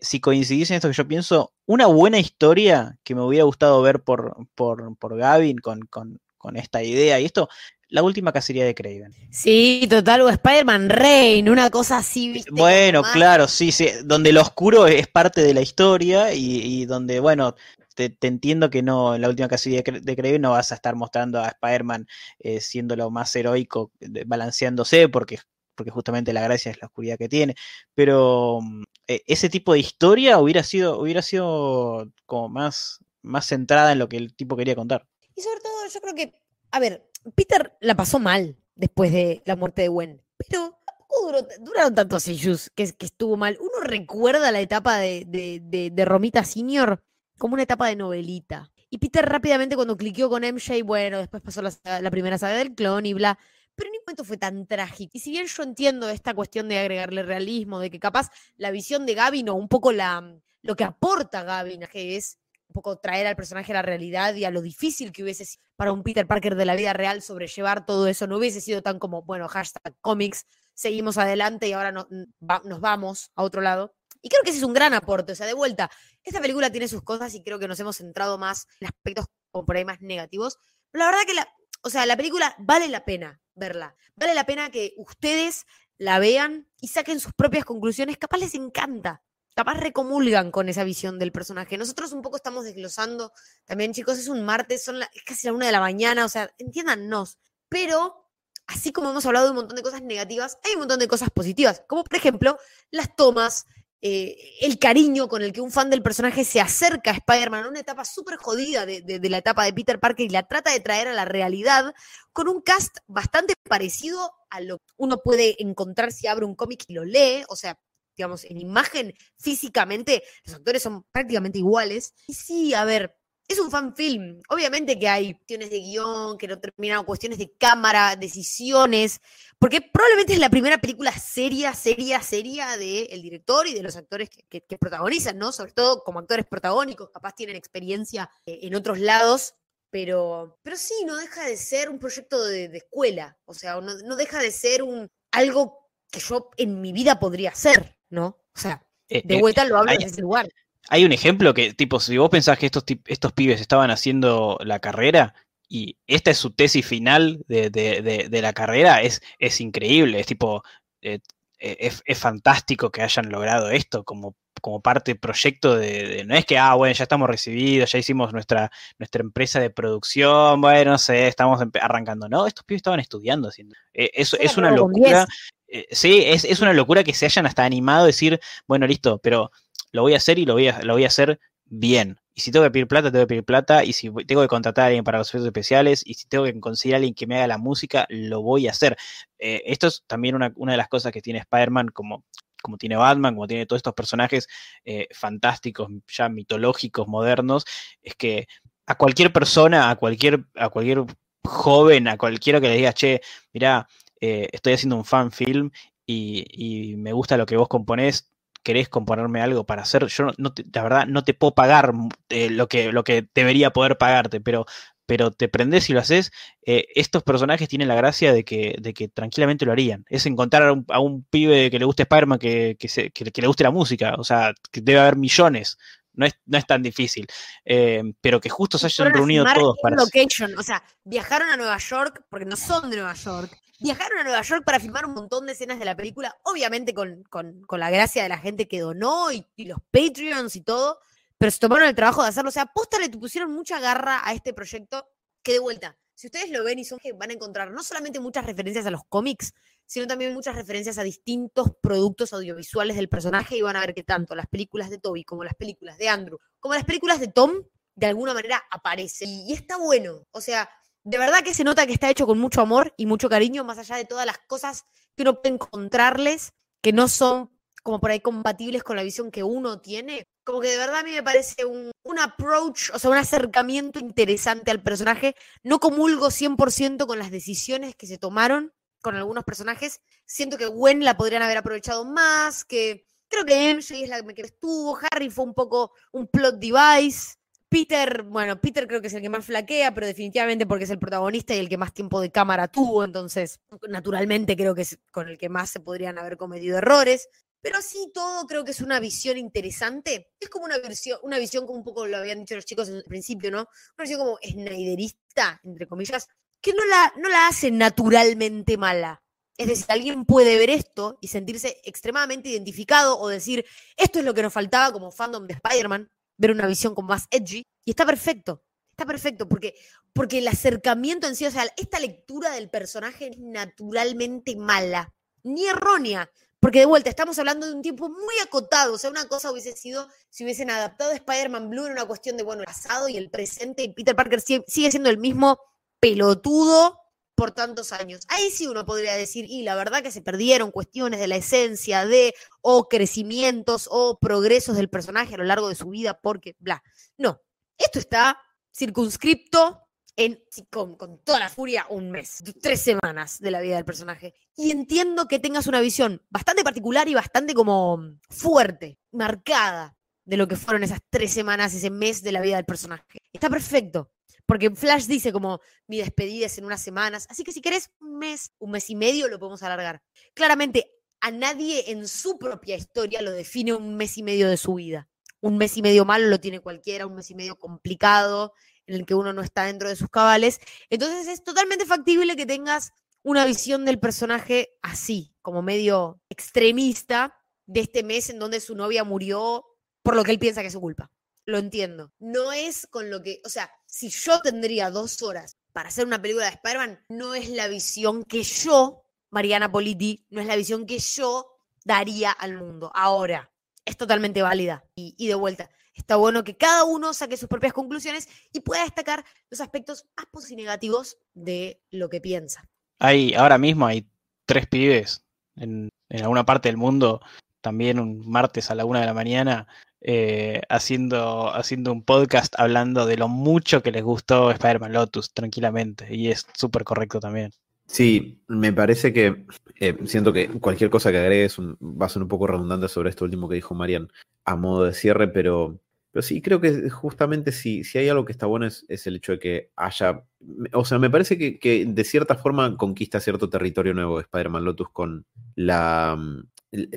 si coincidís en esto que yo pienso, una buena historia que me hubiera gustado ver por, por, por Gavin con, con, con esta idea y esto la última cacería de Craven. Sí, total, o Spider-Man Reign, una cosa así, ¿viste? Bueno, claro, sí, sí, donde lo oscuro es parte de la historia y, donde, bueno, te, entiendo que no, en la última cacería de Craven no vas a estar mostrando a Spider-Man eh, siendo lo más heroico, balanceándose, porque, porque justamente la gracia es la oscuridad que tiene, pero mm, e, ese tipo de historia hubiera sido, hubiera sido como más, más centrada en lo que el tipo quería contar. Y sobre todo, yo creo que, a ver, Peter la pasó mal después de la muerte de Gwen, pero tampoco duró, duraron tantos issues que, estuvo mal. Uno recuerda la etapa de, de, Romita Senior como una etapa de novelita. Y Peter rápidamente cuando cliqueó con MJ, bueno, después pasó la, primera saga del clon y bla. Pero ningún momento fue tan trágico. Y si bien yo entiendo esta cuestión de agregarle realismo, de que capaz la visión de Gavin o un poco la, lo que aporta Gavin, que es un poco traer al personaje a la realidad y a lo difícil que hubiese para un Peter Parker de la vida real sobrellevar todo eso. No hubiese sido tan como, bueno, hashtag cómics, seguimos adelante y ahora nos vamos a otro lado. Y creo que ese es un gran aporte. O sea, de vuelta, esta película tiene sus cosas y creo que nos hemos centrado más en aspectos como por ahí más negativos. Pero la verdad que la, o sea, la película vale la pena verla. Vale la pena que ustedes la vean y saquen sus propias conclusiones. Capaz les encanta capaz recomulgan con esa visión del personaje. Nosotros un poco estamos desglosando, también chicos, es un martes, son es casi la una de la mañana, o sea, entiéndannos. Pero, así como hemos hablado de un montón de cosas negativas, hay un montón de cosas positivas, como por ejemplo las tomas, eh, el cariño con el que un fan del personaje se acerca a Spider-Man una etapa súper jodida de, de, la etapa de Peter Parker y la trata de traer a la realidad con un cast bastante parecido a lo que uno puede encontrar si abre un cómic y lo lee, o sea, digamos, en imagen, físicamente, los actores son prácticamente iguales. Y sí, a ver, es un fan film. Obviamente que hay cuestiones de guion, que no terminaron, cuestiones de cámara, decisiones, porque probablemente es la primera película seria, seria, seria del director y de los actores que, protagonizan, ¿no? Sobre todo como actores protagónicos, capaz tienen experiencia eh, en otros lados. Pero, pero sí, no deja de ser un proyecto de, escuela, o sea, no, no deja de ser un, algo que yo en mi vida podría hacer, ¿no? O sea, Eh, de eh, vuelta lo hablo desde ese lugar. Hay un ejemplo que, tipo, si vos pensás que estos, estos pibes estaban haciendo la carrera y esta es su tesis final de, de- de- de la carrera, es, es increíble. Es tipo, eh, eh, es, es fantástico que hayan logrado esto como, como parte del proyecto de, No es que, ah, bueno, ya estamos recibidos, ya hicimos nuestra, nuestra empresa de producción, bueno, no sé, estamos arrancando. No, estos pibes estaban estudiando haciendo. Eh, es, es una locura. 10. eh, sí, es, es una locura que se hayan hasta animado a decir, bueno, listo, pero lo voy a hacer y lo voy a, lo voy a hacer bien. Y si tengo que pedir plata, tengo que pedir plata. Y si tengo que contratar a alguien para los efectos especiales, y si tengo que conseguir a alguien que me haga la música, lo voy a hacer. Eh, esto es también una, una de las cosas que tiene Spider-Man, como, como tiene Batman, como tiene todos estos personajes eh, fantásticos, ya mitológicos, modernos, es que a cualquier persona, a cualquier, a cualquier joven, a cualquiera que le diga, che, mirá, eh, estoy haciendo un fan film y, y me gusta lo que vos componés, querés componerme algo para hacer, yo no, te- la verdad no te puedo pagar eh, lo, que, lo que debería poder pagarte, pero, pero te prendés y lo haces, eh, estos personajes tienen la gracia de que, de que tranquilamente lo harían. Es encontrar a un, a un pibe que le guste Spider-Man que, que- que le guste la música, o sea, que debe haber millones. No es, no es tan difícil, eh, pero que justo se hayan reunido todos para... location, o sea, viajaron a Nueva York, porque no son de Nueva York, viajaron a Nueva York para filmar un montón de escenas de la película, obviamente con, con- con la gracia de la gente que donó y, y los Patreons y todo, pero se tomaron el trabajo de hacerlo, o sea, posta le pusieron mucha garra a este proyecto, que de vuelta, si ustedes lo ven y son que van a encontrar no solamente muchas referencias a los cómics, sino también muchas referencias a distintos productos audiovisuales del personaje y van a ver que tanto las películas de Toby como las películas de Andrew, como las películas de Tom, de alguna manera aparecen. Y, está bueno. O sea, de verdad que se nota que está hecho con mucho amor y mucho cariño, más allá de todas las cosas que uno puede encontrarles que no son como por ahí compatibles con la visión que uno tiene. Como que de verdad a mí me parece un, un approach, o sea, un acercamiento interesante al personaje. No comulgo 100% con las decisiones que se tomaron con algunos personajes. Siento que Gwen la podrían haber aprovechado más, que creo que MJ es la que estuvo, Harry fue un poco un plot device. Peter, bueno, Peter creo que es el que más flaquea, pero definitivamente porque es el protagonista y el que más tiempo de cámara tuvo, entonces naturalmente creo que es con el que más se podrían haber cometido errores. Pero así todo creo que es una visión interesante. Es como una visión, una visión como un poco lo habían dicho los chicos en el principio, ¿no? Una visión como snyderista, entre comillas, que no la, no la hace naturalmente mala. Es decir, alguien puede ver esto y sentirse extremadamente identificado o decir, esto es lo que nos faltaba como fandom de Spider-Man, ver una visión como más edgy, y está perfecto. Está perfecto, porque, porque el acercamiento en sí, o sea, esta lectura del personaje es naturalmente mala, ni errónea, porque de vuelta estamos hablando de un tiempo muy acotado, o sea, una cosa hubiese sido si hubiesen adaptado Spider-Man Blue en una cuestión de, bueno, el pasado y el presente, y Peter Parker sigue, sigue siendo el mismo pelotudo por tantos años. Ahí sí uno podría decir, y la verdad que se perdieron cuestiones de la esencia de, o crecimientos, o progresos del personaje a lo largo de su vida, porque, bla. No, esto está circunscripto en, con, con toda la furia, un mes, tres semanas de la vida del personaje. Y entiendo que tengas una visión bastante particular y bastante como fuerte, marcada de lo que fueron esas tres semanas, ese mes de la vida del personaje. Está perfecto. Porque Flash dice como mi despedida es en unas semanas. Así que si querés un mes, un mes y medio, lo podemos alargar. Claramente, a nadie en su propia historia lo define un mes y medio de su vida. Un mes y medio malo lo tiene cualquiera, un mes y medio complicado, en el que uno no está dentro de sus cabales. Entonces es totalmente factible que tengas una visión del personaje así, como medio extremista, de este mes en donde su novia murió por lo que él piensa que es su culpa. Lo entiendo. No es con lo que, o sea, si yo tendría dos horas para hacer una película de Spider-Man, no es la visión que yo, Mariana Politi, no es la visión que yo daría al mundo. Ahora, es totalmente válida. Y, de vuelta, está bueno que cada uno saque sus propias conclusiones y pueda destacar los aspectos más positivos y negativos de lo que piensa. Hay, ahora mismo hay tres pibes en, en alguna parte del mundo, también un martes a la una de la mañana, eh, haciendo, haciendo un podcast hablando de lo mucho que les gustó Spider-Man Lotus, tranquilamente. Y es súper correcto también. Sí, me parece que eh, siento que cualquier cosa que agregues va a ser un poco redundante sobre esto último que dijo Marian a modo de cierre, pero Pero sí, creo que justamente si, si hay algo que está bueno es, el hecho de que haya. O sea, me parece que, que de cierta forma conquista cierto territorio nuevo Spider-Man Lotus con la,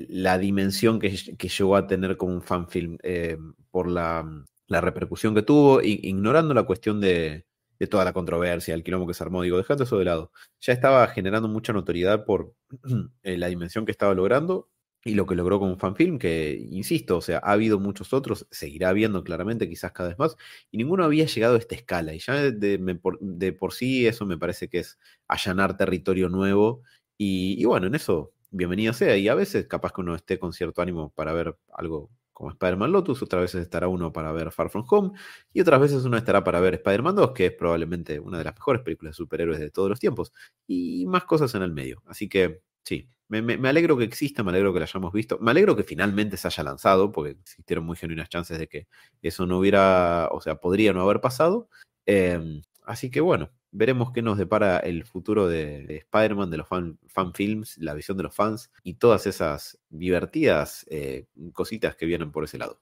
la dimensión que, llegó a tener como un fanfilm eh, por la, la, repercusión que tuvo, ignorando la cuestión de, toda la controversia, el quilombo que se armó, digo, dejando eso de lado. Ya estaba generando mucha notoriedad por [CLEARS THROAT] eh, la dimensión que estaba logrando y lo que logró con un fanfilm, que, insisto, o sea, ha habido muchos otros, seguirá habiendo claramente, quizás cada vez más, y ninguno había llegado a esta escala. Y ya de, por, sí eso me parece que es allanar territorio nuevo. Y, bueno, en eso, bienvenido sea. Y a veces capaz que uno esté con cierto ánimo para ver algo como Spider-Man Lotus, otras veces estará uno para ver Far From Home, y otras veces uno estará para ver Spider-Man 2, que es probablemente una de las mejores películas de superhéroes de todos los tiempos, y más cosas en el medio. Así que Sí, me, alegro que exista, me alegro que la hayamos visto, me alegro que finalmente se haya lanzado, porque existieron muy genuinas chances de que eso no hubiera, o sea, podría no haber pasado. Em, así que bueno, veremos qué nos depara el futuro de, Spider-Man, de los fan, films, la visión de los fans y todas esas divertidas eh, cositas que vienen por ese lado.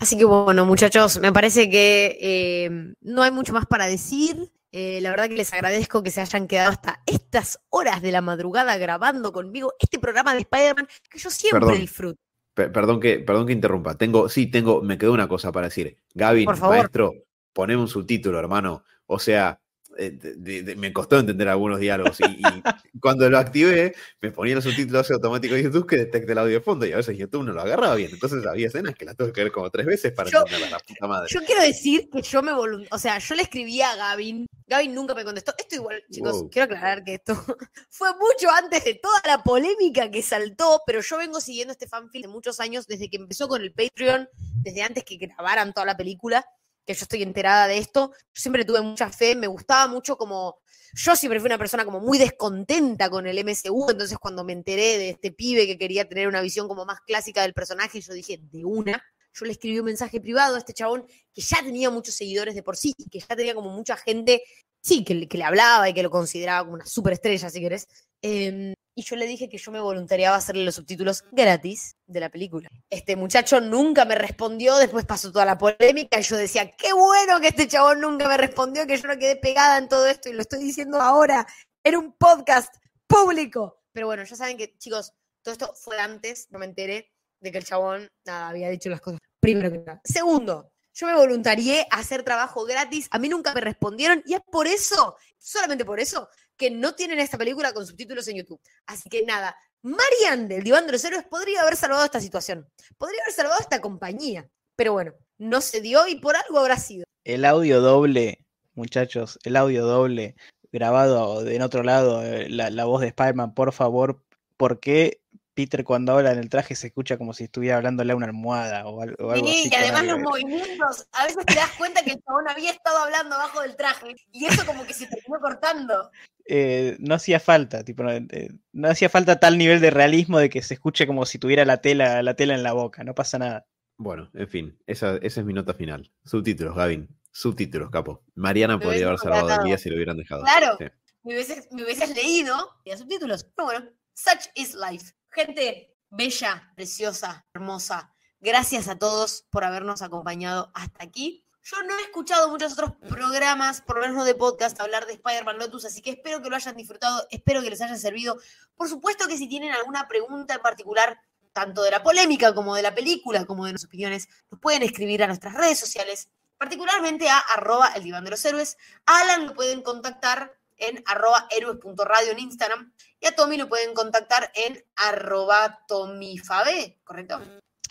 Así que bueno, muchachos, me parece que eh, no hay mucho más para decir. Eh, la verdad que les agradezco que se hayan quedado hasta estas horas de la madrugada grabando conmigo este programa de Spider-Man que yo siempre disfruto. perdón, que, perdón que interrumpa. Tengo, sí, tengo, me quedó una cosa para decir. Gavin, maestro, poneme un subtítulo, hermano. O sea, eh, me costó entender algunos diálogos y, [LAUGHS] cuando lo activé me ponía los subtítulos automáticos de YouTube que detecte el audio de fondo y a veces YouTube no lo agarraba bien. Entonces había escenas que las tuve que ver como tres veces para entender la puta madre. Yo quiero decir que yo me o sea, yo le escribí a Gavin, Gavin nunca me contestó. Esto igual, chicos, quiero aclarar que esto [LAUGHS] fue mucho antes de toda la polémica que saltó, pero yo vengo siguiendo este fanfilm de muchos años desde que empezó con el Patreon, desde antes que grabaran toda la película que yo estoy enterada de esto, yo siempre tuve mucha fe, me gustaba mucho como, yo siempre fui una persona como muy descontenta con el MCU, entonces cuando me enteré de este pibe que quería tener una visión como más clásica del personaje, yo dije, de una, yo le escribí un mensaje privado a este chabón que ya tenía muchos seguidores de por sí que ya tenía como mucha gente, sí, que, que le hablaba y que lo consideraba como una superestrella, si querés. Eh, y yo le dije que yo me voluntariaba a hacerle los subtítulos gratis de la película. Este muchacho nunca me respondió, después pasó toda la polémica y yo decía, qué bueno que este chabón nunca me respondió, que yo no quedé pegada en todo esto y lo estoy diciendo ahora en un podcast público. Pero bueno, ya saben que, chicos, todo esto fue antes, no me enteré de que el chabón, nada, había dicho las cosas. Primero que nada. Segundo, yo me voluntarié a hacer trabajo gratis, a mí nunca me respondieron y es por eso, solamente por eso, que no tienen esta película con subtítulos en YouTube. Así que nada, Marian del Diván de los Héroes podría haber salvado esta situación, podría haber salvado esta compañía, pero bueno, no se dio y por algo habrá sido. El audio doble, muchachos, el audio doble grabado en otro lado, eh, la, la voz de Spider-Man, por favor, ¿por qué Peter cuando habla en el traje se escucha como si estuviera hablándole a una almohada o algo, sí, y además los movimientos, a veces te das cuenta que el chabón había estado hablando abajo del traje y eso como que se terminó cortando. Eh, no hacía falta, tipo, eh, no, hacía falta tal nivel de realismo de que se escuche como si tuviera la tela, la tela en la boca, no pasa nada. Bueno, en fin, esa, esa es mi nota final. Subtítulos, Gavin. Subtítulos, capo. Mariana podría haber salvado el día si lo hubieran dejado. Claro, me, hubieses, me, hubieses, leído y subtítulos. Pero bueno, such is life. Gente bella, preciosa, hermosa, gracias a todos por habernos acompañado hasta aquí. Yo no he escuchado muchos otros programas, por lo menos no de podcast, hablar de Spider-Man Lotus, así que espero que lo hayan disfrutado, espero que les haya servido. Por supuesto que si tienen alguna pregunta en particular, tanto de la polémica como de la película, como de las opiniones, nos pueden escribir a nuestras redes sociales, particularmente a arroba el diván de los héroes. Alan lo pueden contactar en arroba héroes.radio en Instagram y a Tommy lo pueden contactar en arroba tomifabe, ¿correcto?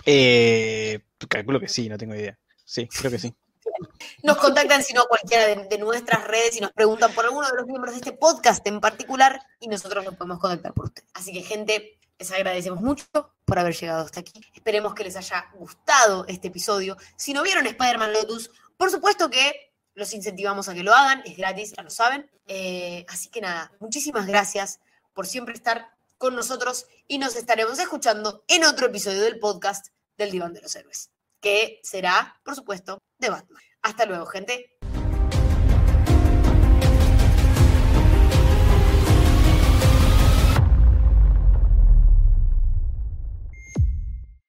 Eh, calculo que sí, no tengo idea. Sí, creo que sí. [LAUGHS] Nos contactan, si no, cualquiera de, nuestras redes y nos preguntan por alguno de los miembros de este podcast en particular y nosotros nos podemos contactar por usted. Así que, gente, les agradecemos mucho por haber llegado hasta aquí. Esperemos que les haya gustado este episodio. Si no vieron Spider-Man Lotus, por supuesto que los incentivamos a que lo hagan, es gratis, ya lo saben. Eh, así que nada, muchísimas gracias por siempre estar con nosotros y nos estaremos escuchando en otro episodio del podcast del Diván de los Héroes, que será, por supuesto, de Batman. Hasta luego, gente.